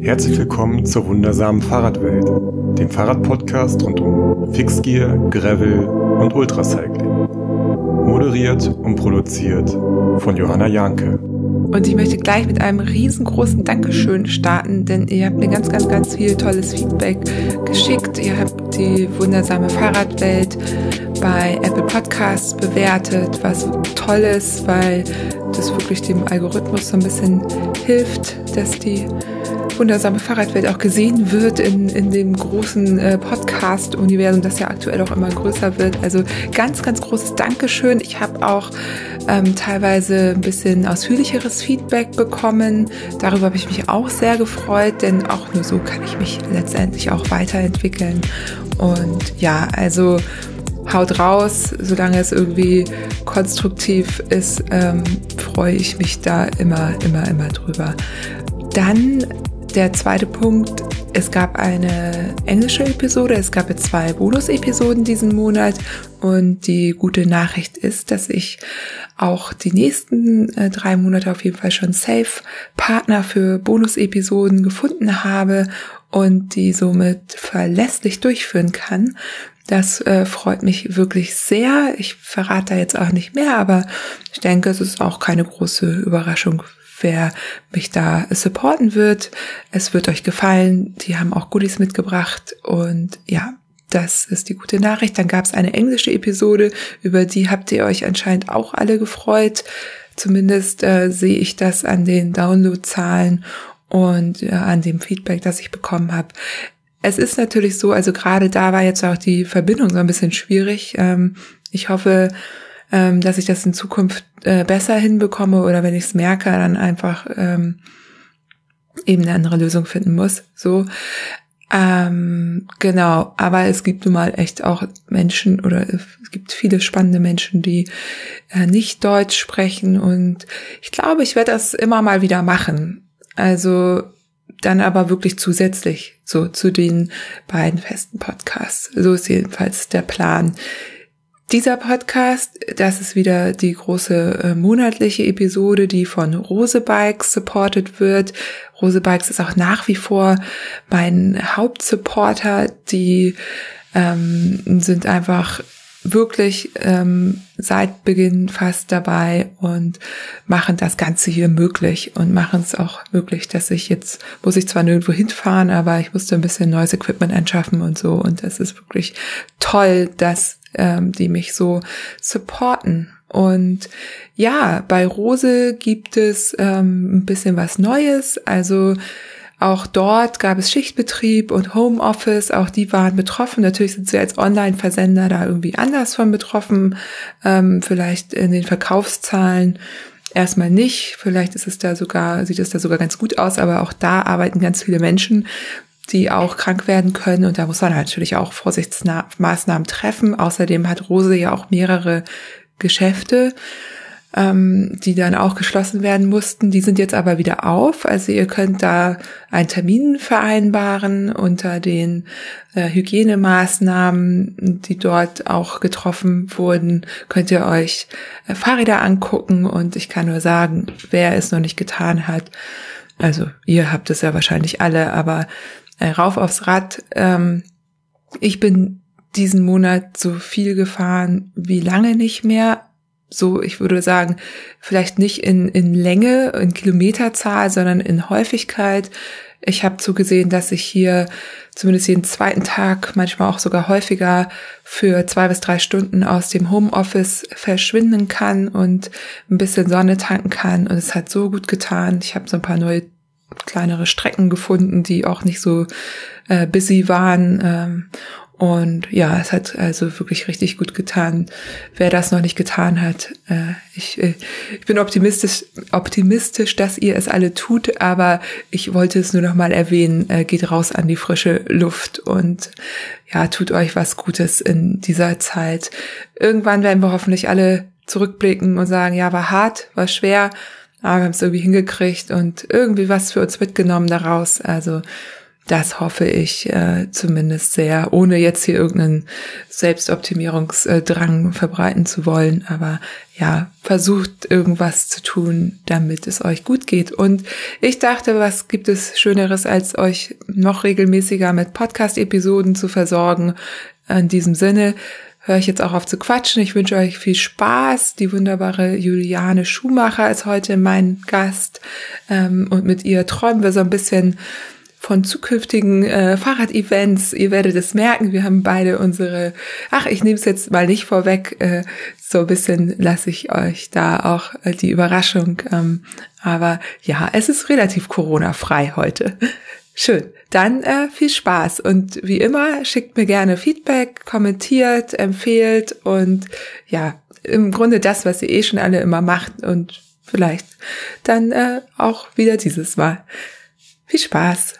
Herzlich willkommen zur wundersamen Fahrradwelt, dem Fahrradpodcast rund um Fixgear, Gravel und Ultracycling. Moderiert und produziert von Johanna Janke. Und ich möchte gleich mit einem riesengroßen Dankeschön starten, denn ihr habt mir ganz, ganz, ganz viel tolles Feedback geschickt. Ihr habt die wundersame Fahrradwelt bei Apple Podcasts bewertet, was toll ist, weil das wirklich dem Algorithmus so ein bisschen hilft, dass die wundersame Fahrradwelt auch gesehen wird in, in dem großen äh, Podcast-Universum, das ja aktuell auch immer größer wird. Also ganz, ganz großes Dankeschön. Ich habe auch ähm, teilweise ein bisschen ausführlicheres Feedback bekommen. Darüber habe ich mich auch sehr gefreut, denn auch nur so kann ich mich letztendlich auch weiterentwickeln. Und ja, also haut raus, solange es irgendwie konstruktiv ist, ähm, freue ich mich da immer, immer, immer drüber. Dann der zweite Punkt, es gab eine englische Episode, es gab zwei Bonus-Episoden diesen Monat und die gute Nachricht ist, dass ich auch die nächsten äh, drei Monate auf jeden Fall schon safe Partner für Bonus-Episoden gefunden habe und die somit verlässlich durchführen kann. Das äh, freut mich wirklich sehr. Ich verrate da jetzt auch nicht mehr, aber ich denke, es ist auch keine große Überraschung, wer mich da supporten wird. Es wird euch gefallen. Die haben auch Goodies mitgebracht und ja, das ist die gute Nachricht. Dann gab es eine englische Episode, über die habt ihr euch anscheinend auch alle gefreut. Zumindest äh, sehe ich das an den Downloadzahlen und äh, an dem Feedback, das ich bekommen habe. Es ist natürlich so, also gerade da war jetzt auch die Verbindung so ein bisschen schwierig. Ähm, ich hoffe, ähm, dass ich das in Zukunft äh, besser hinbekomme oder wenn ich es merke, dann einfach ähm, eben eine andere Lösung finden muss. So. Ähm, genau, aber es gibt nun mal echt auch Menschen oder es gibt viele spannende Menschen, die äh, nicht Deutsch sprechen und ich glaube, ich werde das immer mal wieder machen. Also dann aber wirklich zusätzlich so zu den beiden festen Podcasts. So ist jedenfalls der Plan. Dieser Podcast, das ist wieder die große äh, monatliche Episode, die von Rose Bikes supported wird. Rose Bikes ist auch nach wie vor mein Hauptsupporter. Die ähm, sind einfach wirklich ähm, seit Beginn fast dabei und machen das Ganze hier möglich und machen es auch möglich, dass ich jetzt, muss ich zwar nirgendwo hinfahren, aber ich musste ein bisschen neues Equipment anschaffen und so und es ist wirklich toll, dass ähm, die mich so supporten. Und ja, bei Rose gibt es ähm, ein bisschen was Neues, also auch dort gab es Schichtbetrieb und Homeoffice, auch die waren betroffen. Natürlich sind sie als Online-Versender da irgendwie anders von betroffen, ähm, vielleicht in den Verkaufszahlen erstmal nicht. Vielleicht ist es da sogar, sieht es da sogar ganz gut aus, aber auch da arbeiten ganz viele Menschen, die auch krank werden können. Und da muss man natürlich auch Vorsichtsmaßnahmen treffen. Außerdem hat Rose ja auch mehrere Geschäfte ähm, die dann auch geschlossen werden mussten. Die sind jetzt aber wieder auf. Also ihr könnt da einen Termin vereinbaren unter den äh, Hygienemaßnahmen, die dort auch getroffen wurden. Könnt ihr euch äh, Fahrräder angucken und ich kann nur sagen, wer es noch nicht getan hat. Also ihr habt es ja wahrscheinlich alle, aber äh, rauf aufs Rad. Ähm, ich bin diesen Monat so viel gefahren wie lange nicht mehr so, ich würde sagen, vielleicht nicht in, in Länge, in Kilometerzahl, sondern in Häufigkeit. Ich habe zugesehen, dass ich hier zumindest jeden zweiten Tag, manchmal auch sogar häufiger, für zwei bis drei Stunden aus dem Homeoffice verschwinden kann und ein bisschen Sonne tanken kann. Und es hat so gut getan. Ich habe so ein paar neue kleinere Strecken gefunden, die auch nicht so äh, busy waren. Ähm, und ja, es hat also wirklich richtig gut getan. Wer das noch nicht getan hat, äh, ich, äh, ich bin optimistisch, optimistisch, dass ihr es alle tut, aber ich wollte es nur noch mal erwähnen, äh, geht raus an die frische Luft und ja, tut euch was Gutes in dieser Zeit. Irgendwann werden wir hoffentlich alle zurückblicken und sagen, ja, war hart, war schwer, aber wir haben es irgendwie hingekriegt und irgendwie was für uns mitgenommen daraus. Also Das hoffe ich äh, zumindest sehr, ohne jetzt hier irgendeinen Selbstoptimierungsdrang verbreiten zu wollen. Aber ja, versucht irgendwas zu tun, damit es euch gut geht. Und ich dachte, was gibt es Schöneres, als euch noch regelmäßiger mit Podcast-Episoden zu versorgen. In diesem Sinne höre ich jetzt auch auf zu quatschen. Ich wünsche euch viel Spaß. Die wunderbare Juliane Schumacher ist heute mein Gast. Ähm, und mit ihr träumen wir so ein bisschen von zukünftigen äh, Fahrradevents. Ihr werdet es merken, wir haben beide unsere, ach, ich nehme es jetzt mal nicht vorweg, äh, so ein bisschen lasse ich euch da auch äh, die Überraschung. Ähm, aber ja, es ist relativ Corona-frei heute. Schön. Dann äh, viel Spaß und wie immer schickt mir gerne Feedback, kommentiert, empfehlt und ja, im Grunde das, was ihr eh schon alle immer macht und vielleicht dann äh, auch wieder dieses Mal. Viel Spaß.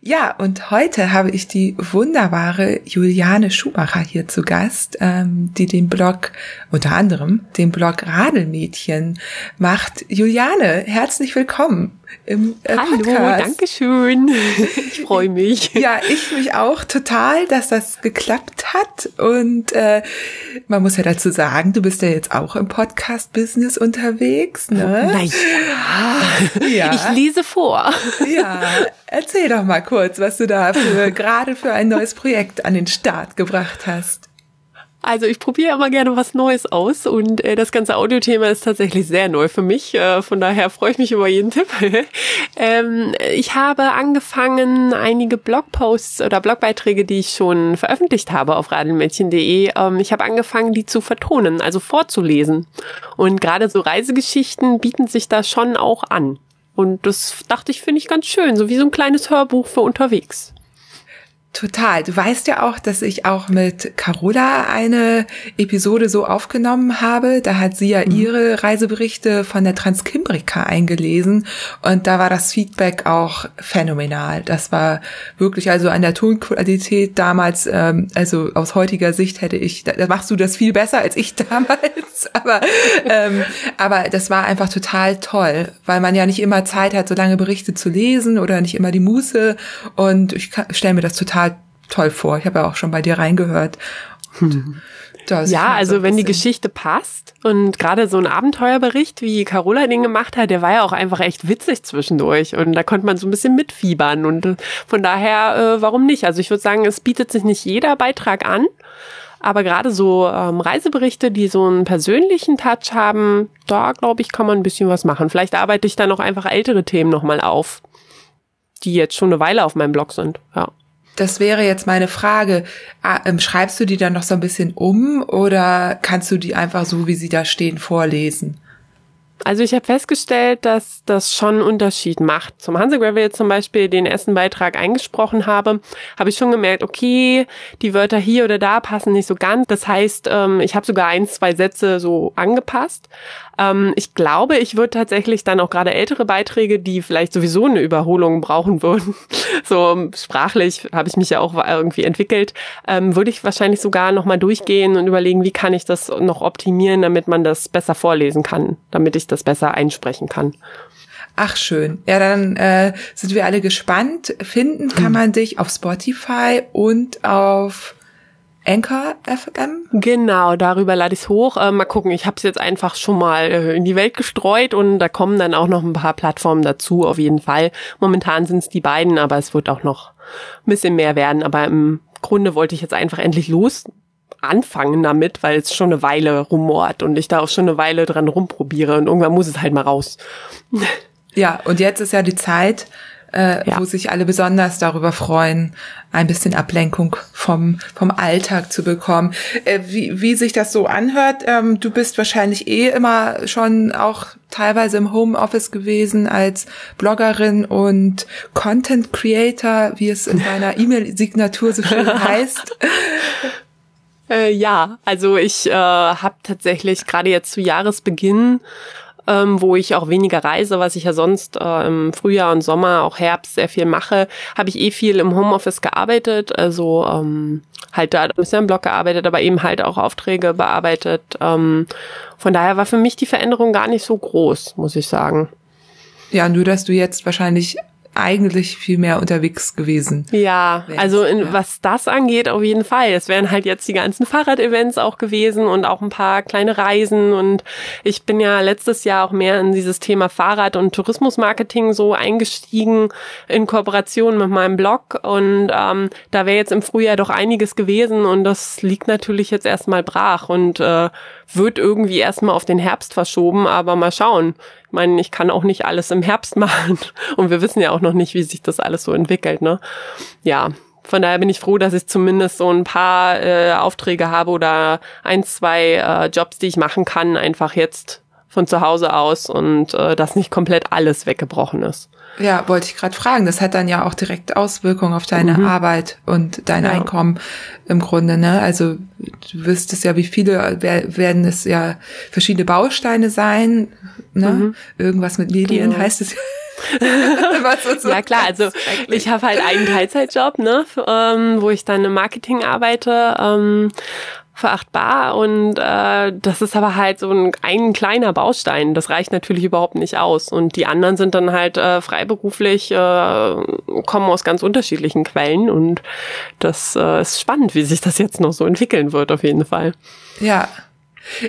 Ja, und heute habe ich die wunderbare Juliane Schumacher hier zu Gast, ähm, die den Blog, unter anderem den Blog Radelmädchen macht. Juliane, herzlich willkommen im äh, Hallo, Podcast. danke schön. Ich freue mich. ja, ich mich auch total, dass das geklappt hat. Und äh, man muss ja dazu sagen, du bist ja jetzt auch im Podcast-Business unterwegs, ne? Na ja. Ich lese vor. Ja, erzähl doch mal kurz, was du da für, gerade für ein neues Projekt an den Start gebracht hast. Also ich probiere immer gerne was Neues aus und äh, das ganze Audiothema ist tatsächlich sehr neu für mich. Äh, von daher freue ich mich über jeden Tipp. ähm, ich habe angefangen, einige Blogposts oder Blogbeiträge, die ich schon veröffentlicht habe auf radelmädchen.de, ähm, ich habe angefangen, die zu vertonen, also vorzulesen. Und gerade so Reisegeschichten bieten sich da schon auch an. Und das dachte ich, finde ich ganz schön, so wie so ein kleines Hörbuch für unterwegs. Total. Du weißt ja auch, dass ich auch mit Carola eine Episode so aufgenommen habe. Da hat sie ja mhm. ihre Reiseberichte von der Transkimbrika eingelesen und da war das Feedback auch phänomenal. Das war wirklich also an der Tonqualität damals, ähm, also aus heutiger Sicht hätte ich, da machst du das viel besser als ich damals, aber ähm, aber das war einfach total toll, weil man ja nicht immer Zeit hat, so lange Berichte zu lesen oder nicht immer die Muße und ich stelle mir das total toll vor. Ich habe ja auch schon bei dir reingehört. ja, also wenn die Geschichte passt und gerade so ein Abenteuerbericht, wie Carola den gemacht hat, der war ja auch einfach echt witzig zwischendurch und da konnte man so ein bisschen mitfiebern und äh, von daher, äh, warum nicht? Also ich würde sagen, es bietet sich nicht jeder Beitrag an, aber gerade so ähm, Reiseberichte, die so einen persönlichen Touch haben, da glaube ich, kann man ein bisschen was machen. Vielleicht arbeite ich dann auch einfach ältere Themen nochmal auf, die jetzt schon eine Weile auf meinem Blog sind, ja. Das wäre jetzt meine Frage. Ah, ähm, schreibst du die dann noch so ein bisschen um oder kannst du die einfach so, wie sie da stehen, vorlesen? Also ich habe festgestellt, dass das schon einen Unterschied macht. Zum Hansegravel jetzt zum Beispiel den ersten Beitrag eingesprochen habe, habe ich schon gemerkt, okay, die Wörter hier oder da passen nicht so ganz. Das heißt, ähm, ich habe sogar ein, zwei Sätze so angepasst. Ähm, ich glaube, ich würde tatsächlich dann auch gerade ältere Beiträge, die vielleicht sowieso eine Überholung brauchen würden, so sprachlich habe ich mich ja auch irgendwie entwickelt, ähm, würde ich wahrscheinlich sogar nochmal durchgehen und überlegen, wie kann ich das noch optimieren, damit man das besser vorlesen kann, damit ich das besser einsprechen kann. Ach schön. Ja, dann äh, sind wir alle gespannt. Finden kann hm. man dich auf Spotify und auf Anchor FM? Genau, darüber lade ich es hoch. Äh, mal gucken, ich habe es jetzt einfach schon mal äh, in die Welt gestreut und da kommen dann auch noch ein paar Plattformen dazu, auf jeden Fall. Momentan sind es die beiden, aber es wird auch noch ein bisschen mehr werden. Aber im Grunde wollte ich jetzt einfach endlich los anfangen damit, weil es schon eine Weile rumort und ich da auch schon eine Weile dran rumprobiere und irgendwann muss es halt mal raus. Ja, und jetzt ist ja die Zeit, äh, ja. wo sich alle besonders darüber freuen, ein bisschen Ablenkung vom, vom Alltag zu bekommen. Äh, wie, wie sich das so anhört, ähm, du bist wahrscheinlich eh immer schon auch teilweise im Homeoffice gewesen als Bloggerin und Content Creator, wie es in deiner E-Mail-Signatur so schön heißt. Äh, ja, also ich äh, habe tatsächlich gerade jetzt zu Jahresbeginn ähm, wo ich auch weniger reise, was ich ja sonst äh, im Frühjahr und Sommer, auch Herbst sehr viel mache, habe ich eh viel im Homeoffice gearbeitet, also ähm, halt da ein bisschen im Blog gearbeitet, aber eben halt auch Aufträge bearbeitet. Ähm, von daher war für mich die Veränderung gar nicht so groß, muss ich sagen. Ja, nur dass du jetzt wahrscheinlich eigentlich viel mehr unterwegs gewesen. Ja, also in, ja. was das angeht, auf jeden Fall. Es wären halt jetzt die ganzen Fahrradevents auch gewesen und auch ein paar kleine Reisen. Und ich bin ja letztes Jahr auch mehr in dieses Thema Fahrrad- und Tourismusmarketing so eingestiegen in Kooperation mit meinem Blog. Und ähm, da wäre jetzt im Frühjahr doch einiges gewesen und das liegt natürlich jetzt erstmal brach und äh, wird irgendwie erstmal auf den Herbst verschoben, aber mal schauen meine, ich kann auch nicht alles im Herbst machen. Und wir wissen ja auch noch nicht, wie sich das alles so entwickelt, ne? Ja. Von daher bin ich froh, dass ich zumindest so ein paar äh, Aufträge habe oder ein, zwei äh, Jobs, die ich machen kann, einfach jetzt von zu Hause aus und äh, dass nicht komplett alles weggebrochen ist. Ja, wollte ich gerade fragen. Das hat dann ja auch direkt Auswirkungen auf deine mhm. Arbeit und dein ja. Einkommen im Grunde. Ne? Also du wüsstest ja, wie viele werden es ja verschiedene Bausteine sein. Ne? Mhm. Irgendwas mit Medien genau. heißt es ja. ja klar, also ich habe halt einen Teilzeitjob, ne, ähm, wo ich dann im Marketing arbeite. Ähm, verachtbar und äh, das ist aber halt so ein, ein kleiner Baustein. Das reicht natürlich überhaupt nicht aus und die anderen sind dann halt äh, freiberuflich, äh, kommen aus ganz unterschiedlichen Quellen und das äh, ist spannend, wie sich das jetzt noch so entwickeln wird auf jeden Fall. Ja,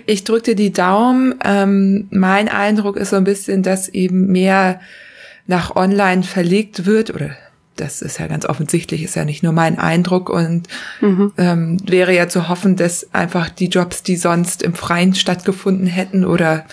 ich drückte die Daumen. Ähm, mein Eindruck ist so ein bisschen, dass eben mehr nach online verlegt wird oder das ist ja ganz offensichtlich, ist ja nicht nur mein Eindruck und mhm. ähm, wäre ja zu hoffen, dass einfach die Jobs, die sonst im Freien stattgefunden hätten oder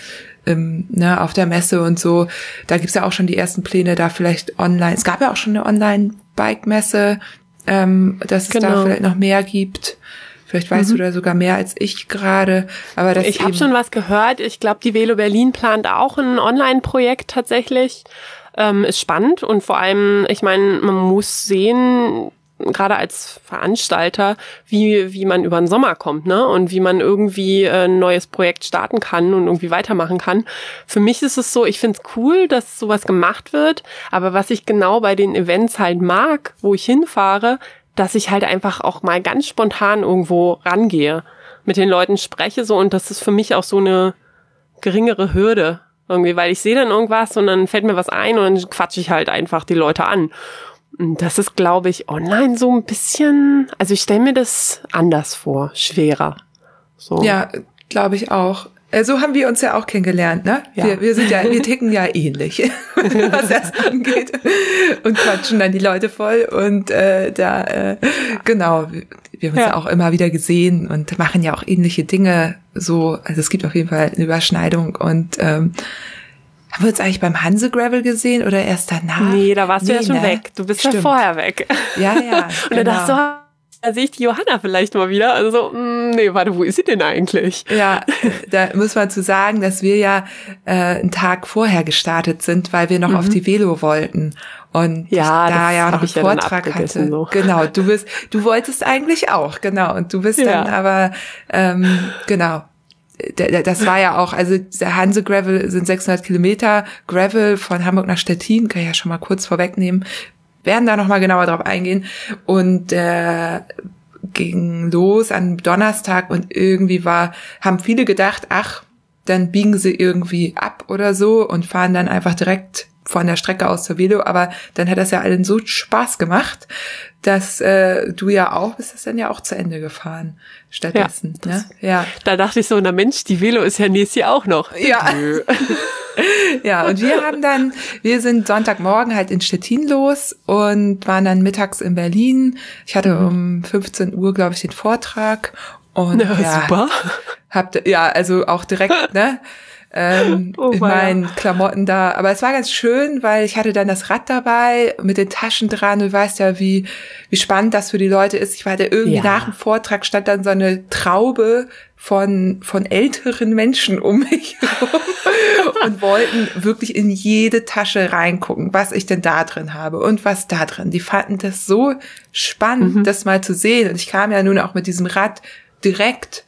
ähm, ne, auf der Messe und so, da gibt's ja auch schon die ersten Pläne, da vielleicht online, es gab ja auch schon eine Online-Bike-Messe, ähm, dass es genau. da vielleicht noch mehr gibt. Vielleicht weißt mhm. du da sogar mehr als ich gerade. Aber das ich habe schon was gehört. Ich glaube, die Velo Berlin plant auch ein Online-Projekt tatsächlich ähm, ist spannend und vor allem, ich meine, man muss sehen, gerade als Veranstalter, wie, wie man über den Sommer kommt, ne? Und wie man irgendwie äh, ein neues Projekt starten kann und irgendwie weitermachen kann. Für mich ist es so, ich finde es cool, dass sowas gemacht wird, aber was ich genau bei den Events halt mag, wo ich hinfahre, dass ich halt einfach auch mal ganz spontan irgendwo rangehe, mit den Leuten spreche so und das ist für mich auch so eine geringere Hürde, irgendwie, weil ich sehe dann irgendwas und dann fällt mir was ein und dann quatsche ich halt einfach die Leute an. Und das ist, glaube ich, online so ein bisschen, also ich stelle mir das anders vor, schwerer. So. Ja, glaube ich auch. Äh, so haben wir uns ja auch kennengelernt, ne? Ja. Wir, wir sind ja, wir ticken ja ähnlich, was das angeht. Und quatschen dann die Leute voll. Und äh, da, äh, genau, wir haben uns ja. ja auch immer wieder gesehen und machen ja auch ähnliche Dinge. So, also es gibt auf jeden Fall eine Überschneidung. Und ähm, haben wir uns eigentlich beim Hanse Gravel gesehen oder erst danach? Nee, da warst nee, du ja schon ne? weg. Du bist Stimmt. ja vorher weg. Ja, ja. und genau. dann dachte du, da sehe ich die Johanna vielleicht mal wieder. Also, mh, mm, nee, warte, wo ist sie denn eigentlich? Ja, da muss man zu sagen, dass wir ja äh, einen Tag vorher gestartet sind, weil wir noch mhm. auf die Velo wollten. Und ja, da ja noch einen Vortrag ja hatte. So. Genau, du bist, du wolltest eigentlich auch, genau. Und du bist ja. dann aber, ähm, genau, das war ja auch, also der Hanse Gravel sind 600 Kilometer Gravel von Hamburg nach Stettin, kann ich ja schon mal kurz vorwegnehmen, werden da nochmal genauer drauf eingehen. Und äh, ging los an Donnerstag und irgendwie war, haben viele gedacht, ach, dann biegen sie irgendwie ab oder so und fahren dann einfach direkt von der Strecke aus zur Velo, aber dann hat das ja allen so Spaß gemacht, dass äh, du ja auch bist das dann ja auch zu Ende gefahren stattdessen. Ja, ne? ja. Da dachte ich so, na Mensch, die Velo ist ja nächstes Jahr auch noch. Ja. ja, und wir haben dann, wir sind Sonntagmorgen halt in Stettin los und waren dann mittags in Berlin. Ich hatte mhm. um 15 Uhr, glaube ich, den Vortrag. Und ja, ja super. Habt, ja, also auch direkt, ne? Ähm, oh, in meinen Klamotten da. Aber es war ganz schön, weil ich hatte dann das Rad dabei mit den Taschen dran. Du weißt ja, wie, wie spannend das für die Leute ist. Ich war da irgendwie ja. nach dem Vortrag stand dann so eine Traube von, von älteren Menschen um mich herum und wollten wirklich in jede Tasche reingucken, was ich denn da drin habe und was da drin. Die fanden das so spannend, mhm. das mal zu sehen. Und ich kam ja nun auch mit diesem Rad direkt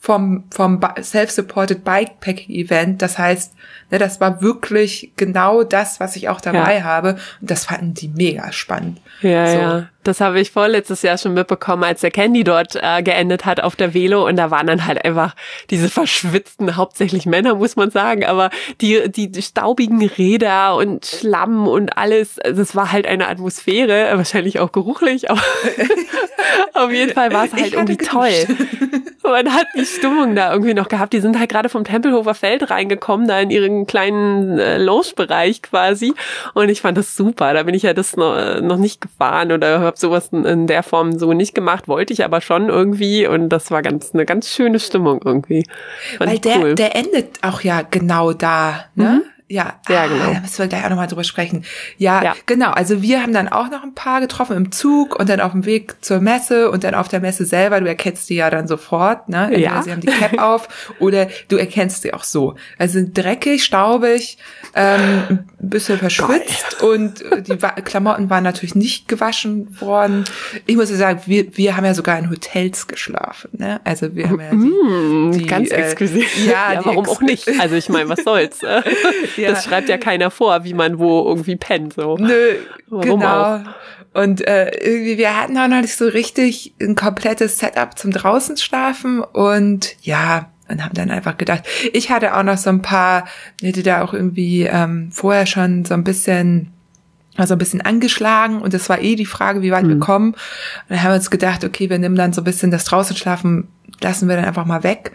vom, vom Self-Supported Bikepacking Event. Das heißt, ne, das war wirklich genau das, was ich auch dabei ja. habe. Und das fanden die mega spannend. Ja, so. ja. Das habe ich vorletztes Jahr schon mitbekommen, als der Candy dort äh, geendet hat auf der Velo. Und da waren dann halt einfach diese verschwitzten, hauptsächlich Männer, muss man sagen, aber die, die, staubigen Räder und Schlamm und alles. Also es war halt eine Atmosphäre, wahrscheinlich auch geruchlich, aber auf jeden Fall war es halt irgendwie toll. Man hat die Stimmung da irgendwie noch gehabt. Die sind halt gerade vom Tempelhofer Feld reingekommen, da in ihren kleinen äh, Lounge-Bereich quasi. Und ich fand das super. Da bin ich ja das noch, äh, noch nicht gefahren oder habe sowas in der Form so nicht gemacht, wollte ich aber schon irgendwie. Und das war ganz eine ganz schöne Stimmung irgendwie. Fand Weil der, cool. der endet auch ja genau da, ne? Mhm. Ja, ja ah, genau. Da müssen wir gleich auch nochmal drüber sprechen. Ja, ja, genau. Also wir haben dann auch noch ein paar getroffen im Zug und dann auf dem Weg zur Messe und dann auf der Messe selber. Du erkennst die ja dann sofort, ne? Entweder ja. sie haben die Cap auf oder du erkennst sie auch so. Also sind dreckig, staubig, ähm, ein bisschen verschwitzt Geil. und die Klamotten waren natürlich nicht gewaschen worden. Ich muss ja sagen, wir, wir haben ja sogar in Hotels geschlafen, ne? Also wir haben ja die, mm, die ganz äh, exklusiv. Ja, ja warum auch nicht? Also ich meine, was soll's? ja. Das schreibt ja keiner vor, wie man wo irgendwie pennt. So. Nö, Warum genau. Auch? Und äh, irgendwie, wir hatten auch noch nicht so richtig ein komplettes Setup zum draußen schlafen und ja, und haben dann einfach gedacht, ich hatte auch noch so ein paar, hätte da auch irgendwie ähm, vorher schon so ein bisschen also ein bisschen angeschlagen und das war eh die Frage, wie weit mhm. wir kommen. Und dann haben wir uns gedacht, okay, wir nehmen dann so ein bisschen das draußen schlafen, lassen wir dann einfach mal weg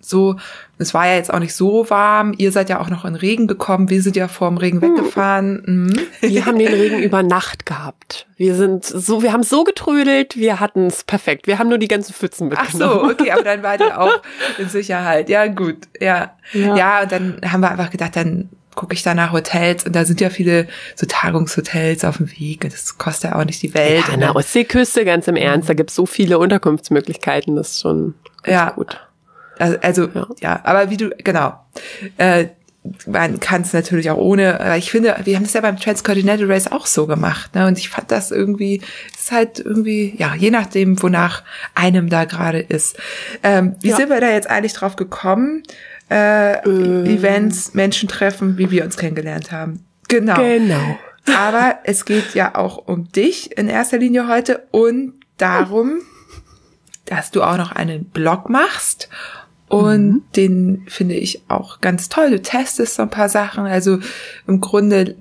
so, es war ja jetzt auch nicht so warm. Ihr seid ja auch noch in Regen gekommen. Wir sind ja vor dem Regen hm. weggefahren. Mhm. Wir haben den Regen über Nacht gehabt. Wir sind so, wir haben so getrödelt, wir hatten es perfekt. Wir haben nur die ganzen Pfützen mitgenommen. Ach so, okay, aber dann war ihr auch in Sicherheit. Ja, gut. Ja. ja. Ja, und dann haben wir einfach gedacht, dann gucke ich da nach Hotels und da sind ja viele so Tagungshotels auf dem Weg. Das kostet ja auch nicht die Welt. Ja, an der Ostseeküste, ganz im Ernst, da gibt es so viele Unterkunftsmöglichkeiten, das ist schon ja. gut. Also, also ja. ja, aber wie du, genau. Äh, man kann es natürlich auch ohne, aber ich finde, wir haben es ja beim Transcontinental Race auch so gemacht, ne? Und ich fand das irgendwie, ist halt irgendwie, ja, je nachdem, wonach einem da gerade ist. Ähm, wie ja. sind wir da jetzt eigentlich drauf gekommen? Äh, ähm. Events, Menschen treffen, wie wir uns kennengelernt haben. Genau. Genau. Aber es geht ja auch um dich in erster Linie heute und darum, dass du auch noch einen Blog machst und mhm. den finde ich auch ganz toll. Du testest so ein paar Sachen. Also im Grunde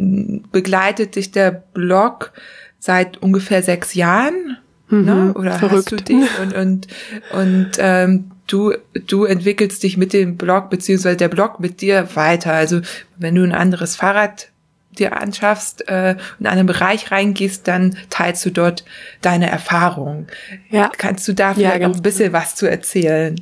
begleitet dich der Blog seit ungefähr sechs Jahren. Mhm. Ne? Oder Verrückt. hast du den? Und, und, und ähm, du, du entwickelst dich mit dem Blog, beziehungsweise der Blog mit dir weiter. Also wenn du ein anderes Fahrrad dir anschaffst, äh, in einen Bereich reingehst, dann teilst du dort deine Erfahrungen. Ja. Kannst du da vielleicht ja, noch ein bisschen was zu erzählen?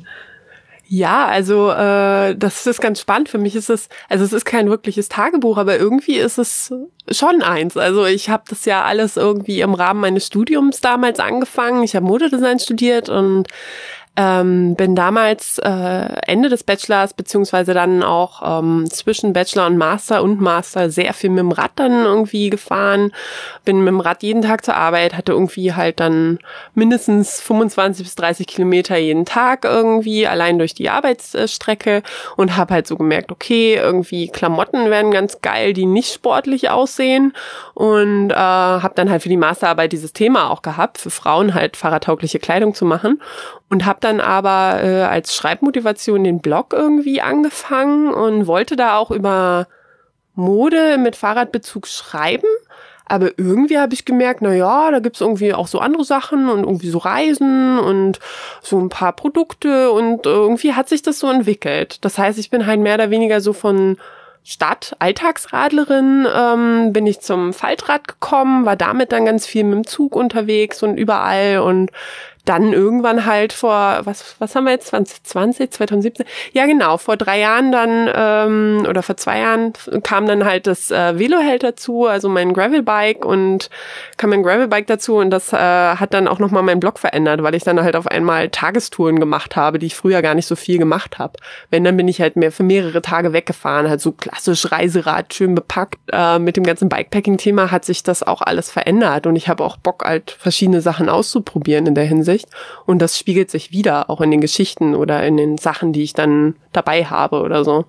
Ja, also äh, das ist ganz spannend. Für mich ist es, also es ist kein wirkliches Tagebuch, aber irgendwie ist es schon eins. Also ich habe das ja alles irgendwie im Rahmen meines Studiums damals angefangen. Ich habe Modedesign studiert und ähm, bin damals äh, Ende des Bachelors beziehungsweise dann auch ähm, zwischen Bachelor und Master und Master sehr viel mit dem Rad dann irgendwie gefahren. Bin mit dem Rad jeden Tag zur Arbeit, hatte irgendwie halt dann mindestens 25 bis 30 Kilometer jeden Tag irgendwie allein durch die Arbeitsstrecke und habe halt so gemerkt, okay, irgendwie Klamotten werden ganz geil, die nicht sportlich aussehen und äh, habe dann halt für die Masterarbeit dieses Thema auch gehabt, für Frauen halt fahrradtaugliche Kleidung zu machen und habe dann aber äh, als Schreibmotivation den Blog irgendwie angefangen und wollte da auch über Mode mit Fahrradbezug schreiben. Aber irgendwie habe ich gemerkt, na ja, da gibt's irgendwie auch so andere Sachen und irgendwie so Reisen und so ein paar Produkte und irgendwie hat sich das so entwickelt. Das heißt, ich bin halt mehr oder weniger so von Stadt, Alltagsradlerin, ähm, bin ich zum Faltrad gekommen, war damit dann ganz viel mit dem Zug unterwegs und überall und dann irgendwann halt vor, was, was haben wir jetzt, 2020, 2017? Ja, genau, vor drei Jahren dann, ähm, oder vor zwei Jahren kam dann halt das äh, Veloheld dazu, also mein Gravelbike und kam mein Gravelbike dazu und das äh, hat dann auch nochmal meinen Blog verändert, weil ich dann halt auf einmal Tagestouren gemacht habe, die ich früher gar nicht so viel gemacht habe. Wenn, dann bin ich halt mehr für mehrere Tage weggefahren, halt so klassisch Reiserad, schön bepackt. Äh, mit dem ganzen Bikepacking-Thema hat sich das auch alles verändert und ich habe auch Bock, halt verschiedene Sachen auszuprobieren in der Hinsicht. Veröffentlicht. Und das spiegelt sich wieder, auch in den Geschichten oder in den Sachen, die ich dann dabei habe oder so.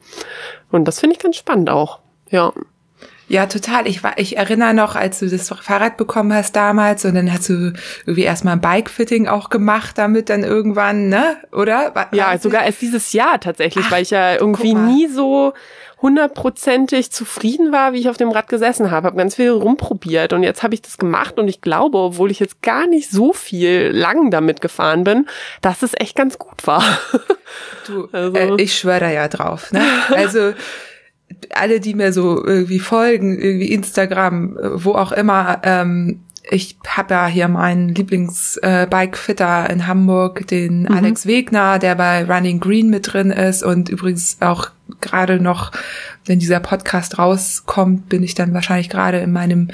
Und das finde ich ganz spannend auch. Ja. Ja, total. Ich war, ich erinnere noch, als du das Fahrrad bekommen hast damals und dann hast du irgendwie erstmal ein Bikefitting auch gemacht damit dann irgendwann, ne? Oder? War, ja, sogar erst dieses Jahr tatsächlich, Ach, weil ich ja irgendwie nie so hundertprozentig zufrieden war, wie ich auf dem Rad gesessen habe. Habe ganz viel rumprobiert und jetzt habe ich das gemacht und ich glaube, obwohl ich jetzt gar nicht so viel lang damit gefahren bin, dass es echt ganz gut war. Du, also. äh, ich schwöre da ja drauf. Ne? Also alle, die mir so irgendwie folgen, irgendwie Instagram, wo auch immer, ähm, ich habe ja hier meinen Lieblings-Bike-Fitter äh, in Hamburg, den mhm. Alex Wegner, der bei Running Green mit drin ist und übrigens auch gerade noch, wenn dieser Podcast rauskommt, bin ich dann wahrscheinlich gerade in meinem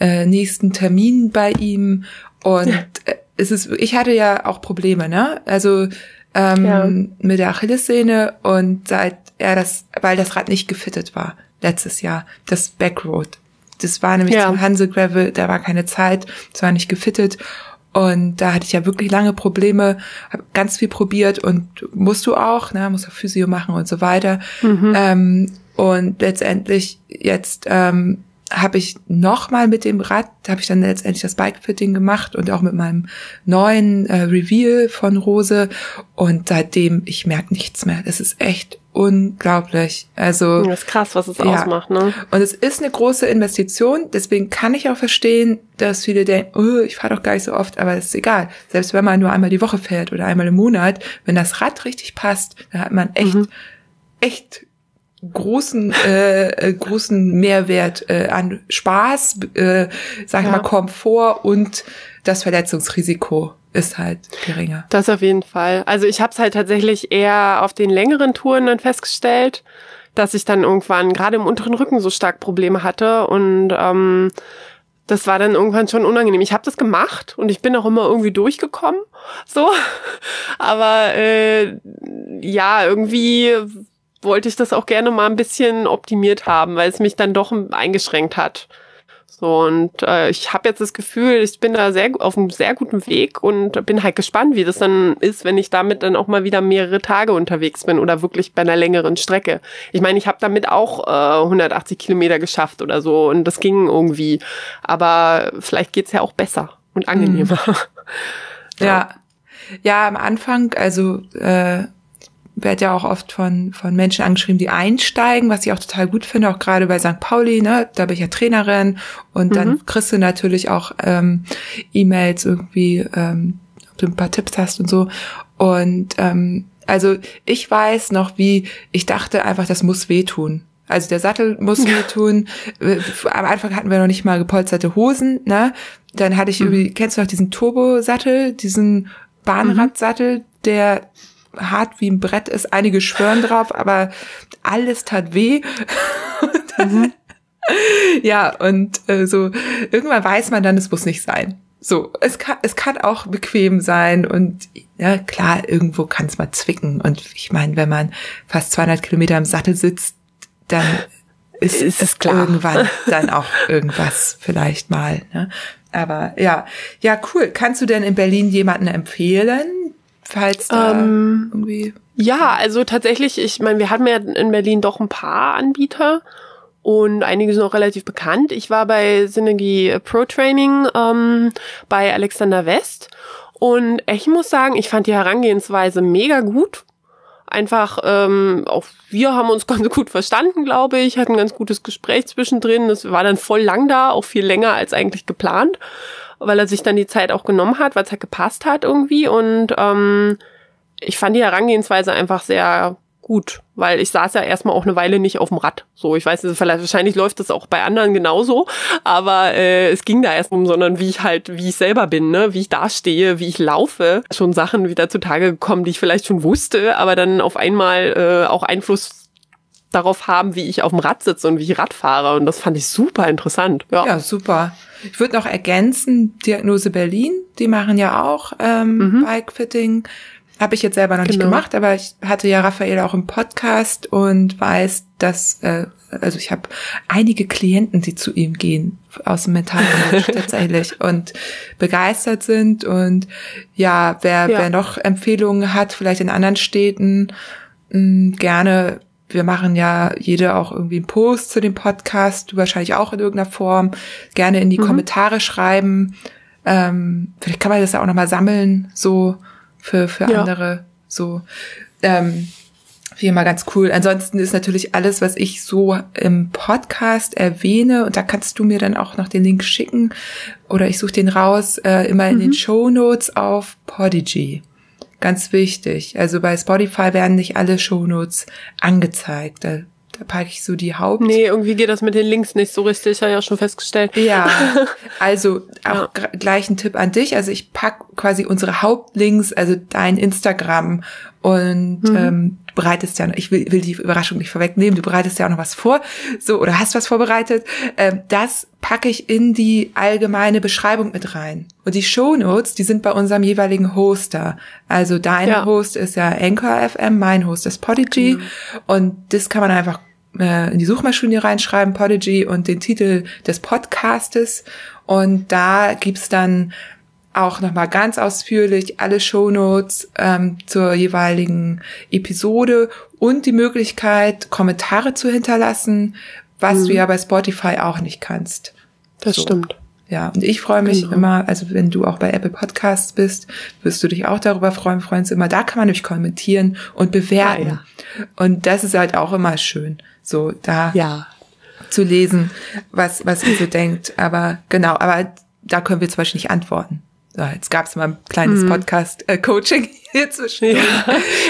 äh, nächsten Termin bei ihm und äh, es ist, ich hatte ja auch Probleme, ne? Also ähm, ja. mit der Achillessehne und seit er das, weil das Rad nicht gefittet war letztes Jahr, das Backroad. Das war nämlich ja. zum Hansel Gravel, da war keine Zeit, es war nicht gefittet und da hatte ich ja wirklich lange Probleme, habe ganz viel probiert und musst du auch, ne, musst auch Physio machen und so weiter. Mhm. Ähm, und letztendlich jetzt ähm, habe ich nochmal mit dem Rad, habe ich dann letztendlich das Bike-Fitting gemacht und auch mit meinem neuen äh, Reveal von Rose und seitdem, ich merke nichts mehr. Das ist echt unglaublich. Also das ist krass, was es ja. ausmacht, ne? Und es ist eine große Investition, deswegen kann ich auch verstehen, dass viele denken, oh, ich fahre doch gar nicht so oft, aber das ist egal. Selbst wenn man nur einmal die Woche fährt oder einmal im Monat, wenn das Rad richtig passt, dann hat man echt, mhm. echt großen äh, äh, großen Mehrwert äh, an Spaß, äh, sag ich ja. mal Komfort und das Verletzungsrisiko ist halt geringer. Das auf jeden Fall. Also ich habe es halt tatsächlich eher auf den längeren Touren dann festgestellt, dass ich dann irgendwann gerade im unteren Rücken so stark Probleme hatte und ähm, das war dann irgendwann schon unangenehm. Ich habe das gemacht und ich bin auch immer irgendwie durchgekommen, so. Aber äh, ja, irgendwie wollte ich das auch gerne mal ein bisschen optimiert haben, weil es mich dann doch eingeschränkt hat. So, und äh, ich habe jetzt das Gefühl, ich bin da sehr auf einem sehr guten Weg und bin halt gespannt, wie das dann ist, wenn ich damit dann auch mal wieder mehrere Tage unterwegs bin oder wirklich bei einer längeren Strecke. Ich meine, ich habe damit auch äh, 180 Kilometer geschafft oder so und das ging irgendwie. Aber vielleicht geht's ja auch besser und angenehmer. Mhm. Ja. ja. am Anfang, also äh, werde ja auch oft von, von Menschen angeschrieben, die einsteigen, was ich auch total gut finde, auch gerade bei St. Pauli, ne, da bin ich ja Trainerin und dann mhm. kriegst du natürlich auch ähm, E-Mails irgendwie, ähm, ob du ein paar Tipps hast und so. Und ähm, also ich weiß noch, wie ich dachte einfach, das muss wehtun. Also der Sattel muss wehtun. Am Anfang hatten wir noch nicht mal gepolsterte Hosen, ne? Dann hatte ich mhm. irgendwie, kennst du noch diesen Turbo-Sattel, diesen Bahnradsattel, der hart wie ein Brett ist. Einige schwören drauf, aber alles tat weh. mhm. Ja, und äh, so irgendwann weiß man dann, es muss nicht sein. So, es kann, es kann auch bequem sein und ja, klar, irgendwo kann es mal zwicken. Und ich meine, wenn man fast 200 Kilometer im Sattel sitzt, dann ist, ist es klar. irgendwann dann auch irgendwas vielleicht mal. Ne? Aber ja, ja, cool. Kannst du denn in Berlin jemanden empfehlen, falls da ähm, irgendwie. Ja, also tatsächlich, ich meine, wir hatten ja in Berlin doch ein paar Anbieter und einige sind auch relativ bekannt. Ich war bei Synergy Pro Training ähm, bei Alexander West und ich muss sagen, ich fand die Herangehensweise mega gut. Einfach, ähm, auch wir haben uns ganz gut verstanden, glaube ich, hatten ein ganz gutes Gespräch zwischendrin. Es war dann voll lang da, auch viel länger als eigentlich geplant weil er sich dann die Zeit auch genommen hat, weil es halt gepasst hat irgendwie. Und ähm, ich fand die Herangehensweise einfach sehr gut, weil ich saß ja erstmal auch eine Weile nicht auf dem Rad. So, ich weiß vielleicht wahrscheinlich läuft das auch bei anderen genauso, aber äh, es ging da erst um, sondern wie ich halt, wie ich selber bin, ne, wie ich dastehe, wie ich laufe, schon Sachen wieder zutage gekommen, die ich vielleicht schon wusste, aber dann auf einmal äh, auch Einfluss darauf haben, wie ich auf dem Rad sitze und wie ich Rad fahre. Und das fand ich super interessant. Ja, ja super. Ich würde noch ergänzen, Diagnose Berlin, die machen ja auch ähm, mhm. Bikefitting. Habe ich jetzt selber noch nicht Genau. gemacht, aber ich hatte ja Raphael auch im Podcast und weiß, dass, äh, also ich habe einige Klienten, die zu ihm gehen aus dem Mentalcoach tatsächlich und begeistert sind und ja, wer, Ja. wer noch Empfehlungen hat, vielleicht in anderen Städten, mh, gerne. Wir machen ja jede auch irgendwie einen Post zu dem Podcast, du wahrscheinlich auch in irgendeiner Form. Gerne in die Kommentare schreiben. Ähm, vielleicht kann man das ja auch nochmal sammeln, so für, für Ja. andere. So. Ähm, wie immer ganz cool. Ansonsten ist natürlich alles, was ich so im Podcast erwähne, und da kannst du mir dann auch noch den Link schicken oder ich suche den raus, äh, immer in den Show Notes auf Podigy. Ganz wichtig. Also bei Spotify werden nicht alle Show Notes angezeigt. Da, da packe ich so die Haupt. Nee, irgendwie geht das mit den Links nicht so richtig, habe ich auch schon festgestellt. Ja, also auch gra- gleich ein Tipp an dich. Also ich pack quasi unsere Hauptlinks, also dein Instagram und ähm, du bereitest ja, noch- ich will, will die Überraschung nicht vorwegnehmen, du bereitest ja auch noch was vor, so oder hast was vorbereitet. Ähm, das packe ich in die allgemeine Beschreibung mit rein. Und die Shownotes, die sind bei unserem jeweiligen Hoster. Also dein Ja. Host ist ja Anchor FM, mein Host ist Podigy und das kann man einfach äh, in die Suchmaschine reinschreiben, Podigy und den Titel des Podcastes. Und da gibt's dann auch nochmal ganz ausführlich alle Shownotes ähm, zur jeweiligen Episode und die Möglichkeit, Kommentare zu hinterlassen, was du ja bei Spotify auch nicht kannst. Das So. stimmt. Ja, und ich freue mich Genau. immer, also wenn du auch bei Apple Podcasts bist, wirst du dich auch darüber freuen, freuen uns immer. Da kann man nämlich kommentieren und bewerten. Ah, Und das ist halt auch immer schön, so da Ja. zu lesen, was, was ihr so denkt. Aber genau, aber da können wir zum Beispiel nicht antworten. So, jetzt gab es mal ein kleines Podcast-Coaching hier zwischen. Mhm. Ja.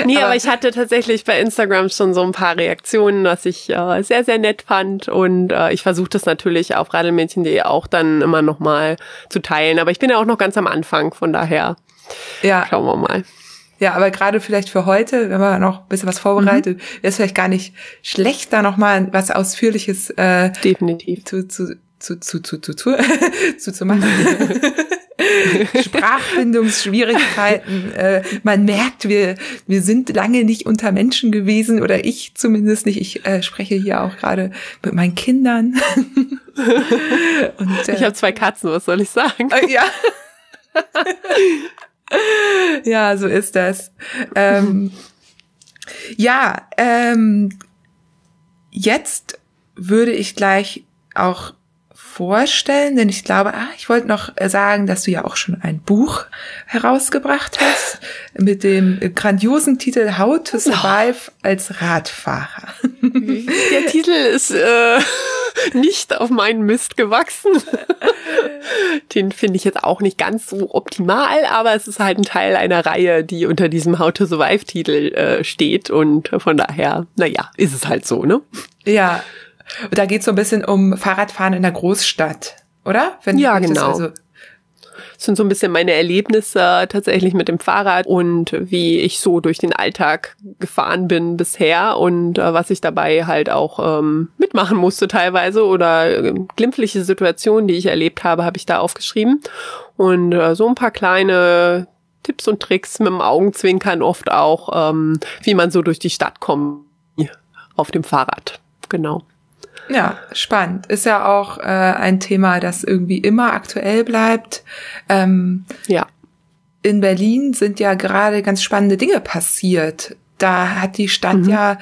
Nee, aber, Aber- ich hatte tatsächlich bei Instagram schon so ein paar Reaktionen, was ich äh, sehr, sehr nett fand. Und äh, ich versuche das natürlich auf radelmädchen.de auch dann immer nochmal zu teilen. Aber ich bin ja auch noch ganz am Anfang, von daher Ja, schauen wir mal. ja, aber gerade vielleicht für heute, wenn man noch ein bisschen was vorbereitet, wäre es vielleicht gar nicht schlecht, da noch mal was Ausführliches äh, Definitiv. zu, zu, zu, zu, zu, zu, zu, zu, zu machen. Sprachfindungsschwierigkeiten. Äh, man merkt, wir, wir sind lange nicht unter Menschen gewesen oder ich zumindest nicht. Ich äh, spreche hier auch gerade mit meinen Kindern. Und, äh, Ich habe zwei Katzen, was soll ich sagen? äh, ja. ja, so ist das. Ähm, ja, ähm, jetzt würde ich gleich auch vorstellen, denn ich glaube, ah, ich wollte noch sagen, dass du ja auch schon ein Buch herausgebracht hast mit dem grandiosen Titel How to Survive als Radfahrer. Der Titel ist äh, nicht auf meinen Mist gewachsen. Den finde ich jetzt auch nicht ganz so optimal, aber es ist halt ein Teil einer Reihe, die unter diesem How to Survive Titel äh, steht und von daher, naja, ist es halt so, ne? Ja, und da geht es so ein bisschen um Fahrradfahren in der Großstadt, oder? Wenn Ja, genau. Also, Das sind so ein bisschen meine Erlebnisse tatsächlich mit dem Fahrrad und wie ich so durch den Alltag gefahren bin bisher und äh, was ich dabei halt auch ähm, mitmachen musste teilweise oder äh, glimpfliche Situationen, die ich erlebt habe, habe ich da aufgeschrieben. Und äh, so ein paar kleine Tipps und Tricks mit dem Augenzwinkern oft auch, ähm, wie man so durch die Stadt kommt auf dem Fahrrad. Genau. Ja, spannend. Ist ja auch äh, ein Thema, das irgendwie immer aktuell bleibt. Ähm, Ja. in Berlin sind ja gerade ganz spannende Dinge passiert. Da hat die Stadt ja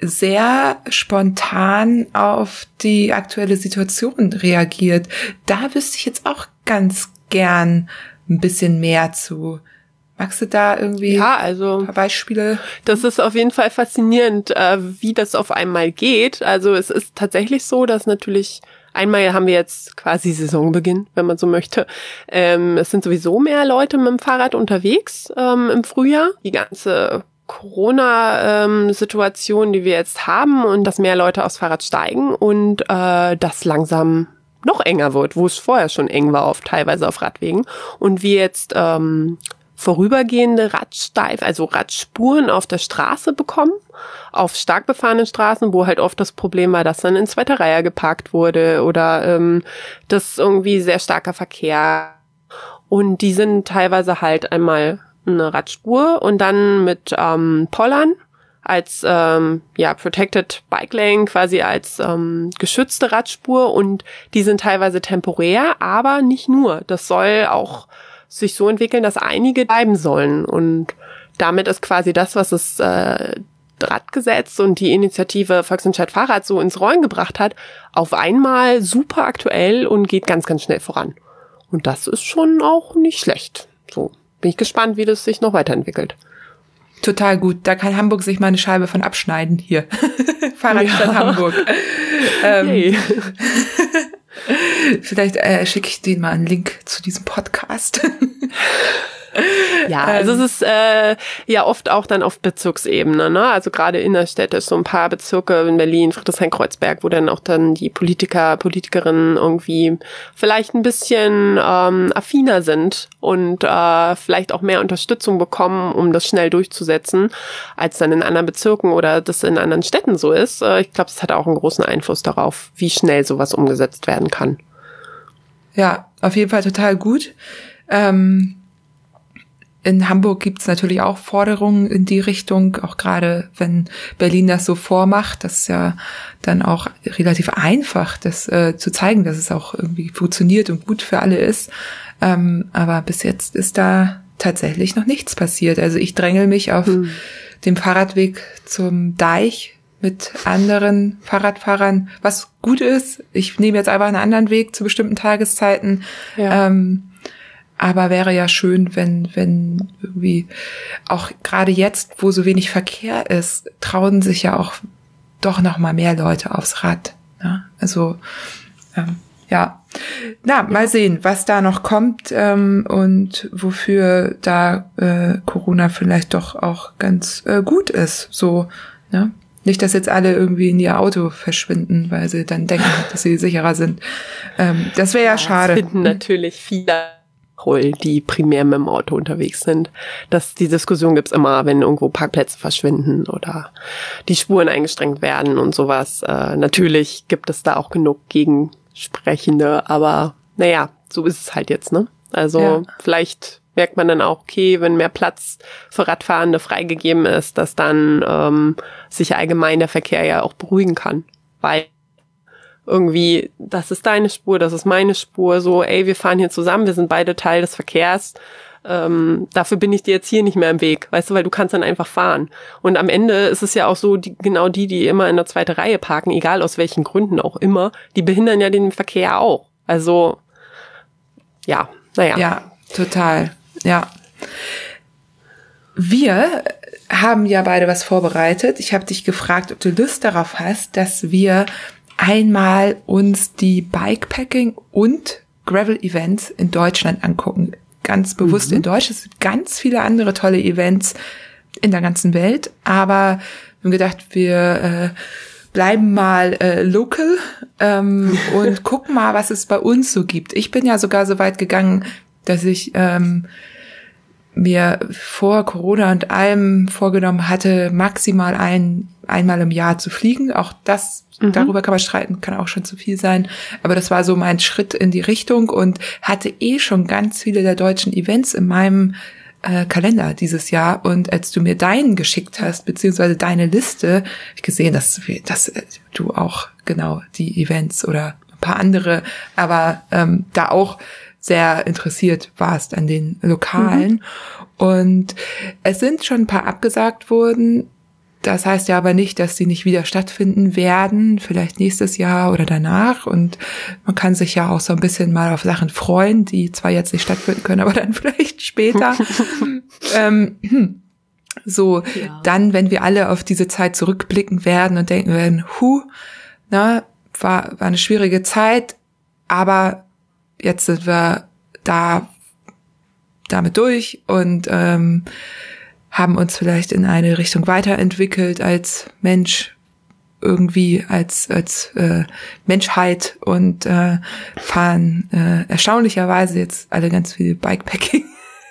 sehr spontan auf die aktuelle Situation reagiert. Da wüsste ich jetzt auch ganz gern ein bisschen mehr zu. Magst du da irgendwie Ja, ein also paar Beispiele? Das ist auf jeden Fall faszinierend, äh, wie das auf einmal geht. Also es ist tatsächlich so, dass natürlich einmal haben wir jetzt quasi Saisonbeginn, wenn man so möchte. Ähm, es sind sowieso mehr Leute mit dem Fahrrad unterwegs ähm, im Frühjahr. Die ganze Corona-Situation, die wir jetzt haben und dass mehr Leute aufs Fahrrad steigen und äh, das langsam noch enger wird, wo es vorher schon eng war, auf teilweise auf Radwegen. Und wir jetzt ähm, vorübergehende Radsteif, also Radspuren auf der Straße bekommen, auf stark befahrenen Straßen, wo halt oft das Problem war, dass dann in zweiter Reihe geparkt wurde oder ähm, das irgendwie sehr starker Verkehr. Und die sind teilweise halt einmal eine Radspur und dann mit ähm, Pollern als ähm, ja protected bike lane quasi als ähm, geschützte Radspur und die sind teilweise temporär, aber nicht nur. Das soll auch sich so entwickeln, dass einige bleiben sollen und damit ist quasi das, was es äh, Radgesetz und die Initiative Volksentscheid Fahrrad so ins Rollen gebracht hat, auf einmal super aktuell und geht ganz, ganz schnell voran. Und das ist schon auch nicht schlecht. So bin ich gespannt, wie das sich noch weiterentwickelt. Total gut. Da kann Hamburg sich mal eine Scheibe von abschneiden. Hier. Fahrradstadt ja. Hamburg. ähm. Vielleicht äh, schicke ich denen mal einen Link zu diesem Podcast. Ja, also es ist äh, ja oft auch dann auf Bezirksebene, ne? Also gerade innerstädtisch so ein paar Bezirke in Berlin, Friedrichshain-Kreuzberg, wo dann auch dann die Politiker, Politikerinnen irgendwie vielleicht ein bisschen ähm, affiner sind und äh, vielleicht auch mehr Unterstützung bekommen, um das schnell durchzusetzen, als dann in anderen Bezirken oder das in anderen Städten so ist. Äh, ich glaube, es hat auch einen großen Einfluss darauf, wie schnell sowas umgesetzt werden kann. Ja, auf jeden Fall total gut. Ähm in Hamburg gibt's natürlich auch Forderungen in die Richtung, auch gerade wenn Berlin das so vormacht, das ist ja dann auch relativ einfach, das äh, zu zeigen, dass es auch irgendwie funktioniert und gut für alle ist. Ähm, aber bis jetzt ist da tatsächlich noch nichts passiert. Also ich drängel mich auf hm. dem Fahrradweg zum Deich mit anderen Fahrradfahrern, was gut ist. Ich nehme jetzt einfach einen anderen Weg zu bestimmten Tageszeiten. Ja. Ähm, aber wäre ja schön, wenn, wenn irgendwie auch gerade jetzt, wo so wenig Verkehr ist, trauen sich ja auch doch noch mal mehr Leute aufs Rad. Ne? Also ähm, ja, na mal sehen, was da noch kommt ähm, und wofür da äh, Corona vielleicht doch auch ganz äh, gut ist. So, ne? Nicht, dass jetzt alle irgendwie in ihr Auto verschwinden, weil sie dann denken, dass sie sicherer sind. Ähm, das wäre ja, ja schade. Das finden natürlich viele Roll, die primär mit dem Auto unterwegs sind. Das, die Diskussion gibt's immer, wenn irgendwo Parkplätze verschwinden oder die Spuren eingestrengt werden und sowas. Äh, natürlich gibt es da auch genug Gegensprechende, aber naja, so ist es halt jetzt, ne? Also ja. vielleicht merkt man dann auch, okay, wenn mehr Platz für Radfahrende freigegeben ist, dass dann ähm, sich allgemein der Verkehr ja auch beruhigen kann. Weil irgendwie, das ist deine Spur, das ist meine Spur, so, ey, wir fahren hier zusammen, wir sind beide Teil des Verkehrs. Ähm, dafür bin ich dir jetzt hier nicht mehr im Weg, weißt du, weil du kannst dann einfach fahren. Und am Ende ist es ja auch so, die, genau die, die immer in der zweiten Reihe parken, egal aus welchen Gründen auch immer, die behindern ja den Verkehr auch. Also, ja, naja. Ja, total, ja. Wir haben ja beide was vorbereitet. Ich habe dich gefragt, ob du Lust darauf hast, dass wir einmal uns die Bikepacking und Gravel-Events in Deutschland angucken. Ganz bewusst mhm. in Deutschland. Es gibt ganz viele andere tolle Events in der ganzen Welt, aber wir haben gedacht, wir äh, bleiben mal äh, local ähm, und gucken mal, was es bei uns so gibt. Ich bin ja sogar so weit gegangen, dass ich ähm, mir vor Corona und allem vorgenommen hatte, maximal ein, einmal im Jahr zu fliegen. Auch das, mhm. darüber kann man streiten, kann auch schon zu viel sein. Aber das war so mein Schritt in die Richtung und hatte eh schon ganz viele der deutschen Events in meinem äh, Kalender dieses Jahr. Und als du mir deinen geschickt hast, beziehungsweise deine Liste, hab ich gesehen, dass, dass äh, du auch genau die Events oder ein paar andere, aber ähm, da auch sehr interessiert warst an den Lokalen. Mhm. Und es sind schon ein paar abgesagt worden. Das heißt ja aber nicht, dass die nicht wieder stattfinden werden, vielleicht nächstes Jahr oder danach. Und man kann sich ja auch so ein bisschen mal auf Sachen freuen, die zwar jetzt nicht stattfinden können, aber dann vielleicht später. ähm, so, ja. dann, wenn wir alle auf diese Zeit zurückblicken werden und denken werden, hu, na, war, war eine schwierige Zeit, aber jetzt sind wir da damit durch und ähm, haben uns vielleicht in eine Richtung weiterentwickelt als Mensch irgendwie als als äh, Menschheit und äh, fahren äh, erstaunlicherweise jetzt alle ganz viel Bikepacking.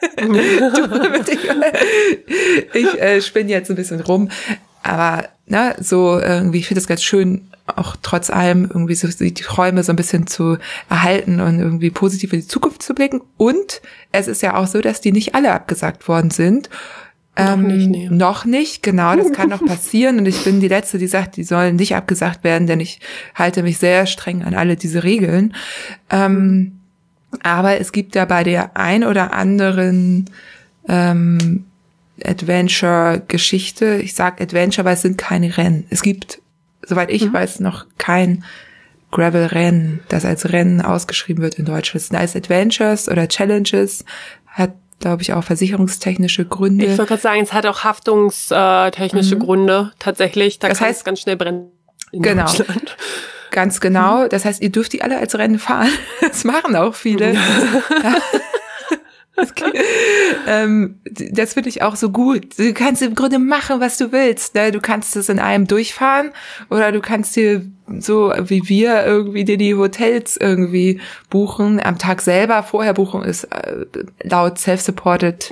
ich äh, spinne jetzt ein bisschen rum, aber na, so irgendwie, ich finde es ganz schön, auch trotz allem irgendwie so die Träume so ein bisschen zu erhalten und irgendwie positiv in die Zukunft zu blicken. Und es ist ja auch so, dass die nicht alle abgesagt worden sind. Noch Ähm, nicht, nee. Noch nicht, genau, das kann noch passieren. Und ich bin die Letzte, die sagt, die sollen nicht abgesagt werden, denn ich halte mich sehr streng an alle diese Regeln. Ähm, aber es gibt ja bei der ein oder anderen ähm, Adventure-Geschichte, ich sag Adventure, weil es sind keine Rennen. Es gibt, soweit ich weiß, noch kein Gravel-Rennen, das als Rennen ausgeschrieben wird in Deutschland. Es sind alles Adventures oder Challenges, hat, glaube ich, auch versicherungstechnische Gründe. Ich wollte gerade sagen, es hat auch haftungstechnische Gründe tatsächlich. Da Mhm. Das kann heißt- es ganz schnell brennen Genau. Ganz genau. Das heißt, ihr dürft die alle als Rennen fahren. Das machen auch viele. Okay. ähm, das finde ich auch so gut. Du kannst im Grunde machen, was du willst. Ne? Du kannst es in einem durchfahren oder du kannst dir so wie wir irgendwie dir die Hotels irgendwie buchen. Am Tag selber vorher buchen ist äh, laut self-supported.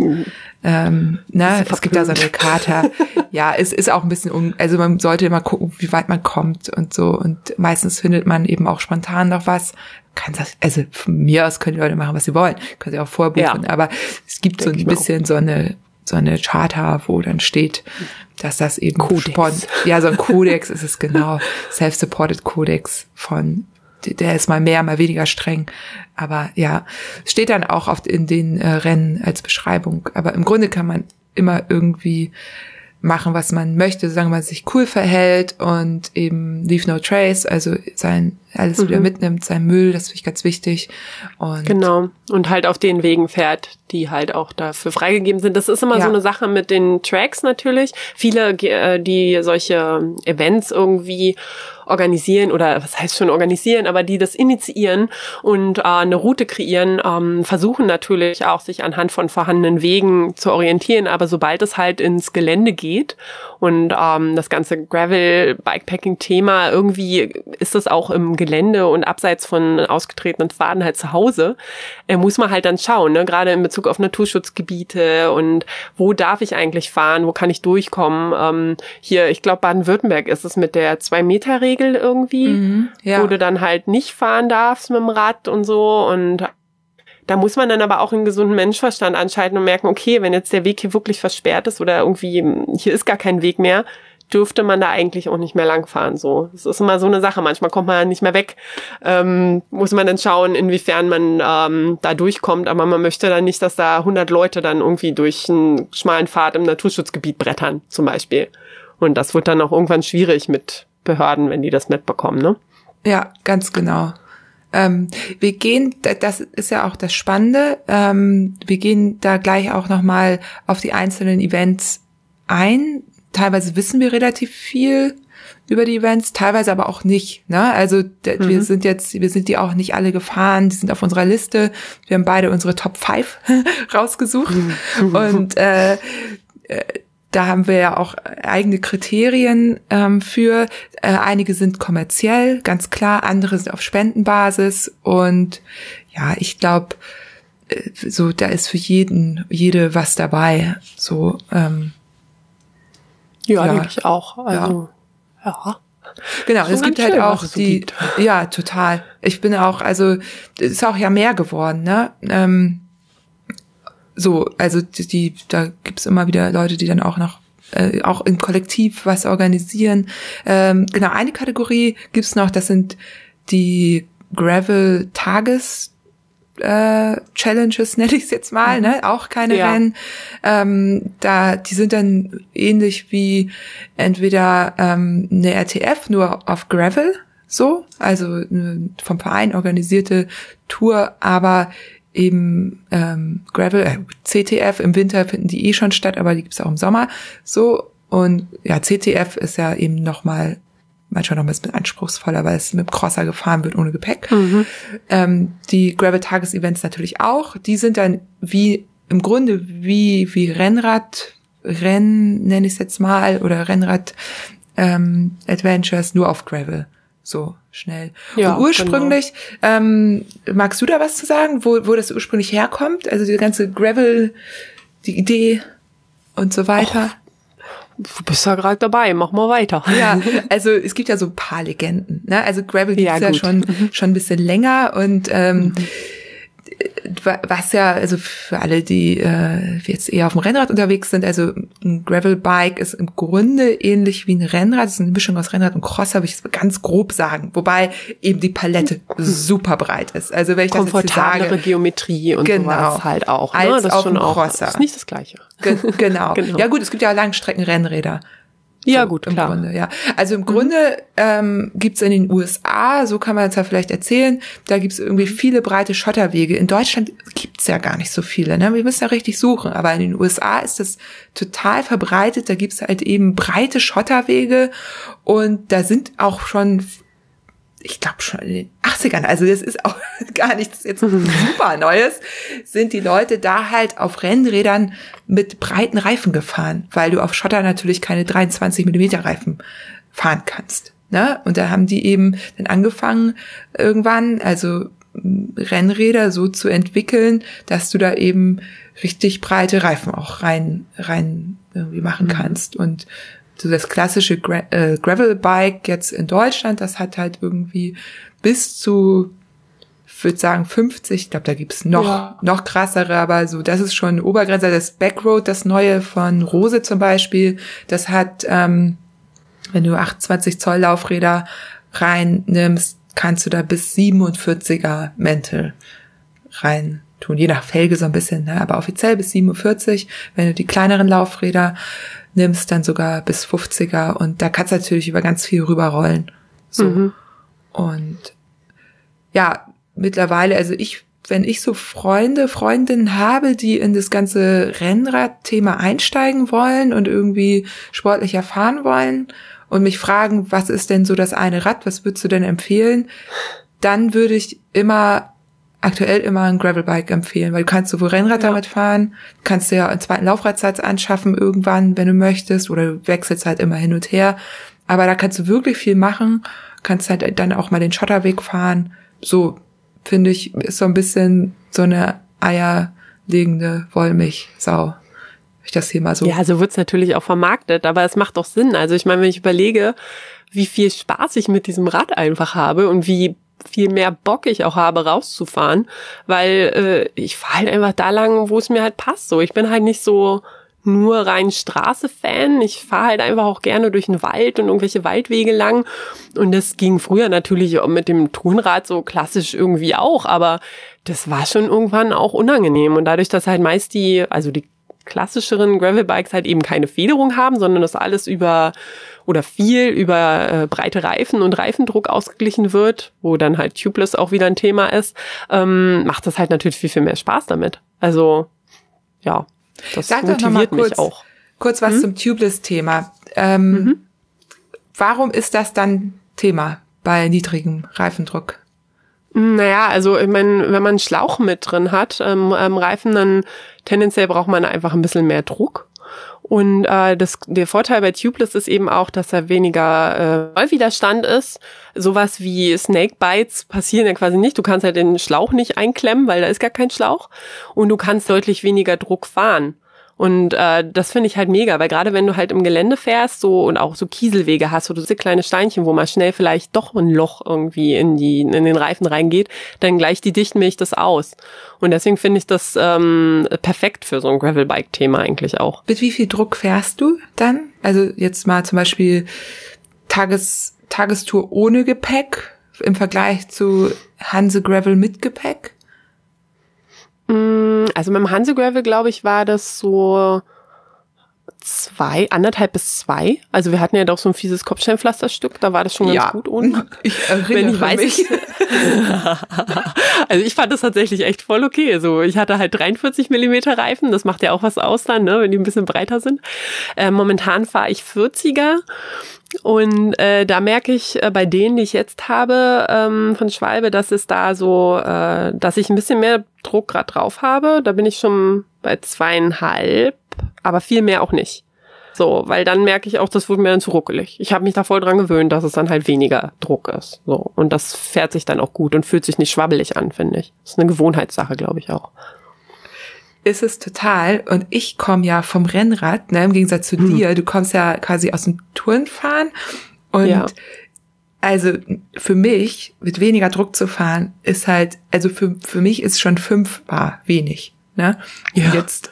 Ähm, ne? Es gibt da so eine Karte. ja, es ist auch ein bisschen um, also man sollte immer gucken, wie weit man kommt und so. Und meistens findet man eben auch spontan noch was. Kann das, also von mir aus können die Leute machen, was sie wollen. Können sie auch vorbuchen. Ja. Aber es gibt so Denk ein mir auch. bisschen so eine, so eine Charta, wo dann steht, dass das eben Kodex. ja, so ein Kodex ist es genau. Self-supported Kodex von, der ist mal mehr, mal weniger streng. Aber ja, steht dann auch oft in den äh, Rennen als Beschreibung. Aber im Grunde kann man immer irgendwie machen, was man möchte, solange man sich cool verhält und eben leave no trace, also sein alles wieder mitnimmt, sein Müll, das finde ich ganz wichtig. Und Genau. Und halt auf den Wegen fährt, die halt auch dafür freigegeben sind. Das ist immer Ja. so eine Sache mit den Tracks natürlich. Viele, äh, die solche Events irgendwie organisieren oder was heißt schon organisieren, aber die das initiieren und äh, eine Route kreieren, ähm, versuchen natürlich auch sich anhand von vorhandenen Wegen zu orientieren. Aber sobald es halt ins Gelände geht und ähm, das ganze Gravel-Bikepacking-Thema irgendwie ist das auch im Gelände und abseits von ausgetretenen Pfaden halt zu Hause, äh, muss man halt dann schauen, ne? gerade in Bezug auf Naturschutzgebiete und wo darf ich eigentlich fahren, wo kann ich durchkommen. Ähm, hier, ich glaube, Baden-Württemberg ist es mit der Zwei-Meter-Regel irgendwie, Mhm, ja. wo du dann halt nicht fahren darfst mit dem Rad und so und da muss man dann aber auch einen gesunden Menschverstand anschalten und merken, okay, wenn jetzt der Weg hier wirklich versperrt ist oder irgendwie hier ist gar kein Weg mehr, dürfte man da eigentlich auch nicht mehr langfahren. So, das ist immer so eine Sache. Manchmal kommt man nicht mehr weg. Ähm, muss man dann schauen, inwiefern man ähm, da durchkommt. Aber man möchte dann nicht, dass da 100 Leute dann irgendwie durch einen schmalen Pfad im Naturschutzgebiet brettern, zum Beispiel. Und das wird dann auch irgendwann schwierig mit Behörden, wenn die das mitbekommen. Ne? Ja, ganz genau. Ähm, wir gehen, da- das ist ja auch das Spannende, ähm, wir gehen da gleich auch nochmal auf die einzelnen Events ein. Teilweise wissen wir relativ viel über die Events, teilweise aber auch nicht. Ne? Also d- wir sind jetzt, wir sind die auch nicht alle gefahren, die sind auf unserer Liste. Wir haben beide unsere Top 5 rausgesucht. Und äh, da haben wir ja auch eigene Kriterien ähm, für. Äh, einige sind kommerziell, ganz klar, andere sind auf Spendenbasis und ja, ich glaube, äh, so da ist für jeden jede was dabei. So ähm, Ja, Ja. denke ich auch. Also, ja. Genau, Schon es gibt halt schön, auch so die, gibt. ja, total. Ich bin auch, also, es ist auch ja mehr geworden, ne? Ähm, so, also die, die da gibt's immer wieder Leute, die dann auch noch äh, auch im Kollektiv was organisieren. Ähm, genau, eine Kategorie gibt's noch, das sind die Gravel Tages äh, Challenges, nenne ich es jetzt mal, ne? Auch keine Ja. Rennen. Ähm, da, die sind dann ähnlich wie entweder ähm, eine RTF, nur auf Gravel, so, also eine vom Verein organisierte Tour, aber eben ähm, Gravel, äh, CTF im Winter finden die eh schon statt, aber die gibt's auch im Sommer. So und ja, CTF ist ja eben noch mal manchmal noch ein bisschen anspruchsvoller, weil es mit dem Crosser gefahren wird ohne Gepäck. Ähm, die Gravel-Tages-Events natürlich auch. Die sind dann wie im Grunde wie wie Rennrad Rennen nenne ich es jetzt mal oder Rennrad ähm, Adventures nur auf Gravel so schnell. Ja, und ursprünglich ähm, magst du da was zu sagen, wo wo das ursprünglich herkommt? Also die ganze Gravel, die Idee und so weiter. Du bist ja gerade dabei, mach mal weiter. Ja, also es gibt ja so ein paar Legenden. Ne? Also Gravel gibt's ja, ja schon, mhm. schon ein bisschen länger und ähm, mhm was ja, also für alle, die äh, jetzt eher auf dem Rennrad unterwegs sind, also ein Gravelbike ist im Grunde ähnlich wie ein Rennrad, das ist eine Mischung aus Rennrad und Crosser, würde ich ganz grob sagen, wobei eben die Palette super breit ist. Also wenn ich das jetzt sage, Geometrie und genau, sowas halt auch. Ne? Als das auf schon auch, Crosser. ist nicht das Gleiche. Ge genau. genau. Ja gut, es gibt ja Langstreckenrennräder. Ja, so, gut, im klar. Grunde, ja. Also im mhm. Grunde ähm, gibt in den USA, so kann man es ja vielleicht erzählen, da gibt's irgendwie viele breite Schotterwege. In Deutschland gibt's ja gar nicht so viele, ne? Wir müssen ja richtig suchen. Aber in den USA ist das total verbreitet. Da gibt's halt eben breite Schotterwege und da sind auch schon ich glaube schon in den 80ern, also das ist auch gar nichts jetzt super Neues, sind die Leute da halt auf Rennrädern mit breiten Reifen gefahren, weil du auf Schotter natürlich keine 23 Millimeter Reifen fahren kannst. Ne? Und da haben die eben dann angefangen irgendwann, also Rennräder so zu entwickeln, dass du da eben richtig breite Reifen auch rein rein irgendwie machen mhm. kannst und so das klassische Gra äh, Gravel-Bike jetzt in Deutschland, das hat halt irgendwie bis zu, ich würde sagen 50, ich glaube, da gibt's noch, ja. noch krassere, aber so, das ist schon Obergrenze. Das Backroad, das neue von Rose zum Beispiel, das hat, ähm, wenn du 28 Zoll Laufräder reinnimmst, kannst du da bis 47er Mental rein tun, je nach Felge so ein bisschen, ne? aber offiziell bis 47. Wenn du die kleineren Laufräder nimmst, dann sogar bis 50er und da kannst du natürlich über ganz viel rüberrollen. So. Mhm. Und ja, mittlerweile, also ich, wenn ich so Freunde, Freundinnen habe, die in das ganze Rennrad-Thema einsteigen wollen und irgendwie sportlicher fahren wollen und mich fragen, was ist denn so das eine Rad, was würdest du denn empfehlen? Dann würde ich immer aktuell immer ein Gravelbike empfehlen, weil du kannst sowohl Rennrad ja. damit fahren, kannst dir ja einen zweiten Laufradsatz anschaffen irgendwann, wenn du möchtest, oder du wechselst halt immer hin und her. Aber da kannst du wirklich viel machen, kannst halt dann auch mal den Schotterweg fahren. So, finde ich, ist so ein bisschen so eine eierlegende Wollmilchsau. Ich das hier mal so. Ja, so wird's natürlich auch vermarktet, aber es macht doch Sinn. Also ich meine, wenn ich überlege, wie viel Spaß ich mit diesem Rad einfach habe und wie viel mehr Bock ich auch habe, rauszufahren, weil äh, ich fahre halt einfach da lang, wo es mir halt passt. So, ich bin halt nicht so nur rein Straße-Fan. Ich fahre halt einfach auch gerne durch den Wald und irgendwelche Waldwege lang. Und das ging früher natürlich auch mit dem Turnrad so klassisch irgendwie auch, aber das war schon irgendwann auch unangenehm. Und dadurch, dass halt meist die, also die klassischeren Gravelbikes halt eben keine Federung haben, sondern das alles über oder viel über äh, breite Reifen und Reifendruck ausgeglichen wird, wo dann halt Tubeless auch wieder ein Thema ist, ähm, macht das halt natürlich viel, viel mehr Spaß damit. Also ja, das Sag motiviert mich kurz, auch. Kurz was hm? zum Tubeless-Thema. Ähm, mhm. Warum ist das dann Thema bei niedrigem Reifendruck? Naja, also ich meine, wenn man einen Schlauch mit drin hat ähm, ähm, Reifen, dann tendenziell braucht man einfach ein bisschen mehr Druck. Und äh, das, der Vorteil bei Tubeless ist eben auch, dass er weniger äh, Rollwiderstand ist. Sowas wie Snake Bites passieren ja quasi nicht. Du kannst halt den Schlauch nicht einklemmen, weil da ist gar kein Schlauch. Und du kannst deutlich weniger Druck fahren. Und äh, das finde ich halt mega, weil gerade wenn du halt im Gelände fährst so und auch so Kieselwege hast so kleine Steinchen, wo man schnell vielleicht doch ein Loch irgendwie in die in den Reifen reingeht, dann gleicht die Dichtmilch das aus. Und deswegen finde ich das ähm, perfekt für so ein Gravelbike-Thema eigentlich auch. Mit wie viel Druck fährst du dann? Also jetzt mal zum Beispiel Tages Tagestour ohne Gepäck im Vergleich zu Hanse Gravel mit Gepäck? Mm, also mit dem Hansegravel, glaube ich, war das so zwei, anderthalb bis zwei. Also wir hatten ja doch so ein fieses Kopfsteinpflasterstück, da war das schon ganz ja, gut unten. Ich erinnere Wenn ich weiß, mich. also ich fand das tatsächlich echt voll okay. So, ich hatte halt 43 Millimeter Reifen, das macht ja auch was aus dann, ne, wenn die ein bisschen breiter sind. Äh, momentan fahre ich 40er und äh, da merke ich äh, bei denen, die ich jetzt habe ähm, von Schwalbe, dass es da so, äh, dass ich ein bisschen mehr Druck gerade drauf habe. Da bin ich schon bei zweieinhalb, aber viel mehr auch nicht. So, weil dann merke ich auch, das wurde mir dann zu ruckelig. Ich habe mich da voll dran gewöhnt, dass es dann halt weniger Druck ist. So. Und das fährt sich dann auch gut und fühlt sich nicht schwabbelig an, finde ich. Das ist eine Gewohnheitssache, glaube ich auch. ist es total. Und ich komme ja vom Rennrad, ne, im Gegensatz zu hm. dir. Du kommst ja quasi aus dem Tourenfahren. Und ja. also für mich, mit weniger Druck zu fahren, ist halt, also für, für mich ist schon fünf Bar wenig. Ne? Ja. Jetzt.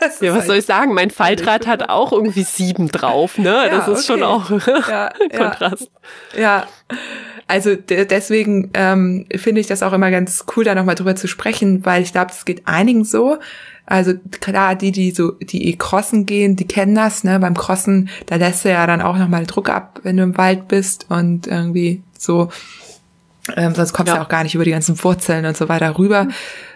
Ja, was halt soll ich sagen? Mein Faltrad hat auch irgendwie sieben drauf, ne? Ja, das ist okay. schon auch ja, Kontrast. Ja, ja. also deswegen ähm, finde ich das auch immer ganz cool, da nochmal drüber zu sprechen, weil ich glaube, es geht einigen so. Also klar, die, die so, die eh crossen gehen, die kennen das, ne? Beim Crossen, da lässt du ja dann auch nochmal Druck ab, wenn du im Wald bist und irgendwie so, ähm, sonst kommst du ja. auch gar nicht über die ganzen Wurzeln und so weiter rüber. Mhm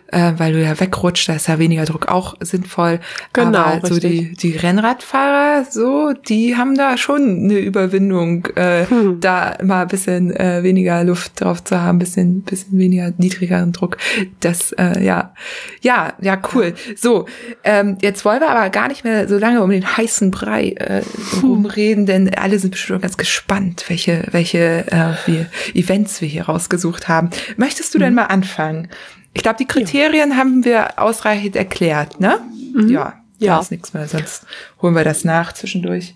äh, weil du ja wegrutscht, da ist ja weniger Druck auch sinnvoll. Genau. Aber so die, die Rennradfahrer, so, die haben da schon eine Überwindung, äh, hm. da immer ein bisschen äh, weniger Luft drauf zu haben, bisschen, bisschen weniger niedrigeren Druck. Das, äh, ja, ja, ja, cool. So, ähm, jetzt wollen wir aber gar nicht mehr so lange um den heißen Brei äh, rumreden, denn alle sind bestimmt ganz gespannt, welche, welche äh, wir Events wir hier rausgesucht haben. Möchtest du denn hm. mal anfangen? Ich glaube, die Kriterien ja. haben wir ausreichend erklärt, ne? Mhm. Ja, ja. ist nichts mehr, sonst holen wir das nach zwischendurch.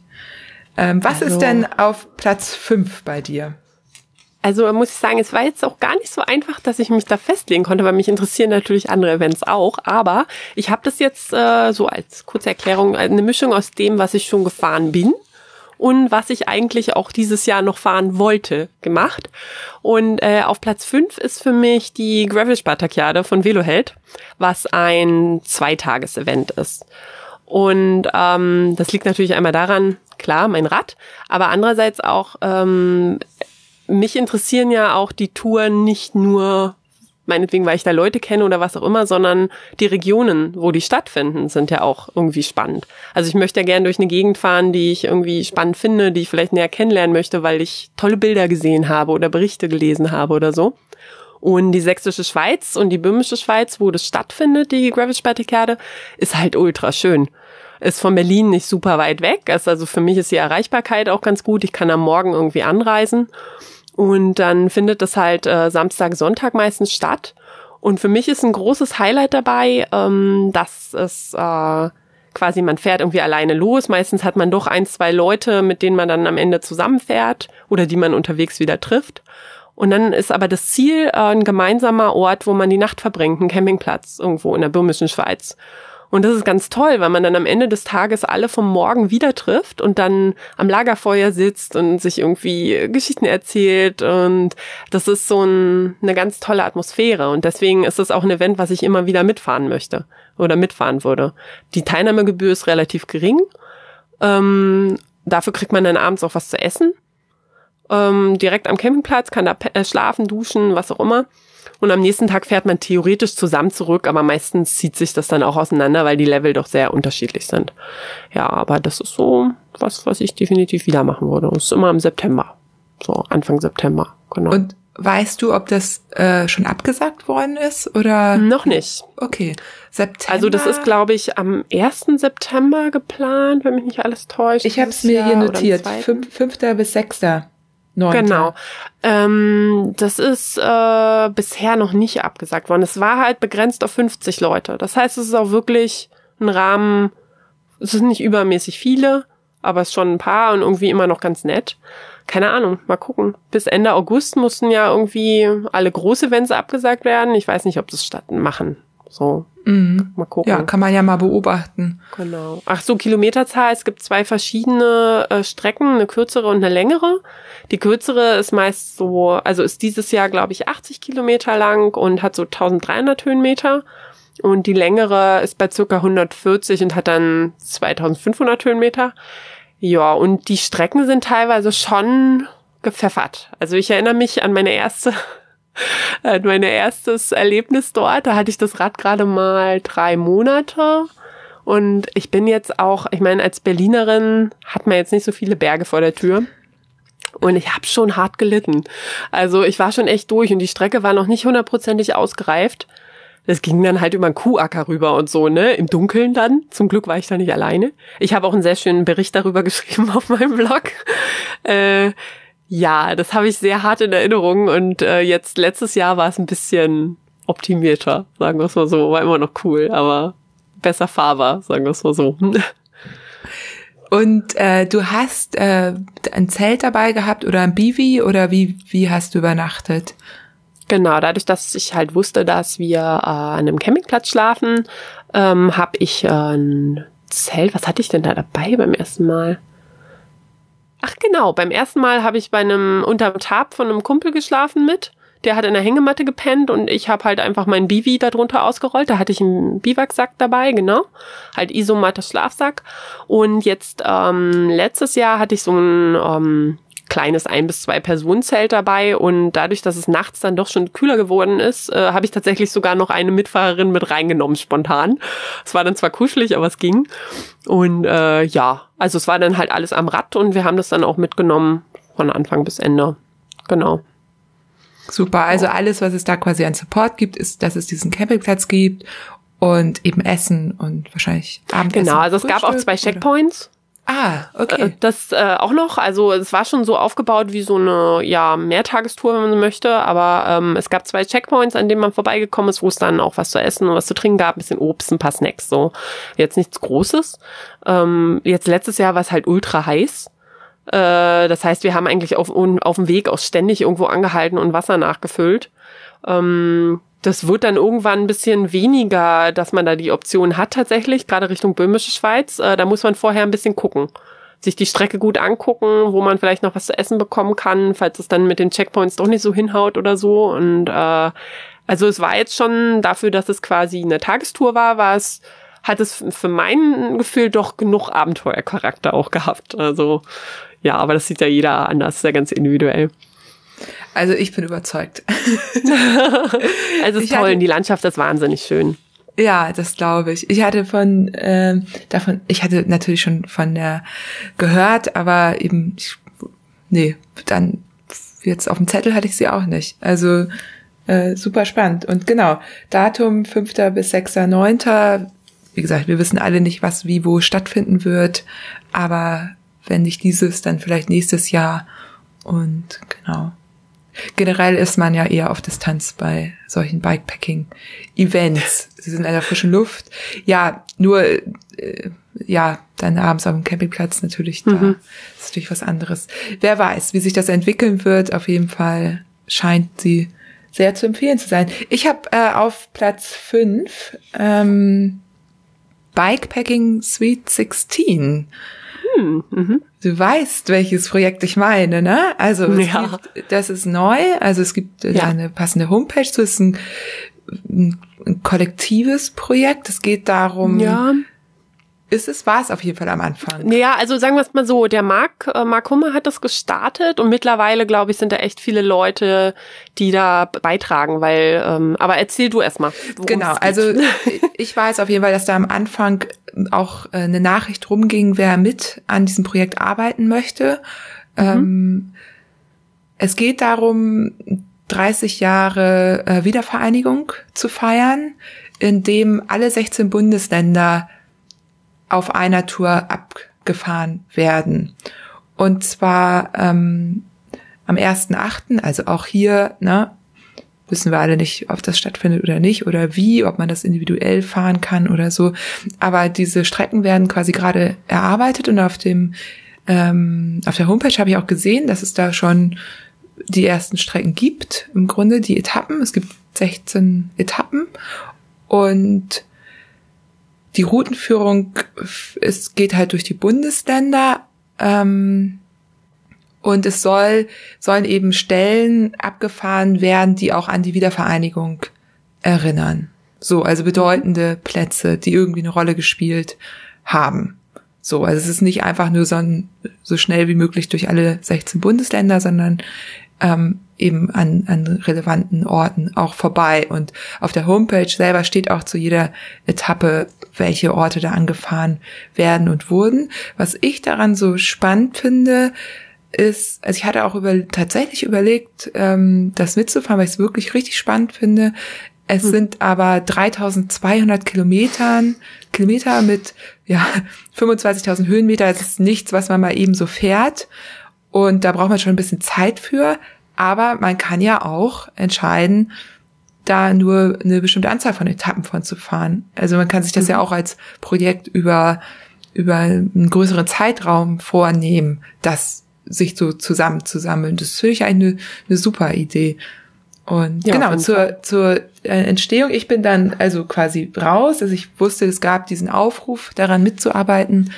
Ähm, was also, ist denn auf Platz fünf bei dir? Also muss ich sagen, es war jetzt auch gar nicht so einfach, dass ich mich da festlegen konnte, weil mich interessieren natürlich andere Events auch. Aber ich habe das jetzt äh, so als kurze Erklärung, eine Mischung aus dem, was ich schon gefahren bin und was ich eigentlich auch dieses Jahr noch fahren wollte, gemacht. Und äh, auf Platz fünf ist für mich die Gravel Spartakiade von Veloheld, was ein Zweitages-Event ist. Und ähm, das liegt natürlich einmal daran, klar, mein Rad, aber andererseits auch, ähm, mich interessieren ja auch die Touren nicht nur meinetwegen, weil ich da Leute kenne oder was auch immer, sondern die Regionen, wo die stattfinden, sind ja auch irgendwie spannend. Also ich möchte ja gerne durch eine Gegend fahren, die ich irgendwie spannend finde, die ich vielleicht näher kennenlernen möchte, weil ich tolle Bilder gesehen habe oder Berichte gelesen habe oder so. Und die sächsische Schweiz und die böhmische Schweiz, wo das stattfindet, die Gravel-Spartikade, ist halt ultra schön. Ist von Berlin nicht super weit weg. Also für mich ist die Erreichbarkeit auch ganz gut. Ich kann am Morgen irgendwie anreisen. Und dann findet das halt äh, Samstag, Sonntag meistens statt. Und für mich ist ein großes Highlight dabei, ähm, dass es äh, quasi man fährt irgendwie alleine los. Meistens hat man doch ein, zwei Leute, mit denen man dann am Ende zusammenfährt oder die man unterwegs wieder trifft. Und dann ist aber das Ziel äh, ein gemeinsamer Ort, wo man die Nacht verbringt, ein Campingplatz irgendwo in der böhmischen Schweiz. Und das ist ganz toll, weil man dann am Ende des Tages alle vom Morgen wieder trifft und dann am Lagerfeuer sitzt und sich irgendwie Geschichten erzählt. Und das ist so ein, eine ganz tolle Atmosphäre. Und deswegen ist es auch ein Event, was ich immer wieder mitfahren möchte oder mitfahren würde. Die Teilnahmegebühr ist relativ gering. Ähm, dafür kriegt man dann abends auch was zu essen. Ähm, direkt am Campingplatz, kann da äh, schlafen, duschen, was auch immer. Und am nächsten Tag fährt man theoretisch zusammen zurück, aber meistens zieht sich das dann auch auseinander, weil die Level doch sehr unterschiedlich sind. Ja, aber das ist so was, was ich definitiv wieder machen würde. Das ist immer im September. So, Anfang September, genau. Und weißt du, ob das äh, schon abgesagt worden ist oder? Noch nicht. Okay. September. Also das ist, glaube ich, am 1. September geplant, wenn mich nicht alles täuscht. Ich habe es mir hier notiert. 5. bis 6. 9. Genau. Ähm, das ist äh, bisher noch nicht abgesagt worden. Es war halt begrenzt auf 50 Leute. Das heißt, es ist auch wirklich ein Rahmen, es sind nicht übermäßig viele, aber es ist schon ein paar und irgendwie immer noch ganz nett. Keine Ahnung, mal gucken. Bis Ende August mussten ja irgendwie alle große Events abgesagt werden. Ich weiß nicht, ob das statt machen. So, Mhm. Mal gucken. Ja, kann man ja mal beobachten. Genau. Ach so, Kilometerzahl. Es gibt zwei verschiedene äh, Strecken, eine kürzere und eine längere. Die kürzere ist meist so, also ist dieses Jahr, glaube ich, 80 Kilometer lang und hat so 1300 Höhenmeter. Und die längere ist bei circa 140 und hat dann 2500 Höhenmeter. Ja, und die Strecken sind teilweise schon gepfeffert. Also ich erinnere mich an meine erste mein erstes Erlebnis dort. Da hatte ich das Rad gerade mal drei Monate. Und ich bin jetzt auch, ich meine, als Berlinerin hat man jetzt nicht so viele Berge vor der Tür. Und ich habe schon hart gelitten. Also ich war schon echt durch und die Strecke war noch nicht hundertprozentig ausgereift. Das ging dann halt über einen Kuhacker rüber und so, ne? Im Dunkeln dann. Zum Glück war ich da nicht alleine. Ich habe auch einen sehr schönen Bericht darüber geschrieben auf meinem Blog. Äh, ja, das habe ich sehr hart in Erinnerung und äh, jetzt letztes Jahr war es ein bisschen optimierter, sagen wir es mal so, war immer noch cool, aber besser fahrbar, sagen wir es mal so. Und äh, du hast äh, ein Zelt dabei gehabt oder ein Bivi oder wie, wie hast du übernachtet? Genau, dadurch, dass ich halt wusste, dass wir äh, an einem Campingplatz schlafen, ähm, habe ich äh, ein Zelt. Was hatte ich denn da dabei beim ersten Mal? Ach genau, beim ersten Mal habe ich bei einem unterm Tab von einem Kumpel geschlafen mit. Der hat in der Hängematte gepennt und ich habe halt einfach meinen Bivi darunter ausgerollt. Da hatte ich einen Biwaksack dabei, genau. Halt Isomatte Schlafsack. Und jetzt ähm, letztes Jahr hatte ich so ein ähm, kleines ein bis zwei Personenzelt dabei und dadurch, dass es nachts dann doch schon kühler geworden ist, äh, habe ich tatsächlich sogar noch eine Mitfahrerin mit reingenommen spontan. Es war dann zwar kuschelig, aber es ging. Und äh, ja, also es war dann halt alles am Rad und wir haben das dann auch mitgenommen von Anfang bis Ende. Genau. Super, also alles, was es da quasi an Support gibt, ist, dass es diesen Campingplatz gibt und eben Essen und wahrscheinlich Abendessen. Genau, also es gab auch zwei Checkpoints. Ah, okay. Äh, das äh, auch noch, also es war schon so aufgebaut wie so eine ja Mehrtagestour, wenn man so möchte, aber ähm, es gab zwei Checkpoints, an denen man vorbeigekommen ist, wo es dann auch was zu essen und was zu trinken gab, ein bisschen Obst, ein paar Snacks, so jetzt nichts Großes. Ähm, jetzt letztes Jahr war es halt ultra heiß. Äh, das heißt, wir haben eigentlich auf, auf dem Weg auch ständig irgendwo angehalten und Wasser nachgefüllt. Ähm, das wird dann irgendwann ein bisschen weniger, dass man da die Option hat tatsächlich, gerade Richtung Böhmische Schweiz. Äh, da muss man vorher ein bisschen gucken. Sich die Strecke gut angucken, wo man vielleicht noch was zu essen bekommen kann, falls es dann mit den Checkpoints doch nicht so hinhaut oder so. Und äh, also es war jetzt schon dafür, dass es quasi eine Tagestour war, war es, hat es für mein Gefühl doch genug Abenteuercharakter auch gehabt. Also ja, aber das sieht ja jeder anders, sehr ganz individuell. Also ich bin überzeugt. also es ist toll, hatte, die Landschaft ist wahnsinnig schön. Ja, das glaube ich. Ich hatte von äh, davon, ich hatte natürlich schon von der gehört, aber eben, ich, nee, dann jetzt auf dem Zettel hatte ich sie auch nicht. Also äh, super spannend. Und genau, Datum 5. bis 6.9. Wie gesagt, wir wissen alle nicht, was wie wo stattfinden wird, aber wenn nicht dieses, dann vielleicht nächstes Jahr. Und genau. Generell ist man ja eher auf Distanz bei solchen Bikepacking-Events. Sie sind in der frischen Luft. Ja, nur, äh, ja, dann abends auf dem Campingplatz natürlich, da mhm. ist natürlich was anderes. Wer weiß, wie sich das entwickeln wird. Auf jeden Fall scheint sie sehr zu empfehlen zu sein. Ich habe äh, auf Platz fünf ähm, Bikepacking Sweet 16 hm, mhm. Du weißt, welches Projekt ich meine, ne? Also ja. gibt, das ist neu, also es gibt ja. eine passende Homepage es ist ein, ein, ein kollektives Projekt. Es geht darum, ja ist es, war es auf jeden Fall am Anfang. Ja, also sagen wir es mal so, der Marc, äh, Marc Hummer hat das gestartet und mittlerweile, glaube ich, sind da echt viele Leute, die da beitragen, weil, ähm, aber erzähl du erstmal. Genau, also ich weiß auf jeden Fall, dass da am Anfang auch äh, eine Nachricht rumging, wer mit an diesem Projekt arbeiten möchte. Mhm. Ähm, es geht darum, 30 Jahre äh, Wiedervereinigung zu feiern, in dem alle 16 Bundesländer auf einer Tour abgefahren werden. Und zwar ähm, am 1.8., also auch hier, ne, wissen wir alle nicht, ob das stattfindet oder nicht oder wie, ob man das individuell fahren kann oder so. Aber diese Strecken werden quasi gerade erarbeitet und auf dem ähm, auf der Homepage habe ich auch gesehen, dass es da schon die ersten Strecken gibt. Im Grunde die Etappen. Es gibt 16 Etappen und die Routenführung, es geht halt durch die Bundesländer ähm, und es soll sollen eben Stellen abgefahren werden, die auch an die Wiedervereinigung erinnern. So, also bedeutende Plätze, die irgendwie eine Rolle gespielt haben. So, also es ist nicht einfach nur so, ein, so schnell wie möglich durch alle 16 Bundesländer, sondern ähm, eben an, an relevanten Orten auch vorbei. Und auf der Homepage selber steht auch zu jeder Etappe, welche Orte da angefahren werden und wurden. Was ich daran so spannend finde, ist, also ich hatte auch über, tatsächlich überlegt, ähm, das mitzufahren, weil ich es wirklich richtig spannend finde. Es hm. sind aber 3200 Kilometern, Kilometer mit, ja, 25.000 Höhenmeter. Das ist nichts, was man mal eben so fährt. Und da braucht man schon ein bisschen Zeit für. Aber man kann ja auch entscheiden, da nur eine bestimmte Anzahl von Etappen von zu fahren. Also man kann sich das mhm. ja auch als Projekt über, über einen größeren Zeitraum vornehmen, das sich so zusammenzusammeln. Das finde ich eigentlich eine, eine super Idee. Und ja, genau, zur, zur äh, Entstehung, ich bin dann also quasi raus. Also ich wusste, es gab diesen Aufruf, daran mitzuarbeiten.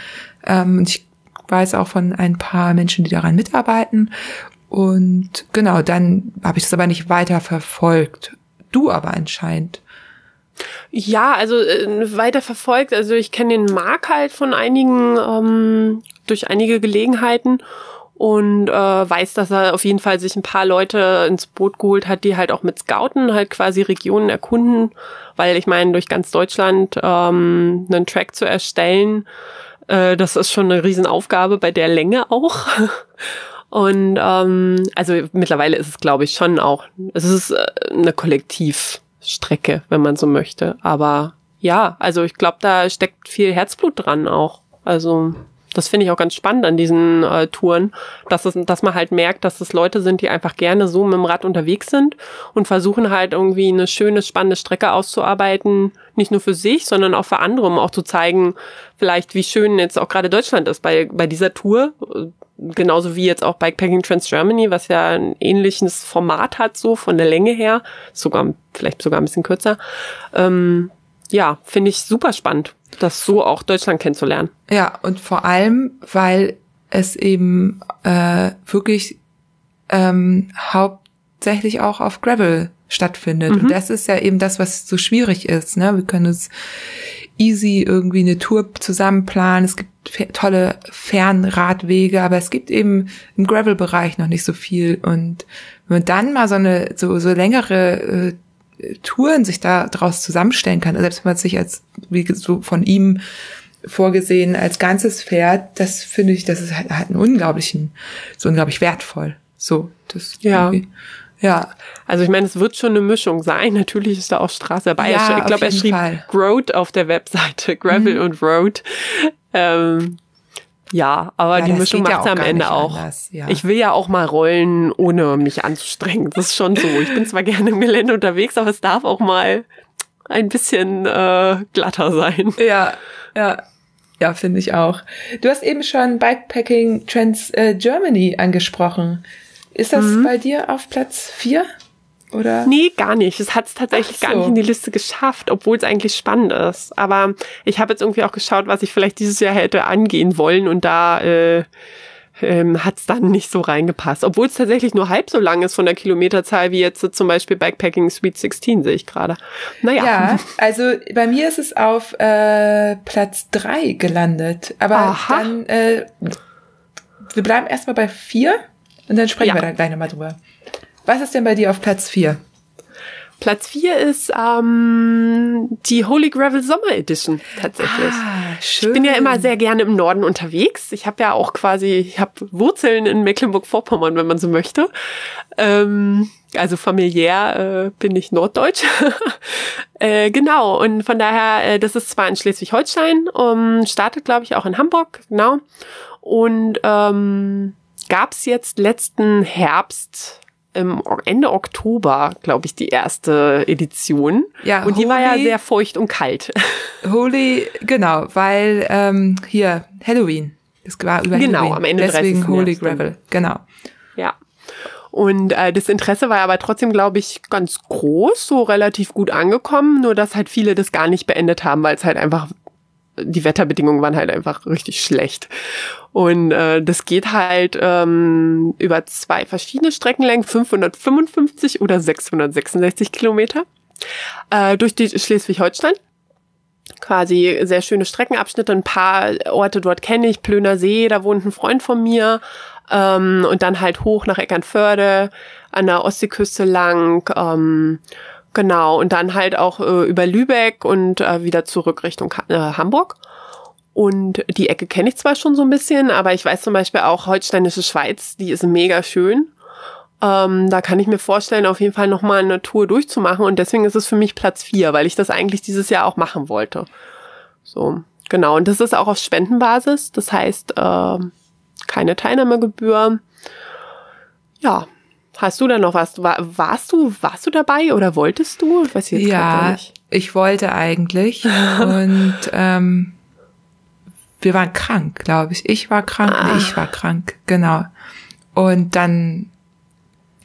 Ähm, und ich weiß auch von ein paar Menschen, die daran mitarbeiten. Und genau, dann habe ich das aber nicht weiter verfolgt. Du aber anscheinend. Ja, also äh, weiter verfolgt. Also ich kenne den Mark halt von einigen, ähm, durch einige Gelegenheiten und äh, weiß, dass er auf jeden Fall sich ein paar Leute ins Boot geholt hat, die halt auch mit Scouten halt quasi Regionen erkunden, weil ich meine, durch ganz Deutschland ähm, einen Track zu erstellen, äh, das ist schon eine Riesenaufgabe bei der Länge auch. Und ähm, also mittlerweile ist es, glaube ich, schon auch, es ist äh, eine Kollektivstrecke, wenn man so möchte. Aber ja, also ich glaube, da steckt viel Herzblut dran auch. Also das finde ich auch ganz spannend an diesen äh, Touren, dass, es, dass man halt merkt, dass es Leute sind, die einfach gerne so mit dem Rad unterwegs sind und versuchen halt irgendwie eine schöne, spannende Strecke auszuarbeiten, nicht nur für sich, sondern auch für andere, um auch zu zeigen, vielleicht wie schön jetzt auch gerade Deutschland ist bei, bei dieser Tour, genauso wie jetzt auch Bikepacking Trans Germany, was ja ein ähnliches Format hat, so von der Länge her, sogar vielleicht sogar ein bisschen kürzer. Ähm, ja, finde ich super spannend, das so auch Deutschland kennenzulernen. Ja, und vor allem, weil es eben äh, wirklich ähm, hauptsächlich auch auf Gravel stattfindet. Mhm. Und das ist ja eben das, was so schwierig ist. Ne? Wir können uns easy irgendwie eine Tour zusammenplanen. Es gibt tolle Fernradwege, aber es gibt eben im Gravel-Bereich noch nicht so viel. Und wenn man dann mal so eine so, so längere äh, Touren sich da draus zusammenstellen kann, selbst wenn man sich als, wie so von ihm vorgesehen, als ganzes fährt, das finde ich, das ist halt, halt einen unglaublichen, so unglaublich wertvoll. So, das ja. Ja, also ich meine, es wird schon eine Mischung sein. Natürlich ist da auch Straße dabei. Ja, ich glaube, er schrieb Fall. Road auf der Webseite, Gravel mhm. und Road. Ähm, ja, aber ja, die Mischung macht ja am Ende auch. Anders, ja. Ich will ja auch mal rollen, ohne mich anzustrengen. Das ist schon so. Ich bin zwar gerne im Gelände unterwegs, aber es darf auch mal ein bisschen äh, glatter sein. Ja, ja. Ja, finde ich auch. Du hast eben schon Bikepacking Trends äh, Germany angesprochen. Ist das mhm. bei dir auf Platz vier? Oder? Nee, gar nicht. Es hat es tatsächlich so. gar nicht in die Liste geschafft, obwohl es eigentlich spannend ist. Aber ich habe jetzt irgendwie auch geschaut, was ich vielleicht dieses Jahr hätte angehen wollen und da äh, ähm, hat es dann nicht so reingepasst. Obwohl es tatsächlich nur halb so lang ist von der Kilometerzahl wie jetzt zum Beispiel Backpacking Sweet 16, sehe ich gerade. Naja. Ja, also bei mir ist es auf äh, Platz drei gelandet. Aber Aha. dann, äh, wir bleiben erstmal bei vier und dann sprechen ja. wir dann gleich nochmal drüber. Was ist denn bei dir auf Platz 4? Platz 4 ist ähm, die Holy Gravel Sommer Edition tatsächlich. Ah, schön. Ich bin ja immer sehr gerne im Norden unterwegs. Ich habe ja auch quasi, ich habe Wurzeln in Mecklenburg-Vorpommern, wenn man so möchte. Ähm, also familiär äh, bin ich Norddeutsch. äh, genau, und von daher, äh, das ist zwar in Schleswig-Holstein, um, startet glaube ich auch in Hamburg, genau. Und ähm, gab es jetzt letzten Herbst im Ende Oktober, glaube ich, die erste Edition. Ja, und die Holy, war ja sehr feucht und kalt. Holy, genau, weil ähm, hier Halloween. Das war über genau, Halloween. am Ende Deswegen Holy Gravel, genau. Ja. Und äh, das Interesse war aber trotzdem, glaube ich, ganz groß, so relativ gut angekommen, nur dass halt viele das gar nicht beendet haben, weil es halt einfach die Wetterbedingungen waren halt einfach richtig schlecht. Und äh, das geht halt ähm, über zwei verschiedene Streckenlängen, 555 oder 666 Kilometer, äh, durch die Schleswig-Holstein. Quasi sehr schöne Streckenabschnitte, ein paar Orte dort kenne ich, Plöner See, da wohnt ein Freund von mir. Ähm, und dann halt hoch nach Eckernförde, an der Ostseeküste lang. Ähm, Genau, und dann halt auch äh, über Lübeck und äh, wieder zurück Richtung äh, Hamburg. Und die Ecke kenne ich zwar schon so ein bisschen, aber ich weiß zum Beispiel auch Holsteinische Schweiz, die ist mega schön. Ähm, da kann ich mir vorstellen, auf jeden Fall nochmal eine Tour durchzumachen. Und deswegen ist es für mich Platz vier, weil ich das eigentlich dieses Jahr auch machen wollte. So, genau. Und das ist auch auf Spendenbasis. Das heißt, äh, keine Teilnahmegebühr. Ja, Hast du da noch was? War, warst du, warst du dabei oder wolltest du? Ich weiß jetzt ja, nicht. ich wollte eigentlich und ähm, wir waren krank, glaube ich. Ich war krank, ah. ich war krank, genau. Und dann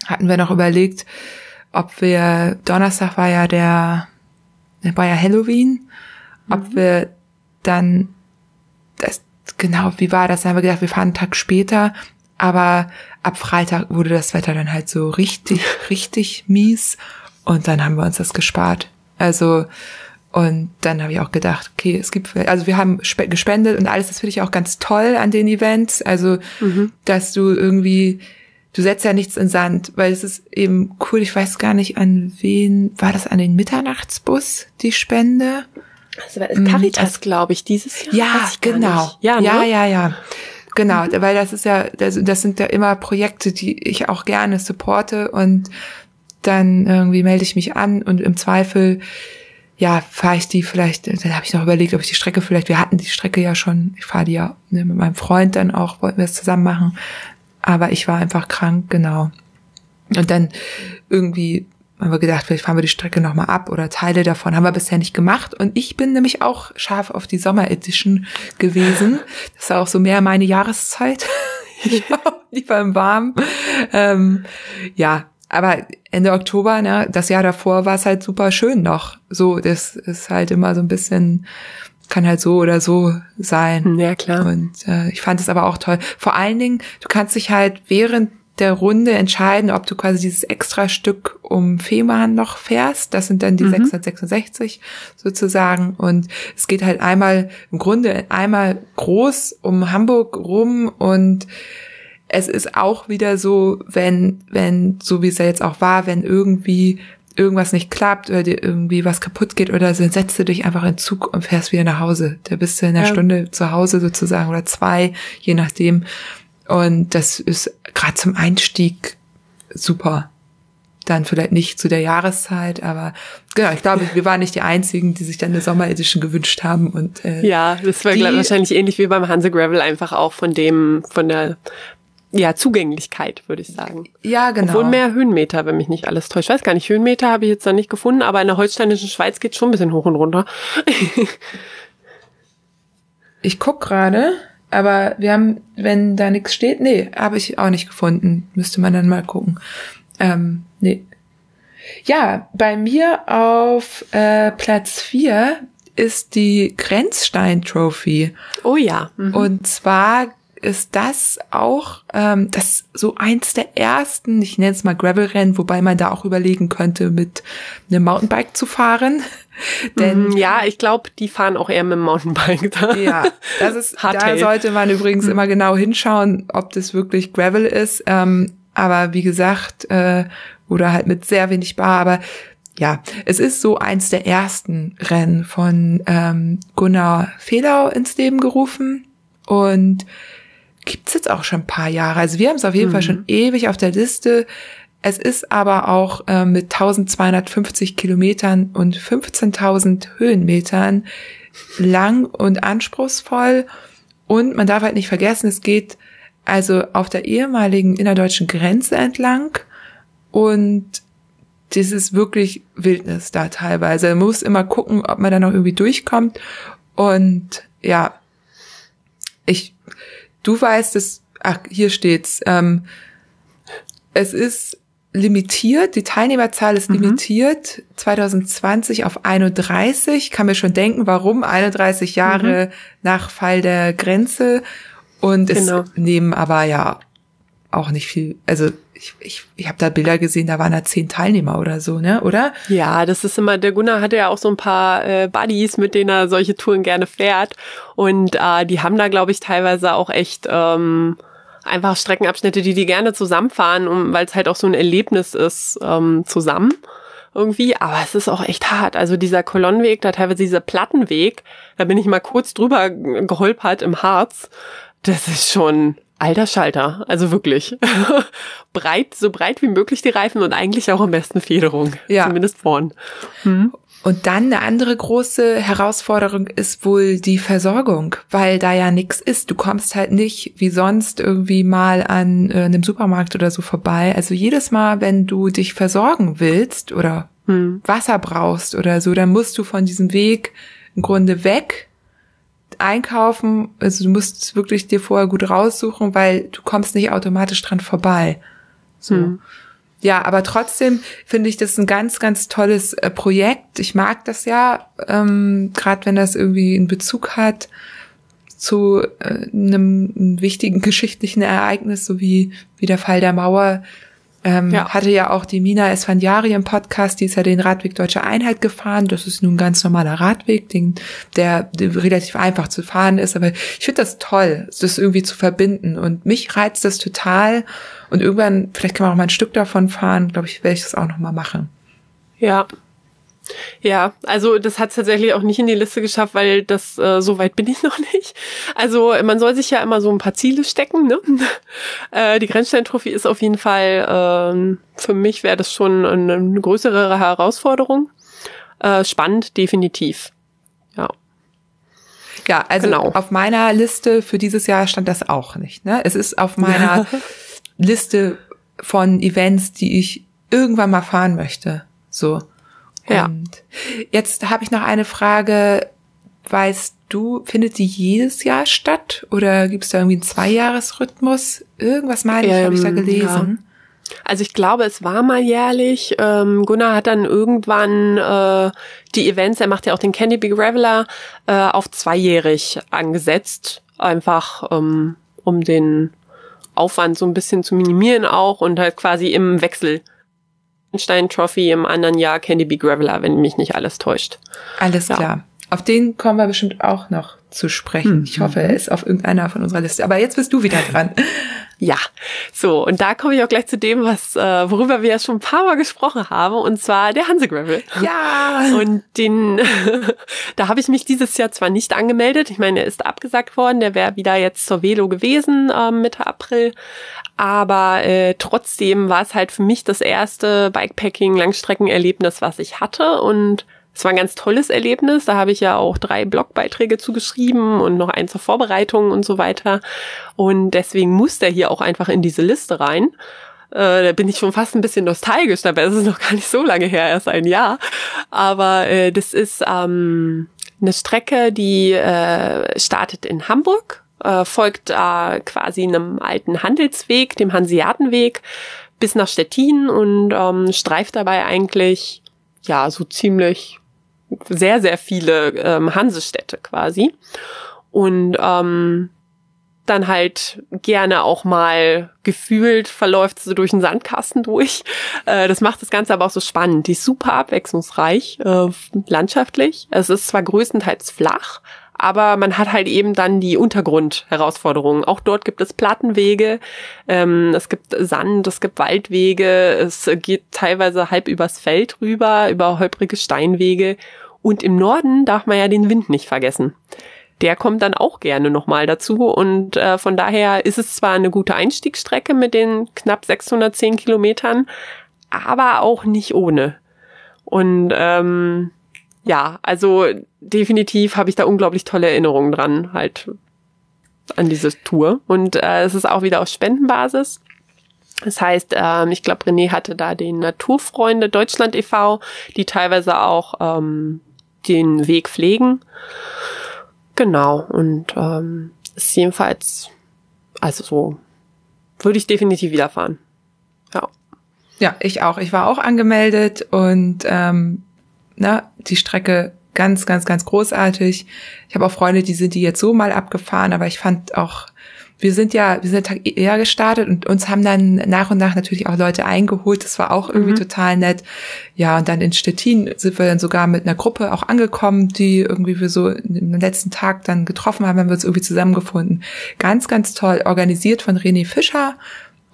hatten wir noch überlegt, ob wir Donnerstag war ja der war ja Halloween, ob mhm. wir dann das genau, wie war das? Dann haben wir gedacht, wir fahren einen Tag später, aber ab Freitag wurde das Wetter dann halt so richtig, richtig mies und dann haben wir uns das gespart. Also und dann habe ich auch gedacht, okay, es gibt, also wir haben gespendet und alles, das finde ich auch ganz toll an den Events. Also, mhm. dass du irgendwie, du setzt ja nichts in Sand, weil es ist eben cool, ich weiß gar nicht, an wen, war das an den Mitternachtsbus, die Spende? Also Caritas, glaube ich, dieses Jahr. Ja, genau. Ja, ne? ja, ja, ja. Genau, mhm. weil das ist ja, das, das sind ja immer Projekte, die ich auch gerne supporte und dann irgendwie melde ich mich an und im Zweifel ja, fahre ich die vielleicht, dann habe ich noch überlegt, ob ich die Strecke vielleicht, wir hatten die Strecke ja schon, ich fahre die ja ne, mit meinem Freund dann auch, wollten wir es zusammen machen, aber ich war einfach krank, genau. Und dann irgendwie haben wir gedacht, vielleicht fahren wir die Strecke nochmal ab oder Teile davon, haben wir bisher nicht gemacht. Und ich bin nämlich auch scharf auf die Sommer Edition gewesen. Das war auch so mehr meine Jahreszeit. ich war lieber im Warmen. Ähm, ja, aber Ende Oktober, ne, das Jahr davor war es halt super schön noch. So, das ist halt immer so ein bisschen, kann halt so oder so sein. Ja, klar. Und äh, ich fand es aber auch toll. Vor allen Dingen, du kannst dich halt während der Runde entscheiden, ob du quasi dieses extra Stück um Fehmarn noch fährst. Das sind dann die mhm. 666 sozusagen. Und es geht halt einmal, im Grunde einmal groß um Hamburg rum und es ist auch wieder so, wenn, wenn, so wie es ja jetzt auch war, wenn irgendwie irgendwas nicht klappt oder dir irgendwie was kaputt geht oder so, setzt du dich einfach in Zug und fährst wieder nach Hause. Da bist du in einer ja. Stunde zu Hause sozusagen oder zwei, je nachdem. Und das ist gerade zum Einstieg super. Dann vielleicht nicht zu der Jahreszeit, aber genau, ich glaube, wir waren nicht die einzigen, die sich dann eine Sommeredition gewünscht haben und äh, ja, das war die, wahrscheinlich ähnlich wie beim Hanse Gravel einfach auch von dem von der ja, Zugänglichkeit, würde ich sagen. Ja, genau. Obwohl mehr Höhenmeter, wenn mich nicht alles täuscht. Ich weiß gar nicht, Höhenmeter habe ich jetzt noch nicht gefunden, aber in der holsteinischen Schweiz geht schon ein bisschen hoch und runter. ich guck gerade, aber wir haben, wenn da nichts steht, nee, habe ich auch nicht gefunden. Müsste man dann mal gucken. Ähm, nee. Ja, bei mir auf äh, Platz vier ist die Grenzstein Trophy. Oh ja. Mhm. Und zwar ist das auch ähm, das so eins der ersten, ich nenne es mal Gravel-Rennen, wobei man da auch überlegen könnte, mit einem Mountainbike zu fahren. Denn mm, ja, ich glaube, die fahren auch eher mit dem Mountainbike da. Ja, das ist, da sollte man übrigens mhm. immer genau hinschauen, ob das wirklich Gravel ist. Ähm, aber wie gesagt, äh, oder halt mit sehr wenig Bar, aber ja, es ist so eins der ersten Rennen von ähm, Gunnar Fehlau ins Leben gerufen. Und gibt's jetzt auch schon ein paar Jahre. Also wir haben es auf jeden mhm. Fall schon ewig auf der Liste. Es ist aber auch äh, mit 1250 Kilometern und 15.000 Höhenmetern lang und anspruchsvoll. Und man darf halt nicht vergessen, es geht also auf der ehemaligen innerdeutschen Grenze entlang. Und das ist wirklich Wildnis da teilweise. Man muss immer gucken, ob man da noch irgendwie durchkommt. Und ja, ich Du weißt es, ach, hier steht's. Ähm, es ist limitiert, die Teilnehmerzahl ist mhm. limitiert, 2020 auf 31. Kann mir schon denken, warum 31 Jahre mhm. nach Fall der Grenze. Und genau. es nehmen aber ja auch nicht viel, also ich, ich, ich habe da Bilder gesehen, da waren da zehn Teilnehmer oder so, ne? Oder? Ja, das ist immer, der Gunnar hatte ja auch so ein paar äh, Buddies, mit denen er solche Touren gerne fährt. Und äh, die haben da, glaube ich, teilweise auch echt ähm, einfach Streckenabschnitte, die die gerne zusammenfahren, um, weil es halt auch so ein Erlebnis ist, ähm, zusammen irgendwie, aber es ist auch echt hart. Also dieser Kolonnenweg, da teilweise dieser Plattenweg, da bin ich mal kurz drüber geholpert im Harz. Das ist schon, Alter Schalter, also wirklich. breit, so breit wie möglich die Reifen und eigentlich auch am besten Federung. Ja. Zumindest vorn. Hm. Und dann eine andere große Herausforderung ist wohl die Versorgung, weil da ja nichts ist. Du kommst halt nicht wie sonst irgendwie mal an äh, einem Supermarkt oder so vorbei. Also jedes Mal, wenn du dich versorgen willst oder hm. Wasser brauchst oder so, dann musst du von diesem Weg im Grunde weg einkaufen. Also du musst wirklich dir vorher gut raussuchen, weil du kommst nicht automatisch dran vorbei. So. Hm. Ja, aber trotzdem finde ich das ein ganz, ganz tolles äh, Projekt. Ich mag das ja, ähm, gerade wenn das irgendwie einen Bezug hat zu äh, einem wichtigen geschichtlichen Ereignis, so wie, wie der Fall der Mauer. Ähm, ja. Hatte ja auch die Mina Esfandiari im Podcast, die ist ja den Radweg Deutsche Einheit gefahren. Das ist nun ein ganz normaler Radweg, den, der, der relativ einfach zu fahren ist. Aber ich finde das toll, das irgendwie zu verbinden. Und mich reizt das total. Und irgendwann, vielleicht kann man auch mal ein Stück davon fahren, glaube ich, werde ich das auch nochmal machen. Ja, ja, also das hat tatsächlich auch nicht in die Liste geschafft, weil das äh, so weit bin ich noch nicht. Also man soll sich ja immer so ein paar Ziele stecken. Ne? äh, die Grenzstein-Trophy ist auf jeden Fall äh, für mich wäre das schon eine, eine größere Herausforderung. Äh, spannend, definitiv. Ja. Ja, also genau. auf meiner Liste für dieses Jahr stand das auch nicht. Ne? Es ist auf meiner Liste von Events, die ich irgendwann mal fahren möchte. So. Ja. Und jetzt habe ich noch eine Frage. Weißt du, findet die jedes Jahr statt oder gibt es da irgendwie einen Zweijahresrhythmus? Irgendwas meine ich, ähm, habe ich da gelesen. Ja. Also ich glaube, es war mal jährlich. Ähm, Gunnar hat dann irgendwann äh, die Events, er macht ja auch den Candy Big Reveler, äh, auf zweijährig angesetzt. Einfach ähm, um den Aufwand so ein bisschen zu minimieren auch und halt quasi im Wechsel Stein Trophy, im anderen Jahr Candy Bee Graveler, wenn mich nicht alles täuscht. Alles ja. klar. Auf den kommen wir bestimmt auch noch zu sprechen. Mhm. Ich hoffe, er ist auf irgendeiner von unserer Liste. Aber jetzt bist du wieder dran. ja, so und da komme ich auch gleich zu dem, was äh, worüber wir ja schon ein paar Mal gesprochen haben, und zwar der Hanse Gravel. Ja. Und den, da habe ich mich dieses Jahr zwar nicht angemeldet. Ich meine, er ist abgesagt worden. Der wäre wieder jetzt zur Velo gewesen äh, Mitte April. Aber äh, trotzdem war es halt für mich das erste Bikepacking-Langstreckenerlebnis, was ich hatte und es war ein ganz tolles Erlebnis. Da habe ich ja auch drei Blogbeiträge zugeschrieben und noch einen zur Vorbereitung und so weiter. Und deswegen muss der hier auch einfach in diese Liste rein. Äh, da bin ich schon fast ein bisschen nostalgisch dabei. Es ist noch gar nicht so lange her, erst ein Jahr. Aber äh, das ist ähm, eine Strecke, die äh, startet in Hamburg, äh, folgt äh, quasi einem alten Handelsweg, dem Hanseatenweg, bis nach Stettin und ähm, streift dabei eigentlich ja so ziemlich sehr, sehr viele ähm, Hansestädte quasi. Und ähm, dann halt gerne auch mal gefühlt verläuft sie durch einen Sandkasten durch. Äh, das macht das Ganze aber auch so spannend. Die ist super abwechslungsreich, äh, landschaftlich. Es ist zwar größtenteils flach, aber man hat halt eben dann die Untergrundherausforderungen. Auch dort gibt es Plattenwege, ähm, es gibt Sand, es gibt Waldwege, es geht teilweise halb übers Feld rüber, über holprige Steinwege und im Norden darf man ja den Wind nicht vergessen. Der kommt dann auch gerne nochmal dazu und äh, von daher ist es zwar eine gute Einstiegsstrecke mit den knapp 610 Kilometern, aber auch nicht ohne. Und ähm, ja, also definitiv habe ich da unglaublich tolle Erinnerungen dran, halt an diese Tour. Und äh, es ist auch wieder auf Spendenbasis. Das heißt, ähm, ich glaube, René hatte da den Naturfreunde Deutschland e.V., die teilweise auch ähm, den Weg pflegen. Genau, und ähm, ist jedenfalls, also so, würde ich definitiv wieder fahren. Ja. Ja, ich auch. Ich war auch angemeldet und ähm, na, die Strecke ganz, ganz, ganz großartig. Ich habe auch Freunde, die sind die jetzt so mal abgefahren, aber ich fand auch wir sind ja, wir sind Tag eher gestartet und uns haben dann nach und nach natürlich auch Leute eingeholt. Das war auch irgendwie mhm. total nett. Ja, und dann in Stettin sind wir dann sogar mit einer Gruppe auch angekommen, die irgendwie wir so im letzten Tag dann getroffen haben, haben wir uns irgendwie zusammengefunden. Ganz, ganz toll, organisiert von René Fischer.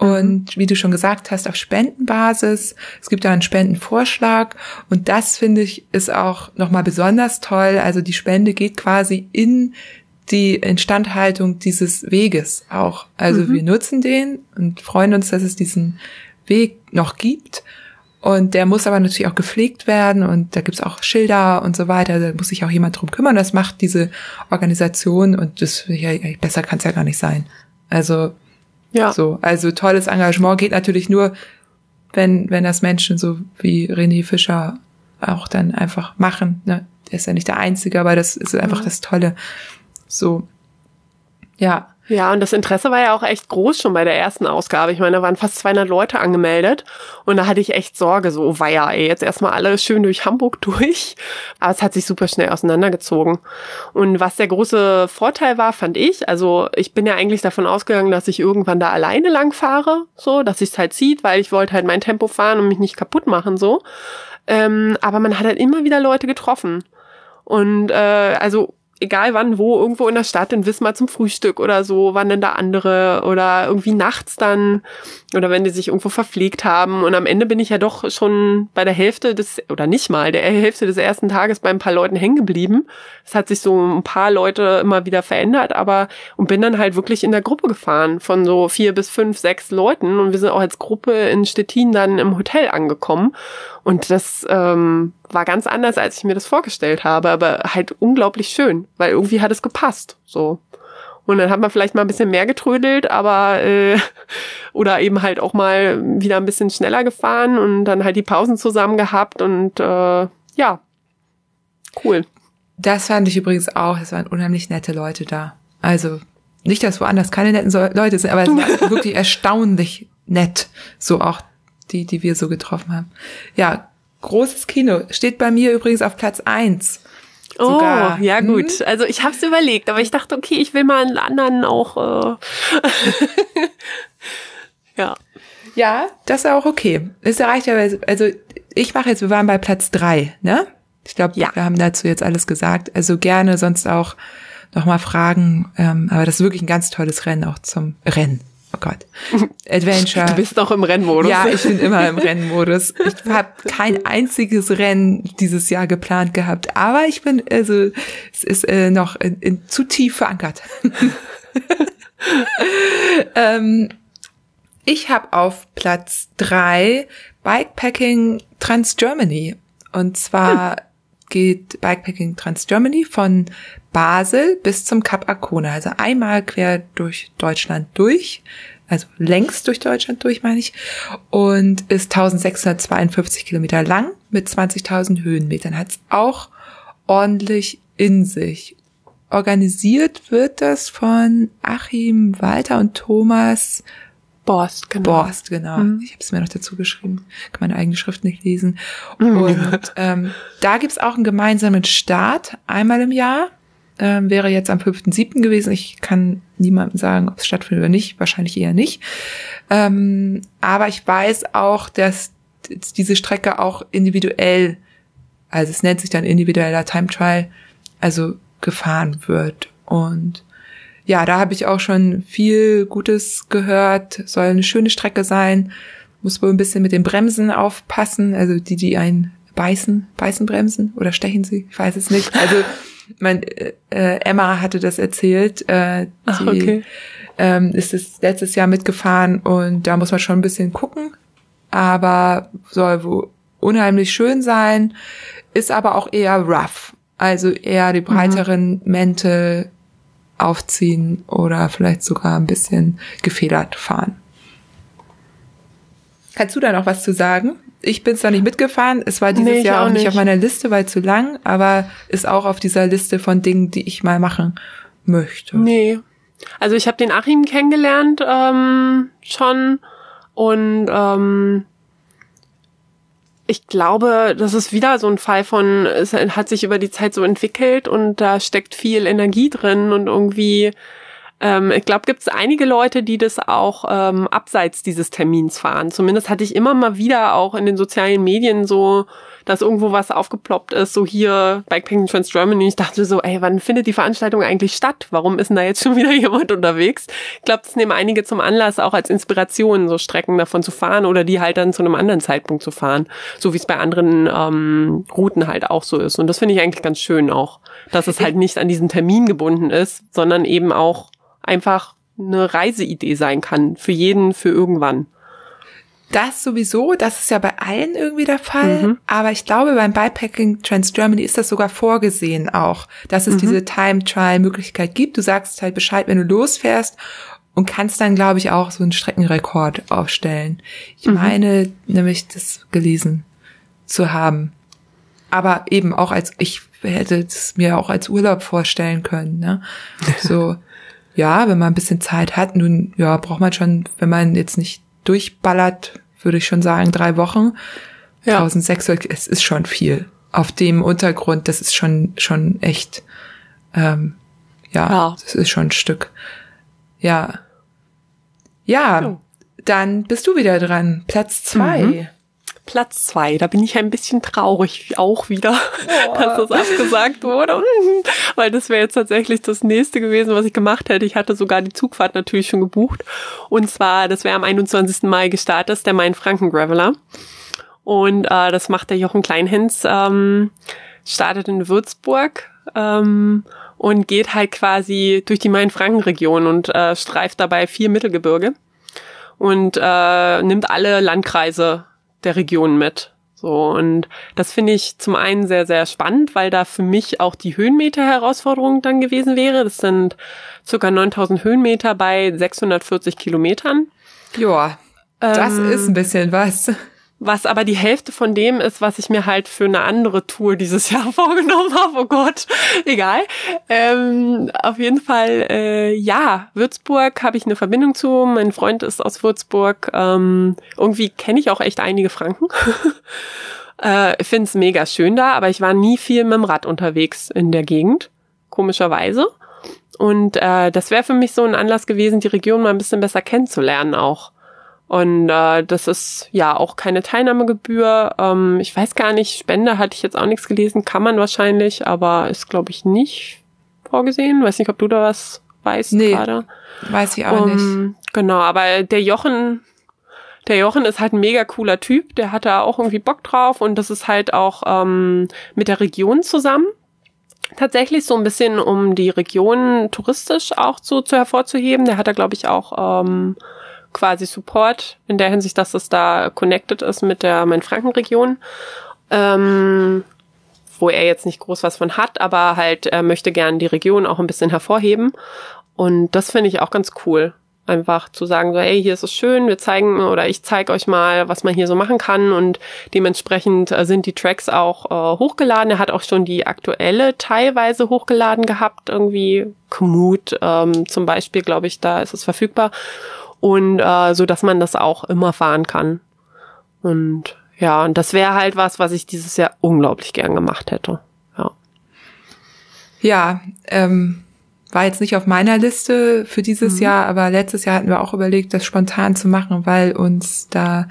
Mhm. Und wie du schon gesagt hast, auf Spendenbasis. Es gibt da einen Spendenvorschlag. Und das finde ich ist auch nochmal besonders toll. Also die Spende geht quasi in die Instandhaltung dieses Weges auch. Also mhm. wir nutzen den und freuen uns, dass es diesen Weg noch gibt. Und der muss aber natürlich auch gepflegt werden und da gibt's auch Schilder und so weiter. Da muss sich auch jemand drum kümmern. Das macht diese Organisation und das ja, besser kann es ja gar nicht sein. Also ja. so, also tolles Engagement geht natürlich nur, wenn wenn das Menschen so wie René Fischer auch dann einfach machen. Ne? Der ist ja nicht der Einzige, aber das ist einfach ja. das Tolle. So, ja. Ja, und das Interesse war ja auch echt groß schon bei der ersten Ausgabe. Ich meine, da waren fast 200 Leute angemeldet und da hatte ich echt Sorge, so, oh weia, ey, jetzt erstmal alle schön durch Hamburg durch. Aber es hat sich super schnell auseinandergezogen. Und was der große Vorteil war, fand ich, also ich bin ja eigentlich davon ausgegangen, dass ich irgendwann da alleine lang fahre, so, dass sich's halt zieht, weil ich wollte halt mein Tempo fahren und mich nicht kaputt machen, so. Ähm, aber man hat halt immer wieder Leute getroffen. Und äh, also egal wann, wo, irgendwo in der Stadt, in Wismar zum Frühstück oder so, waren denn da andere oder irgendwie nachts dann oder wenn die sich irgendwo verpflegt haben. Und am Ende bin ich ja doch schon bei der Hälfte des, oder nicht mal, der Hälfte des ersten Tages bei ein paar Leuten hängen geblieben. Es hat sich so ein paar Leute immer wieder verändert, aber und bin dann halt wirklich in der Gruppe gefahren von so vier bis fünf, sechs Leuten und wir sind auch als Gruppe in Stettin dann im Hotel angekommen. Und das ähm, war ganz anders, als ich mir das vorgestellt habe, aber halt unglaublich schön, weil irgendwie hat es gepasst. So. Und dann hat man vielleicht mal ein bisschen mehr getrödelt, aber äh, oder eben halt auch mal wieder ein bisschen schneller gefahren und dann halt die Pausen zusammen gehabt und äh, ja, cool. Das fand ich übrigens auch. Es waren unheimlich nette Leute da. Also nicht, dass woanders keine netten Leute sind, aber es war wirklich erstaunlich nett. So auch die, die wir so getroffen haben. Ja, großes Kino. Steht bei mir übrigens auf Platz eins. Sogar. Oh, ja hm? gut. Hm? Also ich habe es überlegt, aber ich dachte, okay, ich will mal einen anderen auch. Äh ja. Ja, das ist auch okay. Es reicht ja, also ich mache jetzt, wir waren bei Platz drei, ne? Ich glaube, ja. wir haben dazu jetzt alles gesagt. Also gerne sonst auch nochmal fragen. Ähm, aber das ist wirklich ein ganz tolles Rennen auch zum Rennen oh Gott, Adventure. Du bist doch im Rennmodus. Ja, ich bin immer im Rennmodus. Ich habe kein einziges Rennen dieses Jahr geplant gehabt, aber ich bin, also es ist äh, noch in, in, zu tief verankert. ähm, ich habe auf Platz drei Bikepacking Trans Germany. Und zwar hm. Geht Bikepacking Trans Germany von Basel bis zum Kap Arkona, also einmal quer durch Deutschland durch, also längs durch Deutschland durch, meine ich, und ist 1652 Kilometer lang mit 20.000 Höhenmetern. Hat es auch ordentlich in sich. Organisiert wird das von Achim Walter und Thomas Borst, genau. Borst, genau. Mhm. Ich habe es mir noch dazu geschrieben. Kann meine eigene Schrift nicht lesen. Mhm. Und ähm, da gibt's auch einen gemeinsamen Start einmal im Jahr ähm, wäre jetzt am 5.7. gewesen. Ich kann niemandem sagen, ob es stattfindet oder nicht. Wahrscheinlich eher nicht. Ähm, aber ich weiß auch, dass diese Strecke auch individuell, also es nennt sich dann individueller Time Trial, also gefahren wird. Und ja, da habe ich auch schon viel Gutes gehört. Soll eine schöne Strecke sein. Muss wohl ein bisschen mit den Bremsen aufpassen. Also die, die einen beißen, beißen Bremsen oder stechen sie? Ich weiß es nicht. Also mein äh, Emma hatte das erzählt. Äh, die, Ach, okay. ähm, ist es letztes Jahr mitgefahren und da muss man schon ein bisschen gucken. Aber soll wohl unheimlich schön sein, ist aber auch eher rough. Also eher die mhm. breiteren mhm. Mäntel aufziehen oder vielleicht sogar ein bisschen gefedert fahren. Kannst du da noch was zu sagen? ich bin zwar nicht mitgefahren, es war dieses nee, Jahr auch nicht. auf meiner Liste, weil zu lang, aber ist auch auf dieser Liste von Dingen, die ich mal machen möchte. Nee. Also ich habe den Achim kennengelernt ähm, schon und ähm, ich glaube, das ist wieder so ein Fall von, es hat sich über die Zeit so entwickelt und da steckt viel Energie drin und irgendwie ähm, ich glaube, gibt es einige Leute, die das auch ähm, abseits dieses Termins fahren. Zumindest hatte ich immer mal wieder auch in den sozialen Medien so dass irgendwo was aufgeploppt ist, so hier Bikepacking Trans Germany. Ich dachte so, ey, wann findet die Veranstaltung eigentlich statt? Warum ist denn da jetzt schon wieder jemand unterwegs? Ich glaube, das nehmen einige zum Anlass, auch als Inspiration, so Strecken davon zu fahren oder die halt dann zu einem anderen Zeitpunkt zu fahren. So wie es bei anderen ähm, Routen halt auch so ist. Und das finde ich eigentlich ganz schön auch, dass es halt nicht an diesen Termin gebunden ist, sondern eben auch einfach eine Reiseidee sein kann. Für jeden, für irgendwann. Das sowieso, das ist ja bei allen irgendwie der Fall. Mhm. Aber ich glaube, beim Bikepacking Trans Germany ist das sogar vorgesehen auch, dass es mhm. diese Time-Trial-Möglichkeit gibt. Du sagst halt Bescheid, wenn du losfährst und kannst dann, glaube ich, auch so einen Streckenrekord aufstellen. Ich mhm. meine, nämlich das gelesen zu haben. Aber eben auch als, ich hätte es mir auch als Urlaub vorstellen können, ne? So, ja, wenn man ein bisschen Zeit hat, nun, ja, braucht man schon, wenn man jetzt nicht durchballert, würde ich schon sagen, drei Wochen. Ja. 1600, es ist schon viel. Auf dem Untergrund, das ist schon, schon echt, ähm, ja, ja. das ist schon ein Stück. Ja. Ja, dann bist du wieder dran. Platz zwei. Mhm. Platz zwei. Da bin ich ein bisschen traurig auch wieder, oh. dass das abgesagt wurde. Weil das wäre jetzt tatsächlich das nächste gewesen, was ich gemacht hätte. Ich hatte sogar die Zugfahrt natürlich schon gebucht. Und zwar, das wäre am 21. Mai gestartet, ist der Main-Franken Graveler. Und äh, das macht der Jochen Kleinhens, ähm, startet in Würzburg ähm, und geht halt quasi durch die Main-Franken-Region und äh, streift dabei vier Mittelgebirge und äh, nimmt alle Landkreise der Region mit. So, und das finde ich zum einen sehr, sehr spannend, weil da für mich auch die Höhenmeter-Herausforderung dann gewesen wäre. Das sind circa 9000 Höhenmeter bei 640 Kilometern. Ja, das ähm, ist ein bisschen was was aber die Hälfte von dem ist, was ich mir halt für eine andere Tour dieses Jahr vorgenommen habe. Oh Gott, egal. Ähm, auf jeden Fall, äh, ja, Würzburg habe ich eine Verbindung zu. Mein Freund ist aus Würzburg. Ähm, irgendwie kenne ich auch echt einige Franken. äh, finde es mega schön da, aber ich war nie viel mit dem Rad unterwegs in der Gegend, komischerweise. Und äh, das wäre für mich so ein Anlass gewesen, die Region mal ein bisschen besser kennenzulernen auch. Und äh, das ist ja auch keine Teilnahmegebühr. Ähm, ich weiß gar nicht, Spende hatte ich jetzt auch nichts gelesen, kann man wahrscheinlich, aber ist, glaube ich, nicht vorgesehen. Weiß nicht, ob du da was weißt nee, gerade. Weiß ich auch um, nicht. Genau, aber der Jochen, der Jochen ist halt ein mega cooler Typ, der hat da auch irgendwie Bock drauf und das ist halt auch ähm, mit der Region zusammen. Tatsächlich so ein bisschen, um die Region touristisch auch so zu hervorzuheben. Der hat da, glaube ich, auch ähm, quasi Support in der Hinsicht, dass es da connected ist mit der Main-Franken-Region. Ähm, wo er jetzt nicht groß was von hat, aber halt er möchte gern die Region auch ein bisschen hervorheben. Und das finde ich auch ganz cool. Einfach zu sagen, so, hey, hier ist es schön, wir zeigen oder ich zeige euch mal, was man hier so machen kann. Und dementsprechend äh, sind die Tracks auch äh, hochgeladen. Er hat auch schon die aktuelle teilweise hochgeladen gehabt, irgendwie Komoot ähm, zum Beispiel, glaube ich, da ist es verfügbar und äh, so dass man das auch immer fahren kann. Und ja, und das wäre halt was, was ich dieses Jahr unglaublich gern gemacht hätte. Ja. Ja, ähm, war jetzt nicht auf meiner Liste für dieses mhm. Jahr, aber letztes Jahr hatten wir auch überlegt, das spontan zu machen, weil uns da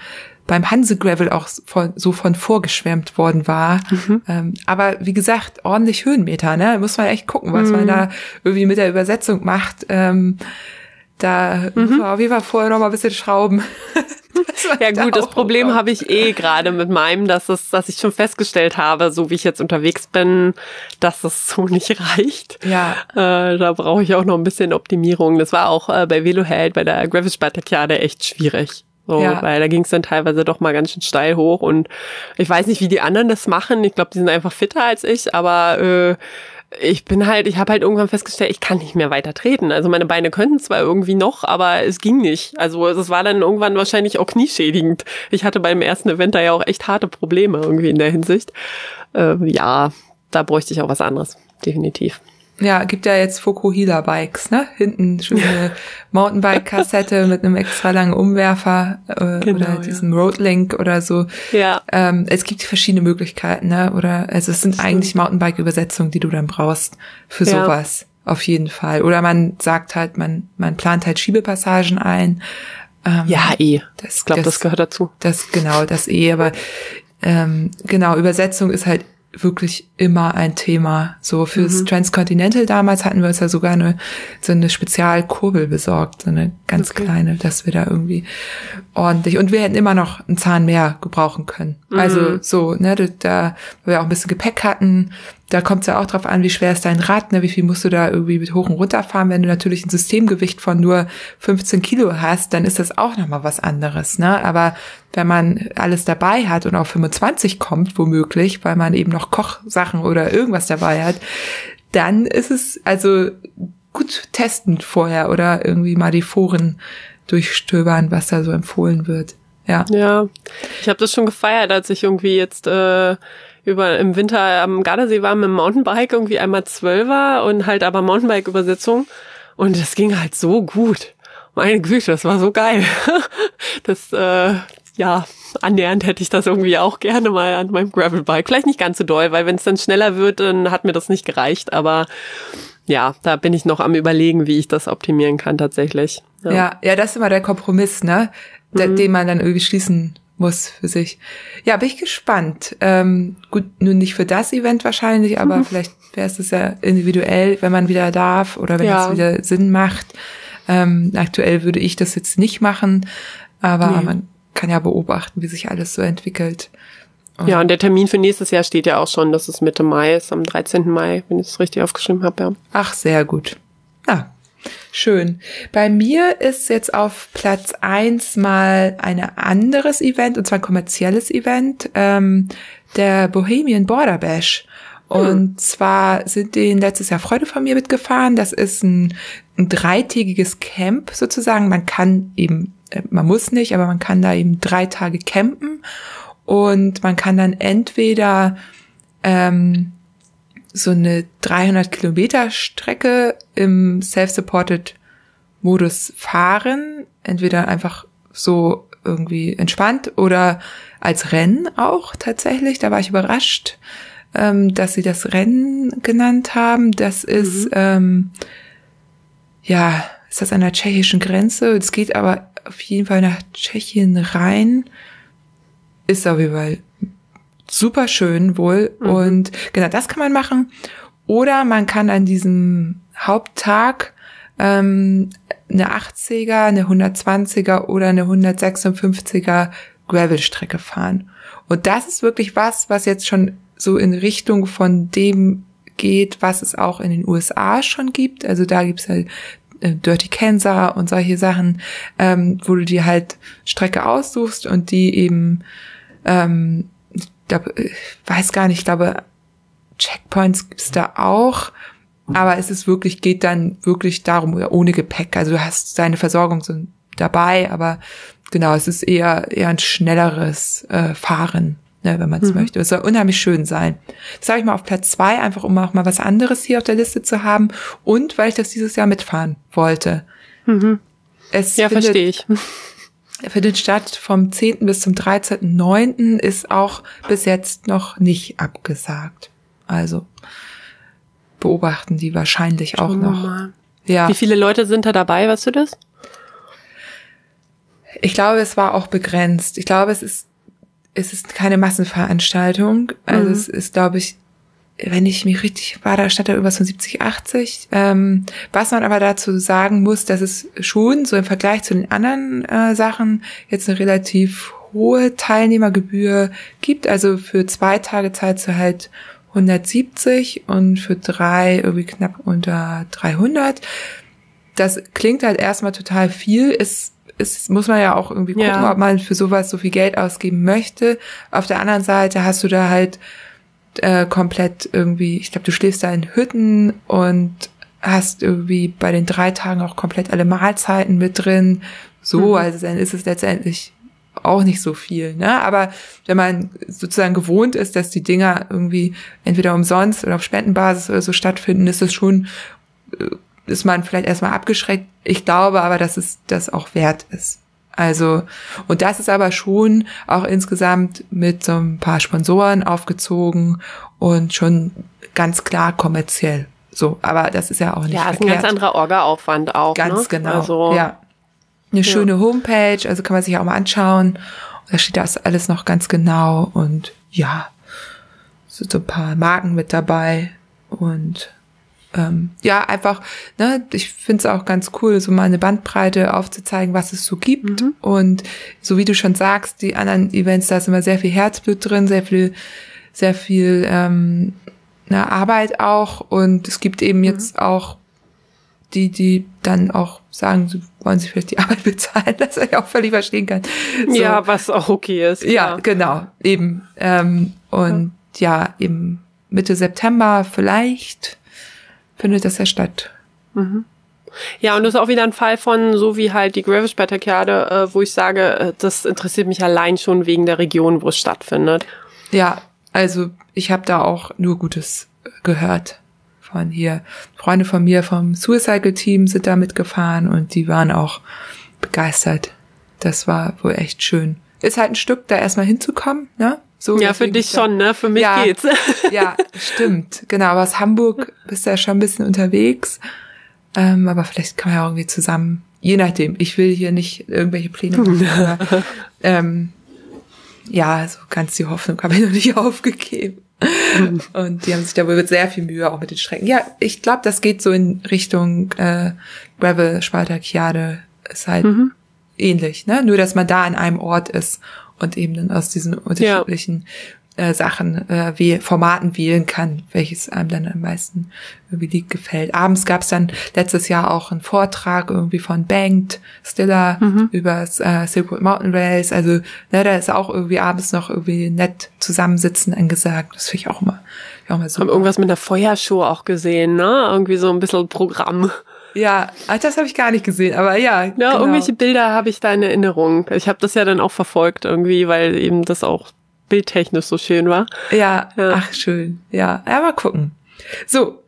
beim Hanse Gravel auch von, so von vorgeschwärmt worden war. Mhm. Ähm, aber wie gesagt, ordentlich Höhenmeter, ne? Muss man echt gucken, was mhm. man da irgendwie mit der Übersetzung macht. Ähm, da mhm. muss man auf jeden Fall vorher noch mal ein bisschen schrauben. ja gut, das Problem habe ich eh gerade mit meinem, dass es, dass ich schon festgestellt habe, so wie ich jetzt unterwegs bin, dass es so nicht reicht. Ja. Äh, da brauche ich auch noch ein bisschen Optimierung. Das war auch äh, bei Veloheld, bei der Gravel Spartakiade echt schwierig. So, ja. weil da ging es dann teilweise doch mal ganz schön steil hoch und ich weiß nicht, wie die anderen das machen. Ich glaube, die sind einfach fitter als ich, aber äh, ich bin halt, ich habe halt irgendwann festgestellt, ich kann nicht mehr weiter treten. Also meine Beine könnten zwar irgendwie noch, aber es ging nicht. Also es war dann irgendwann wahrscheinlich auch knieschädigend. Ich hatte beim ersten Event da ja auch echt harte Probleme irgendwie in der Hinsicht. Äh, ja, da bräuchte ich auch was anderes, definitiv. Ja, gibt ja jetzt Fokuhila Bikes, ne? Hinten schöne Mountainbike-Kassette mit einem extra langen Umwerfer äh, genau, oder diesem ja. Roadlink oder so. Ja. Ähm, es gibt verschiedene Möglichkeiten, ne? Oder also es sind eigentlich Mountainbike-Übersetzungen, die du dann brauchst für ja. sowas. Auf jeden Fall. Oder man sagt halt, man, man plant halt Schiebepassagen ein. Ähm, ja, eh. Das, ich glaube, das, das, gehört dazu. Das, genau, das eh. Aber ähm, genau, Übersetzung ist halt wirklich immer ein Thema. So fürs mhm. Transcontinental damals hatten wir uns ja sogar eine, so eine Spezialkurbel besorgt, so eine ganz okay. kleine, dass wir da irgendwie ordentlich und wir hätten immer noch einen Zahn mehr gebrauchen können. Also mhm. Also so, ne, da, weil wir auch ein bisschen Gepäck hatten, da kommt es ja auch drauf an, wie schwer ist dein Rad, ne? wie viel musst du da irgendwie mit hoch und runter fahren. Wenn du natürlich ein Systemgewicht von nur 15 Kilo hast, dann ist das auch nochmal was anderes. Ne? Aber wenn man alles dabei hat und auf 25 kommt, womöglich, weil man eben noch Kochsachen oder irgendwas dabei hat, dann ist es also gut testen vorher oder irgendwie mal die Foren durchstöbern, was da so empfohlen wird. Ja. Ja, ich habe das schon gefeiert, als ich irgendwie jetzt äh, über im Winter am Gardasee war mit dem Mountainbike irgendwie einmal Zwölfer und halt aber Mountainbike-Übersetzung und das ging halt so gut. Meine Güte, das war so geil. Das, äh, ja, annähernd hätte ich das irgendwie auch gerne mal an meinem Gravelbike. Vielleicht nicht ganz so doll, weil wenn es dann schneller wird, dann hat mir das nicht gereicht. Aber ja, da bin ich noch am überlegen, wie ich das optimieren kann tatsächlich. Ja, ja, ja das ist immer der Kompromiss, ne? Mhm. Den man dann irgendwie schließen muss für sich. Ja, bin ich gespannt. Ähm, gut, nun nicht für das Event wahrscheinlich, aber mhm. vielleicht wäre es ja individuell, wenn man wieder darf oder wenn ja. es wieder Sinn macht. Ähm, aktuell würde ich das jetzt nicht machen, aber nee. man kann ja beobachten, wie sich alles so entwickelt. Und ja, und der Termin für nächstes Jahr steht ja auch schon, dass es Mitte Mai ist, am 13. Mai, wenn ich es richtig aufgeschrieben habe, ja. Ach, sehr gut. Ja, Schön. Bei mir ist jetzt auf Platz eins mal ein anderes Event, und zwar ein kommerzielles Event, ähm, der Bohemian Border Bash. Und hm. zwar sind die letztes Jahr Freude von mir mitgefahren. Das ist ein, ein dreitägiges Camp sozusagen. Man kann eben, man muss nicht, aber man kann da eben drei Tage campen. Und man kann dann entweder ähm, so eine 300 Kilometer Strecke im self-supported Modus fahren, entweder einfach so irgendwie entspannt oder als Rennen auch tatsächlich. Da war ich überrascht, ähm, dass sie das Rennen genannt haben. Das ist mhm. ähm, ja, ist das an der tschechischen Grenze? Es geht aber auf jeden Fall nach Tschechien rein. Ist auf jeden Fall super schön wohl. Mhm. Und genau das kann man machen. Oder man kann an diesem Haupttag ähm, eine 80er, eine 120er oder eine 156er Gravelstrecke fahren. Und das ist wirklich was, was jetzt schon so in Richtung von dem geht, was es auch in den USA schon gibt. Also da gibt's halt äh, Dirty Kansas und solche Sachen, ähm, wo du dir halt Strecke aussuchst und die eben ähm, glaube, ich weiß gar nicht, ich glaube, Checkpoints gibt's da auch. Aber es ist wirklich, geht dann wirklich darum, ohne Gepäck. Also du hast deine Versorgung so dabei, aber genau, es ist eher, eher ein schnelleres äh, Fahren, ne, wenn man es mhm. möchte. Es soll unheimlich schön sein. Das sage ich mal auf Platz zwei, einfach um auch mal was anderes hier auf der Liste zu haben. Und weil ich das dieses Jahr mitfahren wollte. Mhm. Es ja, verstehe ich für den Start vom 10. bis zum 13.9. ist auch bis jetzt noch nicht abgesagt. Also beobachten die wahrscheinlich auch noch. Mal. Ja. Wie viele Leute sind da dabei, weißt du das? Ich glaube, es war auch begrenzt. Ich glaube, es ist, es ist keine Massenveranstaltung. Also mhm. es ist, glaube ich, wenn ich mich richtig war, da stand da irgendwas von 70, 80. Ähm, was man aber dazu sagen muss, dass es schon so im Vergleich zu den anderen äh, Sachen jetzt eine relativ hohe Teilnehmergebühr gibt. Also für zwei Tage zahlst du halt 170 und für drei irgendwie knapp unter 300. Das klingt halt erstmal total viel, ist ist, muss man ja auch irgendwie gucken, ja. ob man für sowas so viel Geld ausgeben möchte. Auf der anderen Seite hast du da halt äh, komplett irgendwie, ich glaube, du schläfst da in Hütten und hast irgendwie bei den drei Tagen auch komplett alle Mahlzeiten mit drin. So, mhm. also dann ist es letztendlich auch nicht so viel, ne? Aber wenn man sozusagen gewohnt ist, dass die Dinger irgendwie entweder umsonst oder auf Spendenbasis oder so stattfinden, ist es schon, äh, ist man vielleicht erstmal abgeschreckt. Ich glaube aber, dass es das auch wert ist. Also, und das ist aber schon auch insgesamt mit so ein paar Sponsoren aufgezogen und schon ganz klar kommerziell. So, aber das ist ja auch nicht Ja, ist ein ganz anderer Orga-Aufwand auch. Ganz ne? genau. Also, ja. Eine ja. schöne Homepage, also kann man sich auch mal anschauen. Da steht das alles noch ganz genau und ja, so, so ein paar Marken mit dabei und ähm, ja, einfach, ne, ich finde es auch ganz cool, so mal eine Bandbreite aufzuzeigen, was es so gibt. Mhm. Und so wie du schon sagst, die anderen Events, da ist immer sehr viel Herzblut drin, sehr viel, sehr viel ähm, eine Arbeit auch. Und es gibt eben mhm. jetzt auch die, die dann auch sagen, sie wollen sich vielleicht die Arbeit bezahlen, das ich auch völlig verstehen kann. So. Ja, was auch okay ist. Ja, genau, eben. Ähm, und ja. ja, eben Mitte September vielleicht findet das ja statt. Mhm. Ja, und das ist auch wieder ein Fall von, so wie halt die Gravel Spartakiade, äh, wo ich sage, äh, das interessiert mich allein schon wegen der Region, wo es stattfindet. Ja, also ich habe da auch nur Gutes gehört von hier. Freunde von mir vom Suicide Team sind da mitgefahren und die waren auch begeistert. Das war wohl echt schön. Ist halt ein Stück, da erstmal hinzukommen, ne? So, ja, für dich schon, ne? Für mich ja, geht's. ja, stimmt. Genau, aber aus Hamburg bist du ja schon ein bisschen unterwegs. Ähm, aber vielleicht kann man ja irgendwie zusammen, je nachdem. Ich will hier nicht irgendwelche Pläne machen, aber, ähm, ja, so ganz die Hoffnung habe ich noch nicht aufgegeben. Und die haben sich da wohl mit sehr viel Mühe auch mit den Strecken. Ja, ich glaube, das geht so in Richtung äh, Gravel Spartakiade. Ist halt mhm. ähnlich, ne? Nur dass man da an einem Ort ist und eben dann aus diesen unterschiedlichen ja. äh, Sachen, äh, wie Formaten wählen kann, welches einem dann am meisten irgendwie liegt, gefällt. Abends gab es dann letztes Jahr auch einen Vortrag irgendwie von Banked Stiller mhm. über äh, Silkwood Mountain Rails. Also ne, da ist auch irgendwie abends noch irgendwie nett zusammensitzen angesagt. Das finde ich auch immer, auch mal so. Haben irgendwas mit einer Feuershow auch gesehen, ne? Irgendwie so ein bisschen Programm. Ja, das habe ich gar nicht gesehen, aber ja. Ja, genau. irgendwelche Bilder habe ich da in Erinnerung. Ich habe das ja dann auch verfolgt irgendwie, weil eben das auch bildtechnisch so schön war. Ja, ja. ach schön. Ja, ja, mal gucken. So,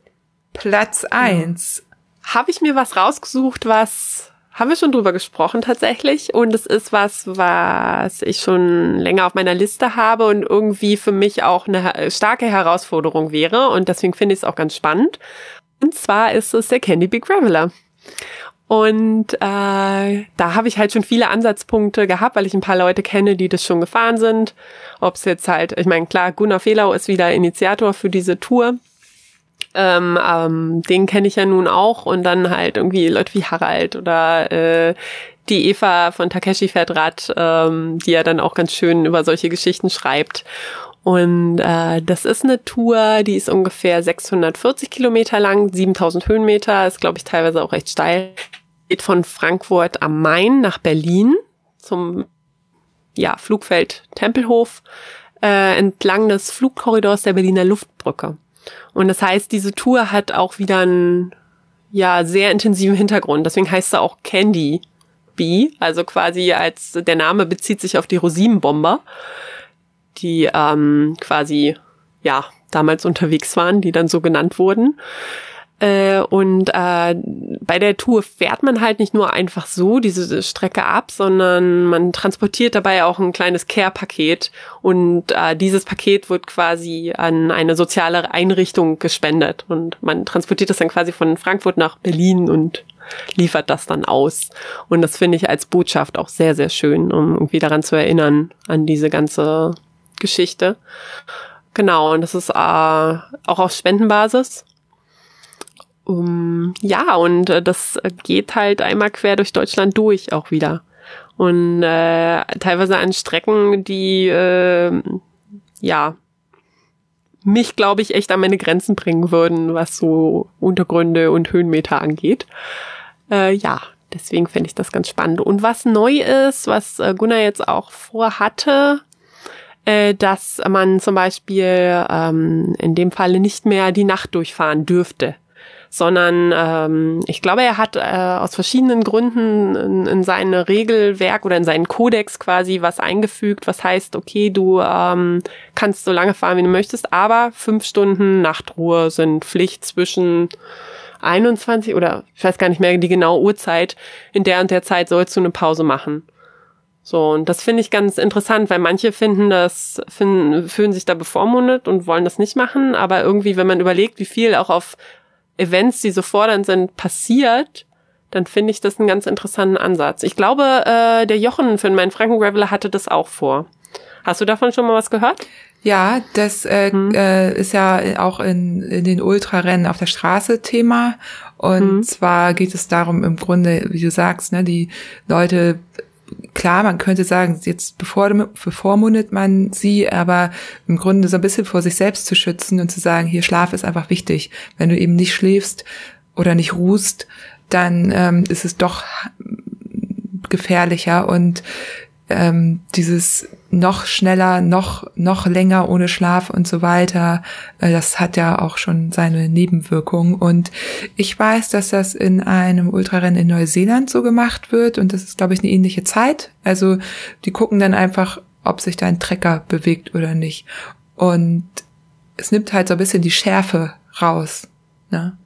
Platz eins. Ja. Habe ich mir was rausgesucht, was haben wir schon drüber gesprochen tatsächlich und es ist was, was ich schon länger auf meiner Liste habe und irgendwie für mich auch eine starke Herausforderung wäre und deswegen finde ich es auch ganz spannend. Und zwar ist es der Candy Big Graveler. Und äh, da habe ich halt schon viele Ansatzpunkte gehabt, weil ich ein paar Leute kenne, die das schon gefahren sind. Ob es jetzt halt, ich meine, klar, Gunnar Fehlau ist wieder Initiator für diese Tour. Ähm, ähm, den kenne ich ja nun auch. Und dann halt irgendwie Leute wie Harald oder äh, die Eva von Takeshi fährt Rad, ähm, die ja dann auch ganz schön über solche Geschichten schreibt. Und äh, das ist eine Tour, die ist ungefähr 640 Kilometer lang, 7000 Höhenmeter, ist glaube ich teilweise auch recht steil. Geht von Frankfurt am Main nach Berlin zum ja, Flugfeld Tempelhof äh, entlang des Flugkorridors der Berliner Luftbrücke. Und das heißt, diese Tour hat auch wieder einen ja sehr intensiven Hintergrund. Deswegen heißt sie auch Candy Bee, also quasi als der Name bezieht sich auf die Rosinenbomber die ähm, quasi ja damals unterwegs waren, die dann so genannt wurden. Äh, und äh, bei der Tour fährt man halt nicht nur einfach so diese Strecke ab, sondern man transportiert dabei auch ein kleines Care-Paket und äh, dieses Paket wird quasi an eine soziale Einrichtung gespendet und man transportiert das dann quasi von Frankfurt nach Berlin und liefert das dann aus. Und das finde ich als Botschaft auch sehr, sehr schön, um irgendwie daran zu erinnern, an diese ganze Geschichte. Genau, und das ist äh, auch auf Spendenbasis. Um, ja, und äh, das geht halt einmal quer durch Deutschland durch auch wieder. Und äh, teilweise an Strecken, die äh, ja mich, glaube ich, echt an meine Grenzen bringen würden, was so Untergründe und Höhenmeter angeht. Äh, ja, deswegen fände ich das ganz spannend. Und was neu ist, was äh, Gunnar jetzt auch vorhatte, äh, dass man zum Beispiel ähm, in dem Falle nicht mehr die Nacht durchfahren dürfte sondern ähm, ich glaube, er hat äh, aus verschiedenen Gründen in, in sein Regelwerk oder in seinen Kodex quasi was eingefügt, was heißt, okay, du ähm, kannst so lange fahren, wie du möchtest, aber fünf Stunden Nachtruhe sind Pflicht zwischen 21 oder ich weiß gar nicht mehr die genaue Uhrzeit, in der und der Zeit sollst du eine Pause machen. So, und das finde ich ganz interessant, weil manche finden das, finden, fühlen sich da bevormundet und wollen das nicht machen, aber irgendwie, wenn man überlegt, wie viel auch auf Events, die so fordernd sind, passiert, dann finde ich das einen ganz interessanten Ansatz. Ich glaube, äh, der Jochen für meinen Franken Graveler hatte das auch vor. Hast du davon schon mal was gehört? Ja, das äh, hm. äh, ist ja auch in, in den Ultrarennen auf der Straße Thema. Und hm. zwar geht es darum, im Grunde, wie du sagst, ne, die Leute klar, man könnte sagen, jetzt bevormundet man sie, aber im Grunde so ein bisschen vor sich selbst zu schützen und zu sagen, hier Schlaf ist einfach wichtig. Wenn du eben nicht schläfst oder nicht ruhst, dann ähm, ist es doch gefährlicher und ähm, dieses noch schneller, noch, noch länger ohne Schlaf und so weiter, äh, das hat ja auch schon seine Nebenwirkungen. Und ich weiß, dass das in einem Ultrarennen in Neuseeland so gemacht wird und das ist, glaube ich, eine ähnliche Zeit. Also die gucken dann einfach, ob sich dein Trecker bewegt oder nicht. Und es nimmt halt so ein bisschen die Schärfe raus. Ne?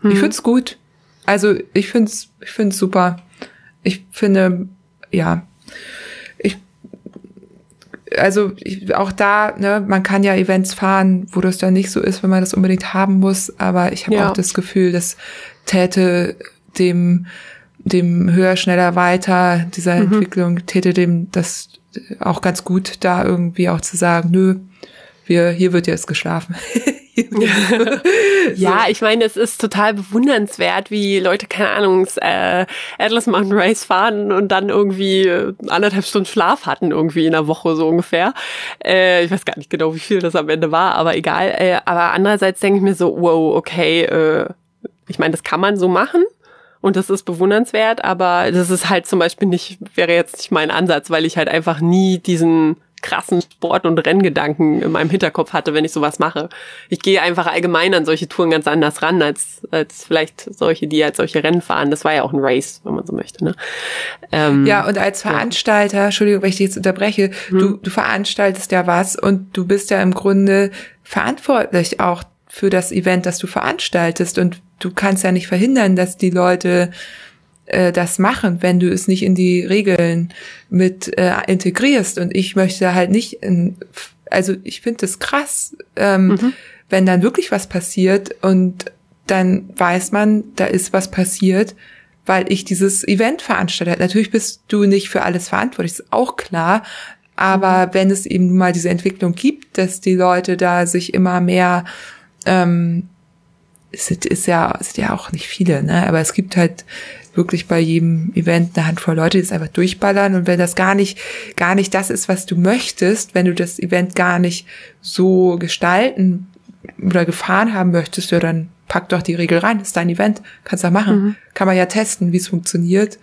Hm. Ich find's gut. Also ich find's, ich find's super. Ich finde, ja, also auch da, ne, man kann ja Events fahren, wo das dann nicht so ist, wenn man das unbedingt haben muss, aber ich habe ja. auch das Gefühl, das täte dem dem höher, schneller, weiter dieser mhm. Entwicklung täte dem das auch ganz gut, da irgendwie auch zu sagen, nö, wir, hier wird jetzt geschlafen. ja, ich meine, es ist total bewundernswert, wie Leute, keine Ahnung, äh, Atlas Mountain Race fahren und dann irgendwie anderthalb Stunden Schlaf hatten, irgendwie in der Woche so ungefähr. Äh, ich weiß gar nicht genau, wie viel das am Ende war, aber egal. Äh, aber andererseits denke ich mir so, wow, okay, äh, ich meine, das kann man so machen. Und das ist bewundernswert, aber das ist halt zum Beispiel nicht, wäre jetzt nicht mein Ansatz, weil ich halt einfach nie diesen krassen Sport- und Renngedanken in meinem Hinterkopf hatte, wenn ich sowas mache. Ich gehe einfach allgemein an solche Touren ganz anders ran, als, als vielleicht solche, die als solche Rennen fahren. Das war ja auch ein Race, wenn man so möchte. Ne? Ähm, ja, und als Veranstalter, ja. Entschuldigung, wenn ich dich jetzt unterbreche, hm. du, du veranstaltest ja was und du bist ja im Grunde verantwortlich auch für das Event, das du veranstaltest. Und du kannst ja nicht verhindern, dass die Leute äh, das machen, wenn du es nicht in die Regeln mit äh, integrierst. Und ich möchte halt nicht, in, also ich finde das krass, ähm, mhm. wenn dann wirklich was passiert und dann weiß man, da ist was passiert, weil ich dieses Event veranstaltet. Natürlich bist du nicht für alles verantwortlich, ist auch klar. Aber mhm. wenn es eben mal diese Entwicklung gibt, dass die Leute da sich immer mehr ähm, es ist ja, es sind ja auch nicht viele, ne? Aber es gibt halt wirklich bei jedem Event eine Handvoll Leute, die es einfach durchballern. Und wenn das gar nicht, gar nicht das ist, was du möchtest, wenn du das Event gar nicht so gestalten oder gefahren haben möchtest, ja, dann pack doch die Regel rein. Das ist dein Event. Kannst du machen. Mhm. Kann man ja testen, wie es funktioniert.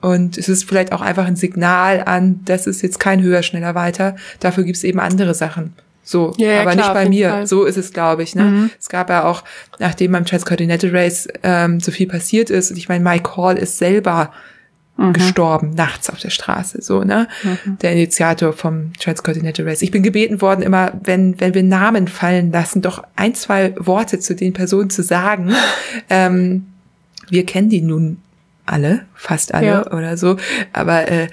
Und es ist vielleicht auch einfach ein Signal an, das ist jetzt kein höher, schneller, weiter. Dafür gibt es eben andere Sachen. So, ja, ja, aber klar, nicht bei mir. Fall. So ist es, glaube ich. Ne? Mhm. Es gab ja auch, nachdem beim Transcontinental Race ähm, so viel passiert ist, und ich meine, Mike Hall ist selber mhm. gestorben, nachts auf der Straße, so, ne? Mhm. Der Initiator vom Transcontinental Race. Ich bin gebeten worden, immer, wenn, wenn wir Namen fallen lassen, doch ein, zwei Worte zu den Personen zu sagen. ähm, wir kennen die nun alle, fast alle ja. oder so, aber äh,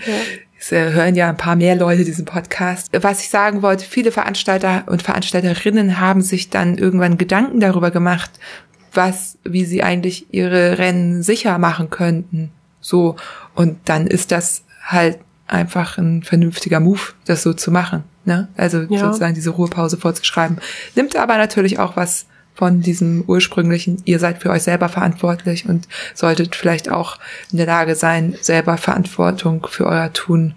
es hören ja ein paar mehr Leute diesen Podcast. Was ich sagen wollte, viele Veranstalter und Veranstalterinnen haben sich dann irgendwann Gedanken darüber gemacht, was, wie sie eigentlich ihre Rennen sicher machen könnten. So. Und dann ist das halt einfach ein vernünftiger Move, das so zu machen. Ne? Also ja. sozusagen diese Ruhepause vorzuschreiben. Nimmt aber natürlich auch was von diesem ursprünglichen, ihr seid für euch selber verantwortlich und solltet vielleicht auch in der Lage sein, selber Verantwortung für euer Tun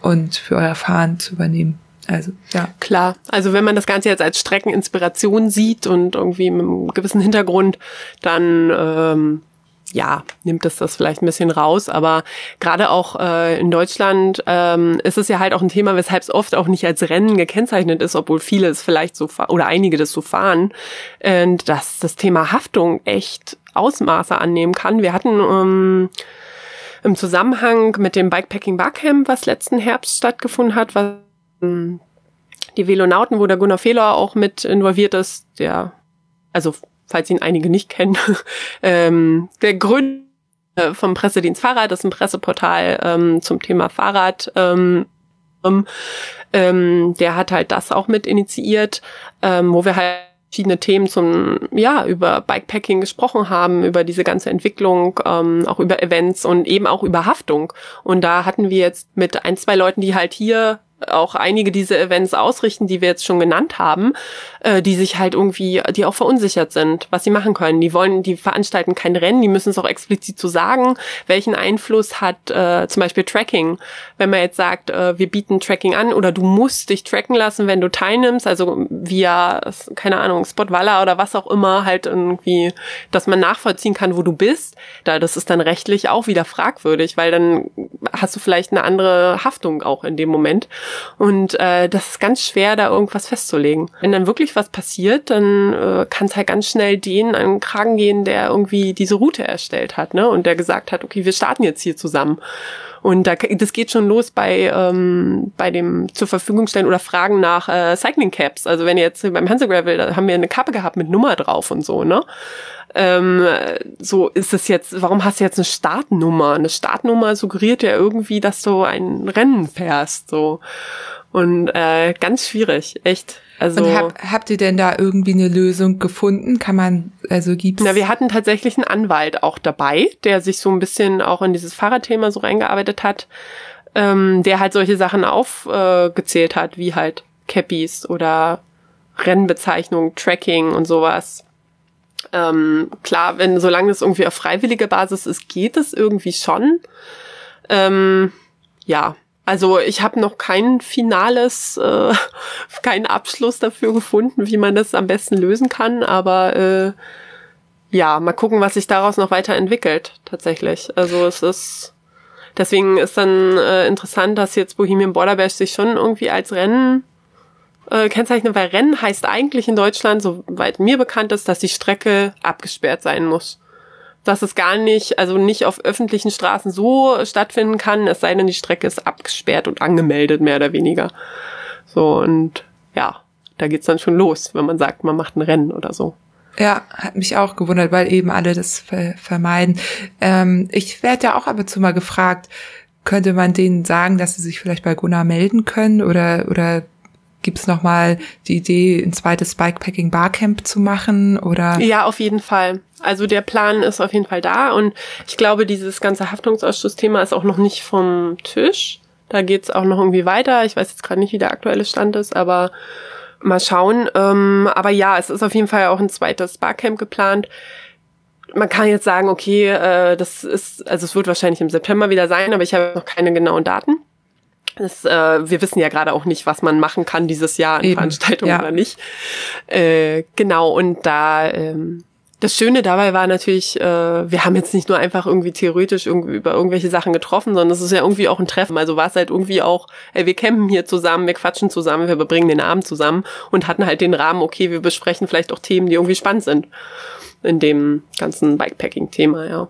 und für euer Fahren zu übernehmen. Also, ja. Klar. Also, wenn man das Ganze jetzt als Streckeninspiration sieht und irgendwie mit einem gewissen Hintergrund, dann, ähm, ja, nimmt es das vielleicht ein bisschen raus. Aber gerade auch äh, in Deutschland ähm, ist es ja halt auch ein Thema, weshalb es oft auch nicht als Rennen gekennzeichnet ist, obwohl viele es vielleicht so oder einige das so fahren, äh, dass das Thema Haftung echt Ausmaße annehmen kann. Wir hatten ähm, im Zusammenhang mit dem Bikepacking Barcamp, was letzten Herbst stattgefunden hat, was ähm, die Velonauten, wo der Gunnar Fehler auch mit involviert ist, der also falls ihn einige nicht kennen, ähm, der Gründer vom Pressedienst Fahrrad, das ist ein Presseportal ähm, zum Thema Fahrrad. Ähm, ähm, der hat halt das auch mit initiiert, ähm, wo wir halt verschiedene Themen zum, ja, über Bikepacking gesprochen haben, über diese ganze Entwicklung, ähm, auch über Events und eben auch über Haftung. Und da hatten wir jetzt mit ein, zwei Leuten, die halt hier auch einige diese Events ausrichten, die wir jetzt schon genannt haben, äh, die sich halt irgendwie, die auch verunsichert sind, was sie machen können. Die wollen, die veranstalten kein Rennen, die müssen es auch explizit zu so sagen, welchen Einfluss hat äh, zum Beispiel Tracking. Wenn man jetzt sagt, äh, wir bieten Tracking an oder du musst dich tracken lassen, wenn du teilnimmst, also via, keine Ahnung, Spotwalla oder was auch immer, halt irgendwie, dass man nachvollziehen kann, wo du bist, da das ist dann rechtlich auch wieder fragwürdig, weil dann hast du vielleicht eine andere Haftung auch in dem Moment. Und äh, das ist ganz schwer, da irgendwas festzulegen. Wenn dann wirklich was passiert, dann äh, kann es halt ganz schnell den an den Kragen gehen, der irgendwie diese Route erstellt hat, ne? Und der gesagt hat, okay, wir starten jetzt hier zusammen. Und da, das geht schon los bei, ähm, bei dem zur Verfügung stellen oder Fragen nach äh, Cycling Caps. Also wenn jetzt beim Hansel Gravel, da haben wir eine Kappe gehabt mit Nummer drauf und so, ne? Ähm, so ist es jetzt, warum hast du jetzt eine Startnummer? Eine Startnummer suggeriert ja irgendwie, dass du ein Rennen fährst, so. Und äh, ganz schwierig, echt. Also, und hab, habt ihr denn da irgendwie eine Lösung gefunden? Kann man, also gibt's? Na, wir hatten tatsächlich einen Anwalt auch dabei, der sich so ein bisschen auch in dieses Fahrradthema so reingearbeitet hat, ähm, der halt solche Sachen aufgezählt äh, hat, wie halt Cappies oder Rennbezeichnung, Tracking und sowas. Ähm, klar, wenn solange es irgendwie auf freiwilliger Basis ist, geht es irgendwie schon. Ähm, ja, also ich habe noch kein finales, äh, keinen Abschluss dafür gefunden, wie man das am besten lösen kann, aber äh, ja, mal gucken, was sich daraus noch weiterentwickelt, tatsächlich. Also es ist deswegen ist dann äh, interessant, dass jetzt Bohemian Border Bash sich schon irgendwie als Rennen äh, kennzeichnet, weil Rennen heißt eigentlich in Deutschland, soweit mir bekannt ist, dass die Strecke abgesperrt sein muss dass es gar nicht, also nicht auf öffentlichen Straßen so stattfinden kann, es sei denn, die Strecke ist abgesperrt und angemeldet, mehr oder weniger. So, und ja, da geht's dann schon los, wenn man sagt, man macht ein Rennen oder so. Ja, hat mich auch gewundert, weil eben alle das ver vermeiden. Ähm, ich werde ja auch ab und zu mal gefragt, könnte man denen sagen, dass sie sich vielleicht bei Gunnar melden können oder, oder Gibt es nochmal die Idee, ein zweites Bikepacking Barcamp zu machen oder? Ja, auf jeden Fall. Also der Plan ist auf jeden Fall da und ich glaube, dieses ganze Haftungsausschussthema ist auch noch nicht vom Tisch. Da geht's auch noch irgendwie weiter. Ich weiß jetzt gerade nicht, wie der aktuelle Stand ist, aber mal schauen. Ähm, aber ja, es ist auf jeden Fall auch ein zweites Barcamp geplant. Man kann jetzt sagen, okay, äh, das ist, also es wird wahrscheinlich im September wieder sein, aber ich habe noch keine genauen Daten. Das, äh, wir wissen ja gerade auch nicht, was man machen kann dieses Jahr an Eben, Veranstaltungen ja. oder nicht. Äh, genau, und da ähm, das Schöne dabei war natürlich, äh, wir haben jetzt nicht nur einfach irgendwie theoretisch irgendwie über irgendwelche Sachen getroffen, sondern es ist ja irgendwie auch ein Treffen. Also war es halt irgendwie auch, ey, wir campen hier zusammen, wir quatschen zusammen, wir verbringen den Abend zusammen und hatten halt den Rahmen, okay, wir besprechen vielleicht auch Themen, die irgendwie spannend sind in dem ganzen Bikepacking-Thema, ja.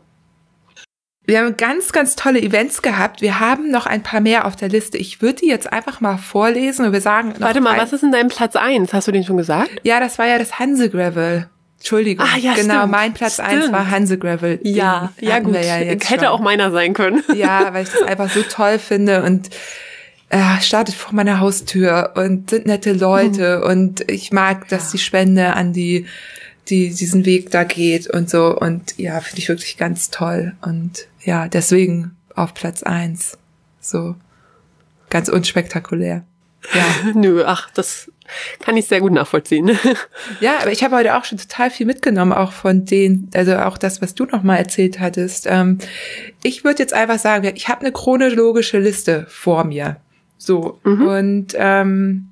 Wir haben ganz, ganz tolle Events gehabt. Wir haben noch ein paar mehr auf der Liste. Ich würde die jetzt einfach mal vorlesen und wir sagen. Warte mal, was ist in deinem Platz eins? Hast du den schon gesagt? Ja, das war ja das Hanse Gravel. Entschuldigung. Ah, ja, genau, stimmt. mein Platz stimmt. eins war Hanse Gravel. Ja, ja gut. Ja Hätte schon. auch meiner sein können. Ja, weil ich das einfach so toll finde und äh, startet vor meiner Haustür und sind nette Leute hm. und ich mag, dass ja. die Spende an die die diesen Weg da geht und so und ja, finde ich wirklich ganz toll und ja, deswegen auf Platz eins. So ganz unspektakulär. Ja. Nö, ach, das kann ich sehr gut nachvollziehen. ja, aber ich habe heute auch schon total viel mitgenommen, auch von denen, also auch das, was du noch mal erzählt hattest. Ähm, ich würde jetzt einfach sagen, ich habe eine chronologische Liste vor mir. So. Mhm. Und ähm,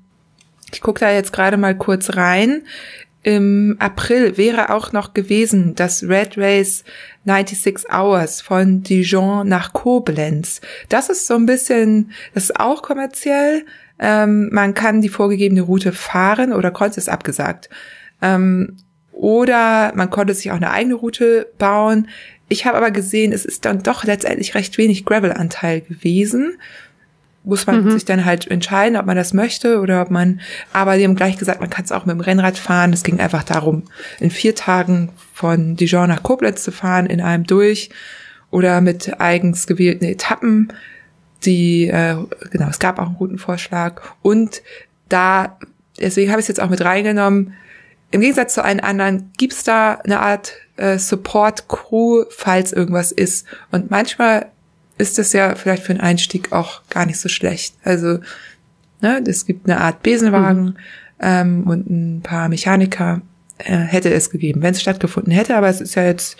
ich gucke da jetzt gerade mal kurz rein. Im April wäre auch noch gewesen das Red Race 96 Hours von Dijon nach Koblenz. Das ist so ein bisschen, das ist auch kommerziell. Ähm, man kann die vorgegebene Route fahren oder konnte es abgesagt. Ähm, oder man konnte sich auch eine eigene Route bauen. Ich habe aber gesehen, es ist dann doch letztendlich recht wenig Gravel-Anteil gewesen muss man mhm. sich dann halt entscheiden, ob man das möchte oder ob man, aber die haben gleich gesagt, man kann es auch mit dem Rennrad fahren. Es ging einfach darum, in vier Tagen von Dijon nach Koblenz zu fahren, in einem durch oder mit eigens gewählten Etappen. Die, äh, genau, es gab auch einen guten Vorschlag und da, deswegen habe ich es jetzt auch mit reingenommen, im Gegensatz zu allen anderen gibt's da eine Art äh, Support-Crew, falls irgendwas ist. Und manchmal ist das ja vielleicht für einen Einstieg auch gar nicht so schlecht. Also, ne, es gibt eine Art Besenwagen mhm. ähm, und ein paar Mechaniker äh, hätte es gegeben, wenn es stattgefunden hätte, aber es ist ja jetzt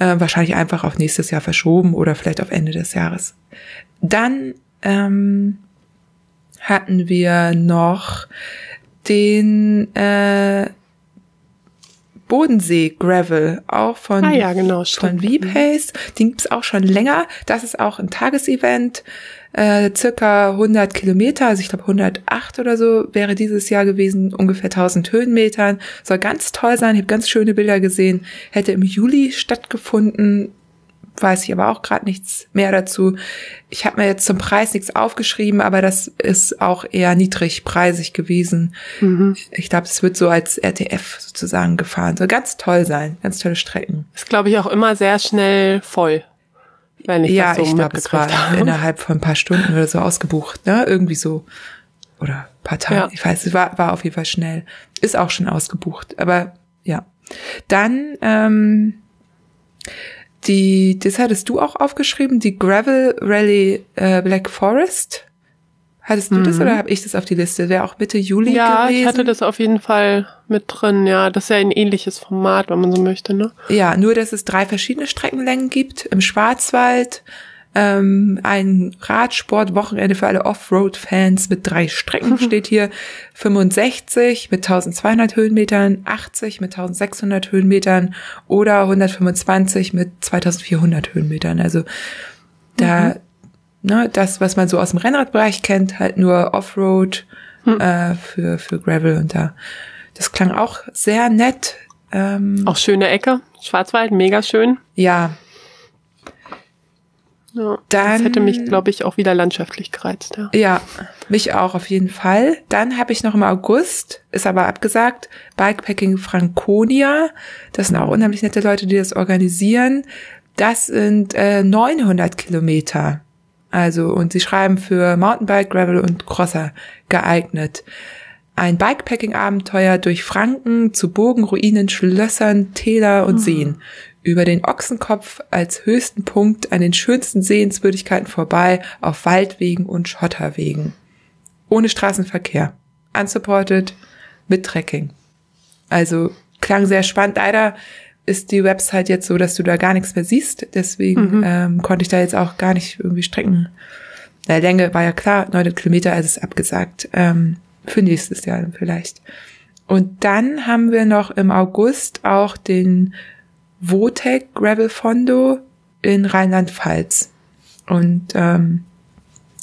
äh, wahrscheinlich einfach auf nächstes Jahr verschoben oder vielleicht auf Ende des Jahres. Dann ähm, hatten wir noch den äh, Bodensee Gravel, auch von, ah, ja, genau, von V-Pace. Den gibt's auch schon länger. Das ist auch ein Tagesevent. Äh, circa 100 Kilometer, also ich glaube 108 oder so wäre dieses Jahr gewesen, ungefähr 1000 Höhenmetern. Soll ganz toll sein, ich habe ganz schöne Bilder gesehen. Hätte im Juli stattgefunden, weiß ich aber auch gerade nichts mehr dazu. Ich habe mir jetzt zum Preis nichts aufgeschrieben, aber das ist auch eher niedrigpreisig gewesen. Mhm. Ich glaube, es wird so als RTF sozusagen gefahren. Soll ganz toll sein, ganz tolle Strecken. Ist, glaube ich, auch immer sehr schnell voll. Wenn ich ja, das so ich glaube, es war habe. innerhalb von ein paar Stunden oder so ausgebucht, ne? Irgendwie so. Oder paar Tage. Ja. Ich weiß, es war, war auf jeden Fall schnell. Ist auch schon ausgebucht. Aber ja. Dann ähm, die, das hattest du auch aufgeschrieben, die Gravel Rally äh, Black Forest. Hattest du mhm. das oder habe ich das auf die Liste? Wäre auch Mitte Juli ja, gewesen? Ja, ich hatte das auf jeden Fall mit drin. Ja, das ist ja ein ähnliches Format, wenn man so möchte, ne? Ja, nur dass es drei verschiedene Streckenlängen gibt. Im Schwarzwald, ähm, ein Radsport-Wochenende für alle Offroad-Fans mit drei Strecken steht hier. 65 mit 1200 Höhenmetern, 80 mit 1600 Höhenmetern oder 125 mit 2400 Höhenmetern. Also da, mhm. ne, das, was man so aus dem Rennradbereich kennt, halt nur Offroad mhm. äh, für, für Gravel und da. Das klang auch sehr nett. Ähm, auch schöne Ecke. Schwarzwald, mega schön. Ja, ja, Dann, das hätte mich, glaube ich, auch wieder landschaftlich gereizt. Ja. ja, mich auch auf jeden Fall. Dann habe ich noch im August, ist aber abgesagt, Bikepacking Franconia. Das sind auch unheimlich nette Leute, die das organisieren. Das sind äh, 900 Kilometer. Also, und sie schreiben für Mountainbike, Gravel und Crosser geeignet. Ein Bikepacking-Abenteuer durch Franken zu Burgen, Ruinen, Schlössern, Täler und mhm. Seen über den Ochsenkopf als höchsten Punkt an den schönsten Sehenswürdigkeiten vorbei auf Waldwegen und Schotterwegen. Ohne Straßenverkehr. Unsupported mit Trekking. Also klang sehr spannend. Leider ist die Website jetzt so, dass du da gar nichts mehr siehst. Deswegen mhm. ähm, konnte ich da jetzt auch gar nicht irgendwie Strecken. Na, Länge war ja klar, 900 Kilometer, also ist abgesagt. Ähm, für nächstes Jahr vielleicht. Und dann haben wir noch im August auch den Votec Gravel Fondo in Rheinland-Pfalz. Und ähm,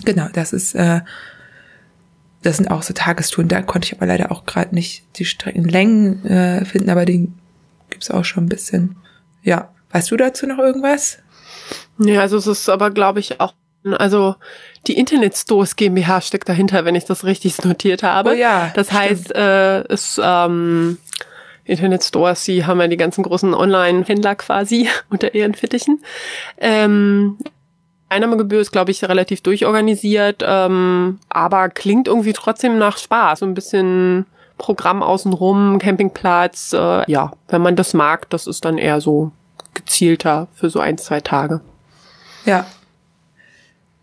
genau, das ist, äh, das sind auch so Tagestouren. Da konnte ich aber leider auch gerade nicht die Streckenlängen äh, finden, aber den gibt's auch schon ein bisschen. Ja, weißt du dazu noch irgendwas? Ja, also es ist aber, glaube ich, auch, also die Internet Stores GmbH steckt dahinter, wenn ich das richtig notiert habe. Oh ja. Das heißt, äh, es ähm, Internetstores, die haben ja die ganzen großen Online-Händler quasi unter ihren Fittichen. Ähm, Einnahmegebühr ist, glaube ich, relativ durchorganisiert, ähm, aber klingt irgendwie trotzdem nach Spaß. So ein bisschen Programm außenrum, Campingplatz. Äh, ja, wenn man das mag, das ist dann eher so gezielter für so ein, zwei Tage. Ja.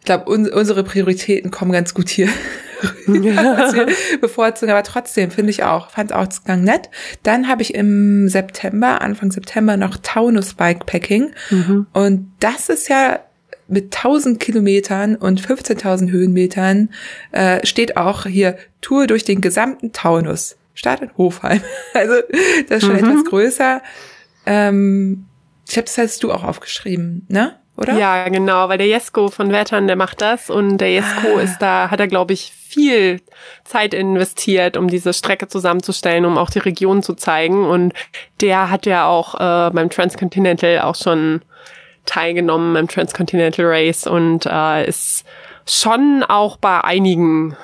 Ich glaube, un unsere Prioritäten kommen ganz gut hier ja. bevorzugen, aber trotzdem finde ich auch, fand es auch ganz nett. Dann habe ich im September, Anfang September noch Taunus Bikepacking mhm. und das ist ja mit 1000 Kilometern und 15.000 Höhenmetern äh, steht auch hier Tour durch den gesamten Taunus. Start in Hofheim. Also das ist schon mhm. etwas größer. Ähm, ich habe das hast du auch aufgeschrieben, ne? Oder? Ja, genau, weil der Jesko von Wettern, der macht das und der Jesko ah. ist da, hat er, glaube ich, viel Zeit investiert, um diese Strecke zusammenzustellen, um auch die Region zu zeigen. Und der hat ja auch äh, beim Transcontinental auch schon teilgenommen, beim Transcontinental Race und äh, ist schon auch bei einigen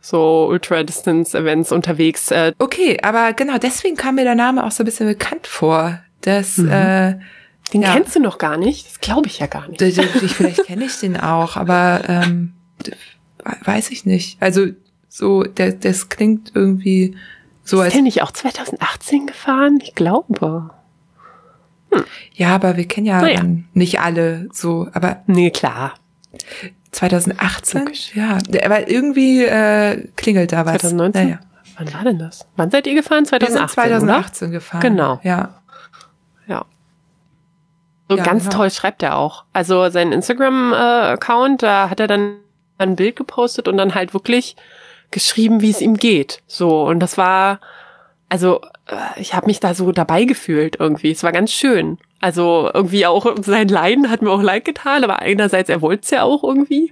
so Ultra-Distance-Events unterwegs. Äh. Okay, aber genau deswegen kam mir der Name auch so ein bisschen bekannt vor. dass mhm. äh, den ja. kennst du noch gar nicht? Das glaube ich ja gar nicht. Ich, vielleicht kenne ich den auch, aber ähm, weiß ich nicht. Also so, der, das klingt irgendwie So ist als der nicht auch 2018 gefahren? Ich glaube. Hm. Ja, aber wir kennen ja naja. nicht alle so, aber. Nee, klar. 2018? Logisch. Ja, aber irgendwie äh, klingelt da was. 2019? Naja. Wann war denn das? Wann seid ihr gefahren? 2018, wir sind 2018 oder? gefahren. Genau. Ja. Ja. So ja, ganz genau. toll schreibt er auch. Also sein Instagram-Account, da hat er dann ein Bild gepostet und dann halt wirklich geschrieben, wie es ihm geht. So, und das war, also äh, ich habe mich da so dabei gefühlt irgendwie. Es war ganz schön. Also irgendwie auch sein Leiden hat mir auch leid getan, aber einerseits er wollte es ja auch irgendwie.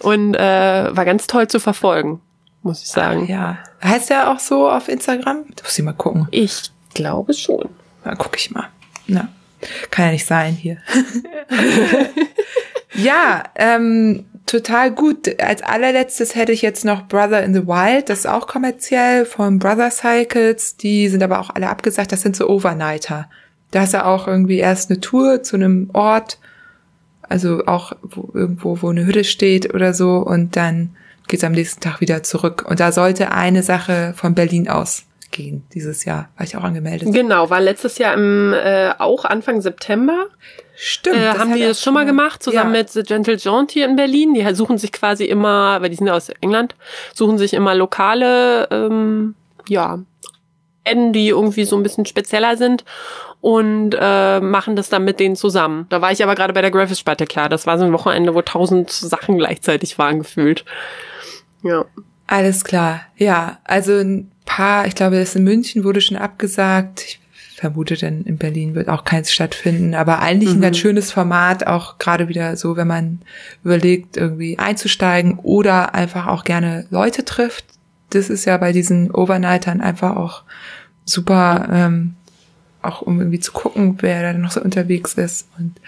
Und äh, war ganz toll zu verfolgen, muss ich sagen. Ah, ja. Heißt er auch so auf Instagram? Du musst ich mal gucken. Ich glaube schon. Na, guck ich mal. Na, kann ja nicht sein hier. ja, ähm, total gut. Als allerletztes hätte ich jetzt noch Brother in the Wild, das ist auch kommerziell von Brother Cycles. Die sind aber auch alle abgesagt. Das sind so Overnighter. Da ist ja auch irgendwie erst eine Tour zu einem Ort, also auch wo, irgendwo, wo eine Hütte steht oder so, und dann geht's am nächsten Tag wieder zurück. Und da sollte eine Sache von Berlin aus gehen dieses Jahr, war ich auch angemeldet. Genau, war letztes Jahr im äh, auch Anfang September. Stimmt. Äh, haben die das schon mal gemacht, zusammen ja. mit The Gentle Jaunt hier in Berlin. Die suchen sich quasi immer, weil die sind ja aus England, suchen sich immer lokale, ähm, ja, Enden, die irgendwie so ein bisschen spezieller sind und äh, machen das dann mit denen zusammen. Da war ich aber gerade bei der Graphics-Spalte, klar. Das war so ein Wochenende, wo tausend Sachen gleichzeitig waren gefühlt. Ja. Alles klar. Ja, also ein paar, ich glaube, das in München wurde schon abgesagt. Ich vermute denn in Berlin wird auch keins stattfinden, aber eigentlich mhm. ein ganz schönes Format, auch gerade wieder so, wenn man überlegt, irgendwie einzusteigen oder einfach auch gerne Leute trifft. Das ist ja bei diesen Overnightern einfach auch super ähm, auch um irgendwie zu gucken, wer da noch so unterwegs ist. Und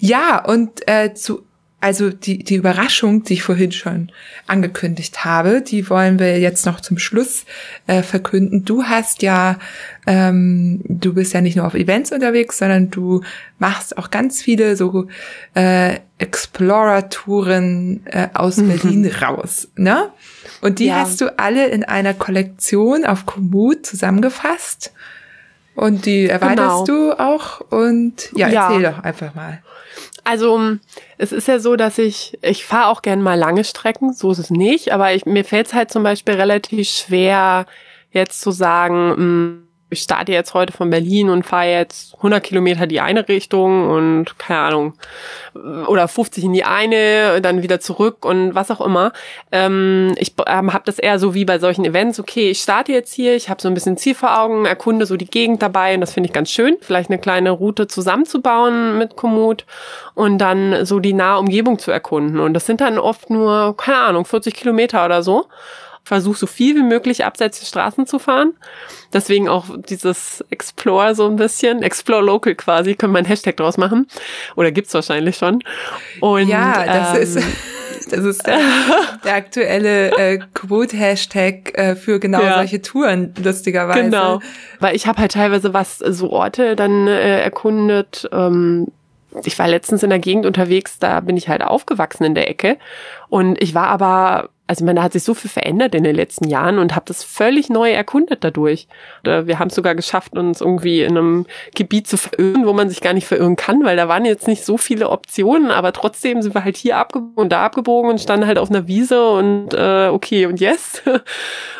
ja, und äh, zu also die, die Überraschung, die ich vorhin schon angekündigt habe, die wollen wir jetzt noch zum Schluss äh, verkünden. Du hast ja, ähm, du bist ja nicht nur auf Events unterwegs, sondern du machst auch ganz viele so äh, Explorer-Touren äh, aus mhm. Berlin raus, ne? Und die ja. hast du alle in einer Kollektion auf Komoot zusammengefasst. Und die erweiterst genau. du auch und ja, erzähl ja. doch einfach mal. Also es ist ja so, dass ich, ich fahre auch gern mal lange Strecken, so ist es nicht, aber ich, mir fällt es halt zum Beispiel relativ schwer, jetzt zu sagen, hm, ich starte jetzt heute von Berlin und fahre jetzt 100 Kilometer die eine Richtung und keine Ahnung oder 50 in die eine, dann wieder zurück und was auch immer. Ähm, ich ähm, habe das eher so wie bei solchen Events. Okay, ich starte jetzt hier, ich habe so ein bisschen Ziel vor Augen, erkunde so die Gegend dabei und das finde ich ganz schön. Vielleicht eine kleine Route zusammenzubauen mit Komoot und dann so die nahe Umgebung zu erkunden. Und das sind dann oft nur keine Ahnung 40 Kilometer oder so versuche so viel wie möglich abseits der Straßen zu fahren. Deswegen auch dieses Explore so ein bisschen, Explore Local quasi, können wir einen Hashtag draus machen. Oder gibt's wahrscheinlich schon. Und, ja, das ähm, ist. Das ist der, der aktuelle äh, Quote-Hashtag äh, für genau ja. solche Touren, lustigerweise. Genau. Weil ich habe halt teilweise was, so Orte dann äh, erkundet. Ähm, ich war letztens in der Gegend unterwegs, da bin ich halt aufgewachsen in der Ecke. Und ich war aber also da hat sich so viel verändert in den letzten Jahren und habe das völlig neu erkundet dadurch. Wir haben es sogar geschafft, uns irgendwie in einem Gebiet zu verirren, wo man sich gar nicht verirren kann, weil da waren jetzt nicht so viele Optionen, aber trotzdem sind wir halt hier abgebogen und da abgebogen und standen halt auf einer Wiese und äh, okay und yes.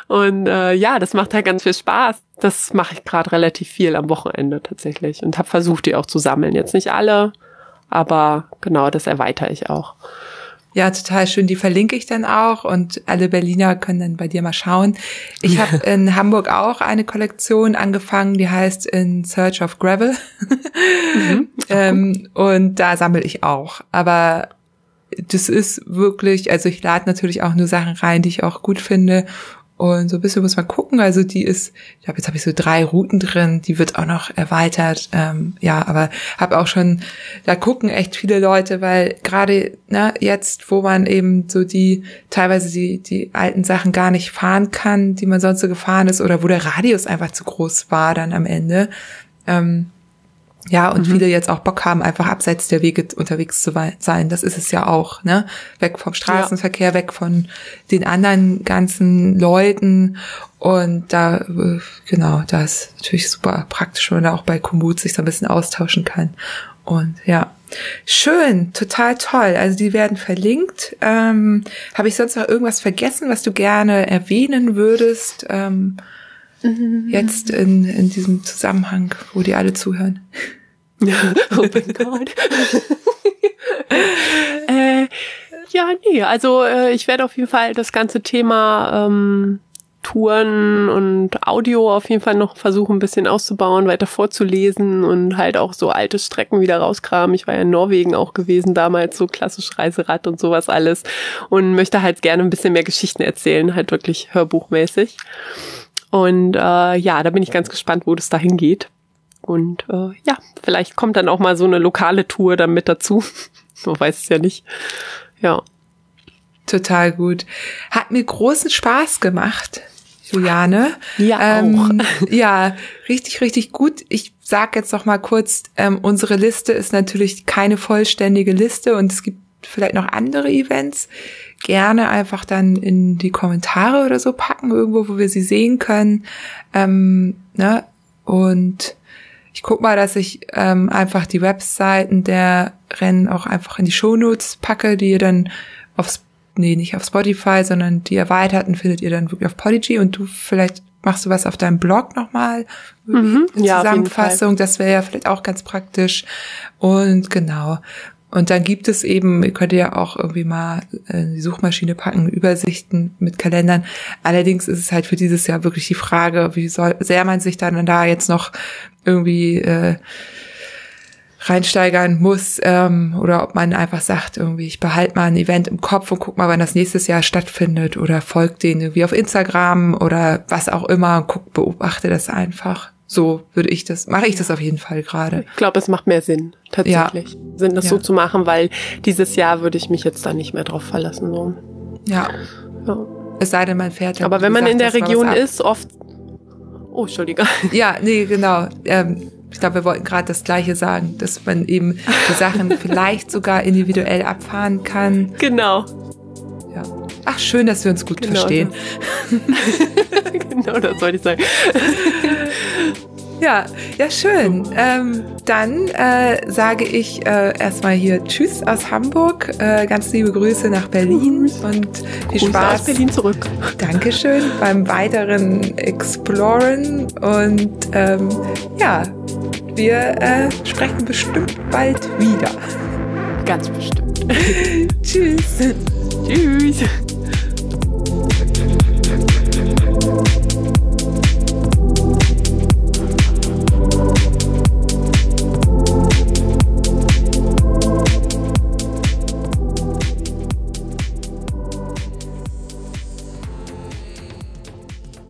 Und äh, ja, das macht halt ganz viel Spaß. Das mache ich gerade relativ viel am Wochenende tatsächlich und habe versucht, die auch zu sammeln. Jetzt nicht alle, aber genau, das erweitere ich auch. Ja, total schön. Die verlinke ich dann auch und alle Berliner können dann bei dir mal schauen. Ich habe in Hamburg auch eine Kollektion angefangen, die heißt In Search of Gravel. Mhm. ähm, und da sammle ich auch. Aber das ist wirklich, also ich lade natürlich auch nur Sachen rein, die ich auch gut finde. Und so ein bisschen muss man gucken. Also die ist, ich glaube, jetzt habe ich so drei Routen drin, die wird auch noch erweitert. Ähm, ja, aber habe auch schon, da gucken echt viele Leute, weil gerade ne, jetzt, wo man eben so die, teilweise die, die alten Sachen gar nicht fahren kann, die man sonst so gefahren ist, oder wo der Radius einfach zu groß war dann am Ende, ähm, Ja, und mhm. viele jetzt auch Bock haben, einfach abseits der Wege unterwegs zu sein. Das ist es ja auch, ne? Weg vom Straßenverkehr, ja. weg von den anderen ganzen Leuten. Und da, äh, genau, da ist natürlich super praktisch, wenn man da auch bei Komoot sich so ein bisschen austauschen kann. Und ja, schön, total toll. Also die werden verlinkt. Ähm, Habe ich sonst noch irgendwas vergessen, was du gerne erwähnen würdest? Ähm, mhm. Jetzt in, in diesem Zusammenhang, wo die alle zuhören. oh mein Gott. äh, ja, nee, also äh, ich werde auf jeden Fall das ganze Thema ähm, Touren und Audio auf jeden Fall noch versuchen, ein bisschen auszubauen, weiter vorzulesen und halt auch so alte Strecken wieder rauskramen. Ich war ja in Norwegen auch gewesen damals, so klassisch Reiserad und sowas alles und möchte halt gerne ein bisschen mehr Geschichten erzählen, halt wirklich hörbuchmäßig. Und äh, ja, da bin ich ganz gespannt, wo das dahin geht. Und äh, ja, vielleicht kommt dann auch mal so eine lokale Tour dann mit dazu. Man weiß es ja nicht. Ja. Total gut. Hat mir großen Spaß gemacht. Juliane. Ja, ähm, auch. ja, richtig, richtig gut. Ich sag jetzt noch mal kurz, ähm, unsere Liste ist natürlich keine vollständige Liste und es gibt vielleicht noch andere Events. Gerne einfach dann in die Kommentare oder so packen, irgendwo, wo wir sie sehen können. Ähm, ne? Und ich guck mal, dass ich ähm, einfach die Webseiten der Rennen auch einfach in die Shownotes packe, die ihr dann aufs nee, nicht auf Spotify, sondern die erweiterten findet ihr dann wirklich auf Podigy und du vielleicht machst du was auf deinem Blog nochmal, mhm, ja, Zusammenfassung, das wäre ja vielleicht auch ganz praktisch und genau. Und dann gibt es eben, ihr könnt ja auch irgendwie mal in die Suchmaschine packen, Übersichten mit Kalendern. Allerdings ist es halt für dieses Jahr wirklich die Frage, wie soll, sehr man sich dann da jetzt noch irgendwie äh, reinsteigern muss ähm, oder ob man einfach sagt, irgendwie, ich behalte mal ein Event im Kopf und guck mal, wann das nächstes Jahr stattfindet oder folgt denen irgendwie auf Instagram oder was auch immer und guck, beobachte das einfach. So würde ich das, mache ich das auf jeden Fall gerade. Ich glaube, es macht mehr Sinn, tatsächlich. Ja. Sinn, das ja. so zu machen, weil dieses Jahr würde ich mich jetzt da nicht mehr drauf verlassen. So. Ja. ja. Es sei denn, man fährt ja. Aber wenn man gesagt, in der Region ist, oft. Oh, Entschuldige. Ja, nee, genau. Ähm, ich glaube, wir wollten gerade das Gleiche sagen, dass man eben die Sachen vielleicht sogar individuell abfahren kann. Genau. Ja. Ach, schön, dass wir uns gut genau verstehen. Das. genau, das wollte ich sagen. Ja, ja, schön. Ähm, dann äh, sage ich äh, erstmal hier Tschüss aus Hamburg. Äh, ganz liebe Grüße nach Berlin und viel Grüße Spaß. aus Berlin zurück. Dankeschön beim weiteren Exploren und ähm, ja, wir äh, sprechen bestimmt bald wieder. Ganz bestimmt. Tschüss. Tschüss.